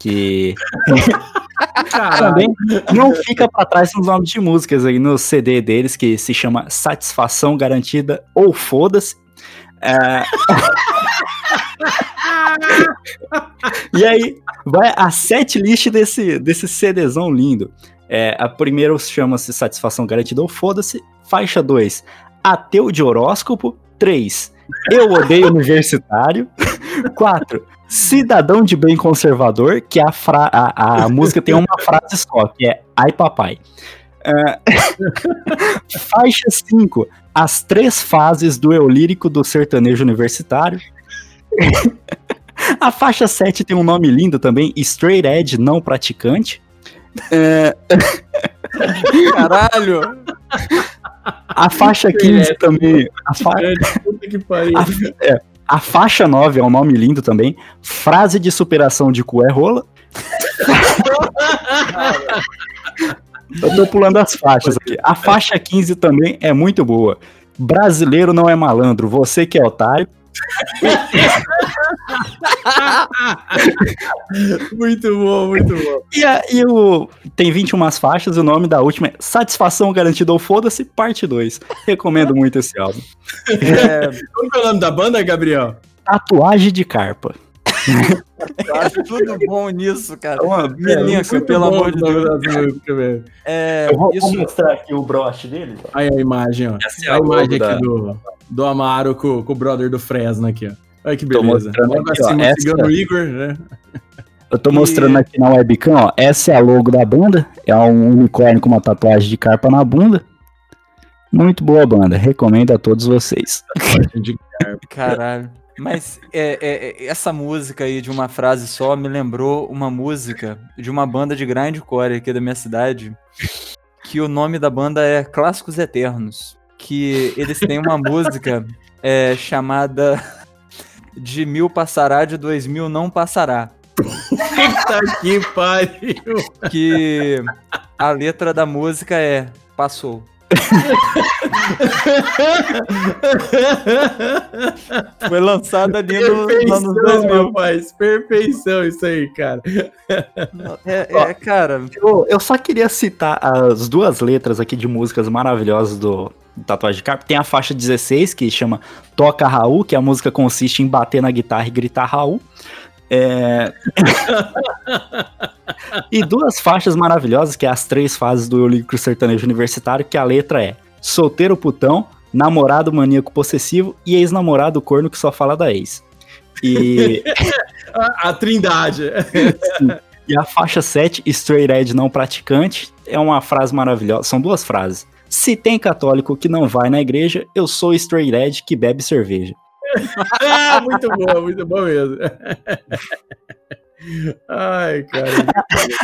que também não fica pra trás nos nomes de músicas aí no CD deles, que se chama Satisfação Garantida ou Foda-se. É... e aí, vai a set list desse, desse CDzão lindo. É, a primeira chama-se Satisfação Garantida ou Foda-se. Faixa 2, Ateu de Horóscopo. 3, Eu Odeio Universitário. 4, Cidadão de Bem Conservador, que a, fra- a, a música tem uma frase só, que é Ai Papai. É, Faixa 5, As Três Fases do Eu Lírico do Sertanejo Universitário. A faixa 7 tem um nome lindo também, Straight Edge Não Praticante. É, Caralho! a faixa 15 também. A, fa- Puta que pariu. a faixa 9 é um nome lindo também. Frase de superação de cu é rola. Eu tô pulando as faixas aqui. A faixa 15 também é muito boa. Brasileiro não é malandro, você que é otário. Muito bom, muito bom. E, a- e o, tem 21 faixas, o nome da última é Satisfação Garantida ou Foda-se, parte 2. Recomendo muito esse álbum. É, Como que é o nome da banda, Gabriel? Tatuagem de carpa. eu acho tudo bom nisso, cara. Uma- Melinca, Muito pelo bom amor de Deus. velho. É, Eu vou, isso, vou mostrar aqui o broche dele. Aí a imagem, ó. Essa é a a imagem da- aqui do, do Amaro com, com o brother do Fresno aqui, ó. Olha que Tô beleza. mostrando Logo aqui, ó, essa- Cigano Igor, né? Eu tô mostrando aqui na webcam, ó. Essa é a logo da banda. É um unicórnio com uma tatuagem de carpa na bunda. Muito boa banda. Recomendo a todos vocês. Caralho. Mas é, é, é, essa música aí de uma frase só me lembrou uma música de uma banda de grindcore aqui da minha cidade, que o nome da banda é Clássicos Eternos, que eles têm uma música é, chamada De Mil Passará, de Dois Mil Não Passará, Puta que pariu. que a letra da música é Passou. Foi lançada ali no, nos anos Perfeição, 2000. rapaz. Perfeição isso aí, cara. É, é, cara, Eu, eu só queria citar as duas letras aqui de músicas maravilhosas do Tatuagem de Carpa. Tem a faixa 16, que chama Toca Raul, que a música consiste em bater na guitarra e gritar Raul. É... e duas faixas maravilhosas, que é as três fases do Eu Sertanejo Universitário, que a letra é Solteiro Putão, Namorado Maníaco Possessivo e Ex-Namorado Corno que só fala da ex. E... A, a trindade. E a faixa 7, Straight Edge não praticante, é uma frase maravilhosa. São duas frases. Se tem católico que não vai na igreja, eu sou straight edge que bebe cerveja. Ah, muito bom, muito bom mesmo. Ai, cara.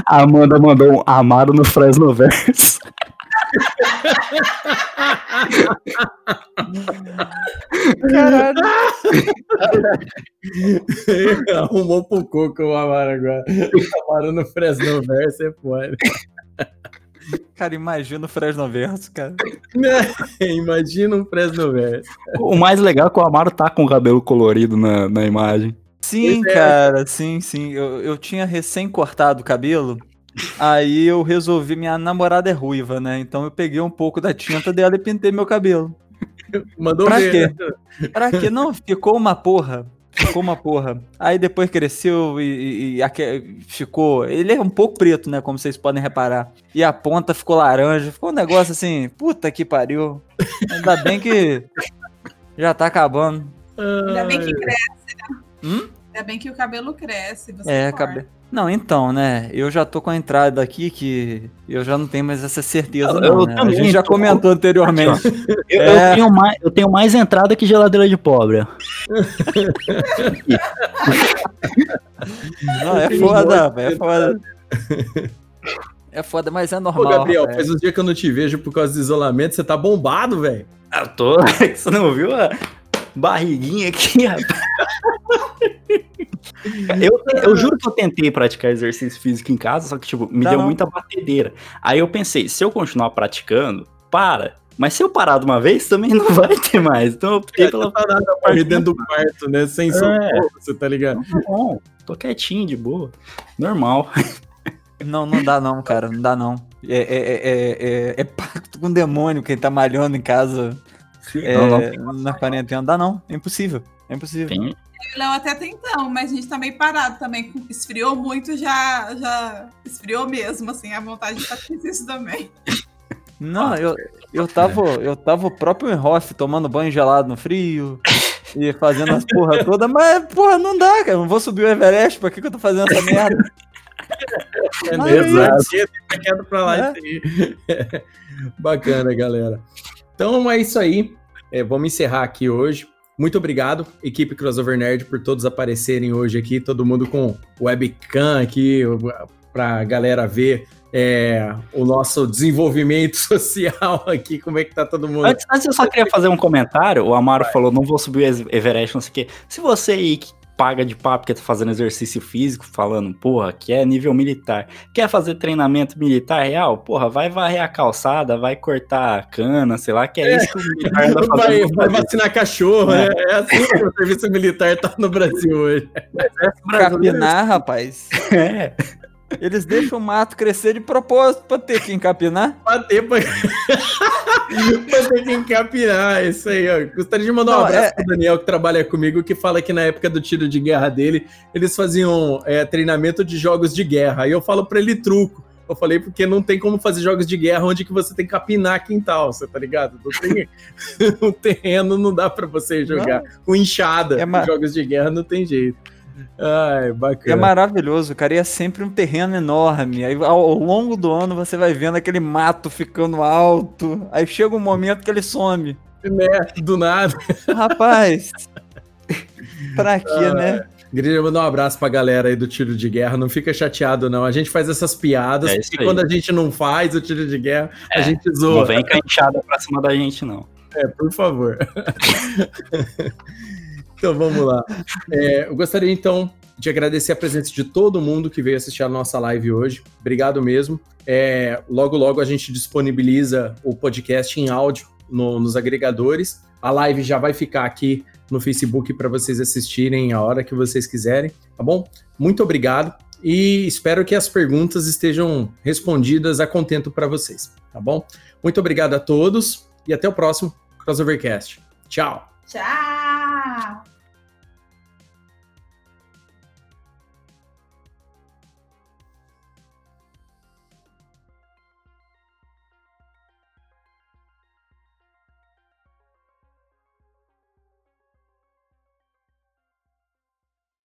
A Amanda mandou um Amaro no Fresno Verso. caralho. Arrumou pro coco o Amaro agora. O Amaro no Fresno Verso é foda. Cara, imagina o Fresno Verso, cara. Imagina um Fresno Verso. O mais legal é que o Amaro tá com o cabelo colorido na, na imagem. Sim, é. cara, sim, sim. Eu, eu tinha recém cortado o cabelo, aí eu resolvi, minha namorada é ruiva, né? Então eu peguei um pouco da tinta dela e pintei meu cabelo. Mandou Pra ver. quê? Pra quê? Não, ficou uma porra. Ficou uma porra. Aí depois cresceu e, e- e ficou. Ele é um pouco preto, né? Como vocês podem reparar. E a ponta ficou laranja. Ficou um negócio assim, puta que pariu. Ainda bem que já tá acabando. Ainda bem que cresce, né? Hum? Ainda bem que o cabelo cresce. Você É, corta. Não, então, né? Eu já tô com a entrada aqui que eu já não tenho mais essa certeza, Eu- não, eu né? A gente já tô- comentou anteriormente. Eu, É. eu tenho mais, eu tenho mais entrada que geladeira de pobre. Não, é foda, velho, é foda. É foda, mas é Ô, normal. Gabriel, rapaz. faz uns dias que eu não te vejo por causa do isolamento. Você tá bombado, velho. Ah, Eu tô. Você não viu a barriguinha aqui, rapaz? Eu, eu juro que eu tentei praticar exercício físico em casa, só que, tipo, me deu não. muita batedeira. Aí eu pensei, se eu continuar praticando, para. Mas se eu parar de uma vez, também não vai ter mais. Então eu optei pela. Tá nada morrer dentro do quarto, né? Sem socorro, você tá ligado? Bom, tô quietinho, de boa. Normal. Não, não dá não, cara, não dá não. É, é, é, é, é- é pacto com o demônio quem tá malhando em casa é, Não, não, na quarentena. Não dá não, é impossível. É impossível. tem, Eu e o Léo até tentamos, mas a gente tá meio parado também. Esfriou muito, já, já esfriou mesmo, assim, a vontade de fazer isso também. Não, eu, eu tava, eu tava o próprio em off tomando banho gelado no frio e fazendo as porra toda, mas porra, não dá, cara. Eu não vou subir o Everest, pra que, que eu tô fazendo essa merda? É, mesmo, é quieto pra lá É. isso aí. Bacana, galera. Então é isso aí. É, vamos encerrar aqui hoje. Muito obrigado, equipe Crossover Nerd, por todos aparecerem hoje aqui, todo mundo com webcam aqui, pra galera ver é, o nosso desenvolvimento social aqui, como é que tá todo mundo. Antes, antes eu só queria fazer um comentário. O Amaro falou: não vou subir o Everest, não sei o quê. Se você aí que paga de papo porque tá fazendo exercício físico, falando, porra, que é nível militar, quer fazer treinamento militar real, porra, vai varrer a calçada, vai cortar a cana, sei lá, que é, isso que o militar anda Vai, fazendo. vai vacinar cachorro, né? É assim que o serviço militar tá no Brasil hoje. Capinar, rapaz. É. Eles deixam o mato crescer de propósito pra ter que encapinar. Bater pra... pra ter que encapinar, isso aí, ó. Gostaria de mandar um Não, abraço é- pro Daniel, que trabalha comigo, que fala que na época do tiro de guerra dele, eles faziam é, treinamento de jogos de guerra. Aí eu falo pra ele truco. Eu falei porque não tem como fazer jogos de guerra onde que você tem que capinar quintal, você tá ligado? Não tem... o terreno não dá pra você jogar. Com enxada, É jogos de guerra não tem jeito. Ai, É bacana. maravilhoso, cara. E é sempre um terreno enorme. Aí ao, longo do ano você vai vendo aquele mato ficando alto. Aí chega um momento que ele some. Né? Do nada. Rapaz. pra quê, Ah, né? Queria mandar um abraço pra galera aí do tiro de guerra. Não fica chateado, não. A gente faz essas piadas, É e aí. quando a gente não faz o tiro de guerra, a É, gente Não zoa. vem com a enxada pra cima da gente, não. É, por favor. então vamos lá. É, eu gostaria então de agradecer a presença de todo mundo que veio assistir a nossa live hoje. Obrigado mesmo. É, logo, logo a gente disponibiliza o podcast em áudio no- nos agregadores. A live já vai ficar aqui no Facebook para vocês assistirem a hora que vocês quiserem, tá bom? Muito obrigado e espero que as perguntas estejam respondidas a contento para vocês, tá bom? Muito obrigado a todos e até o próximo Crossovercast. Tchau! Tchau!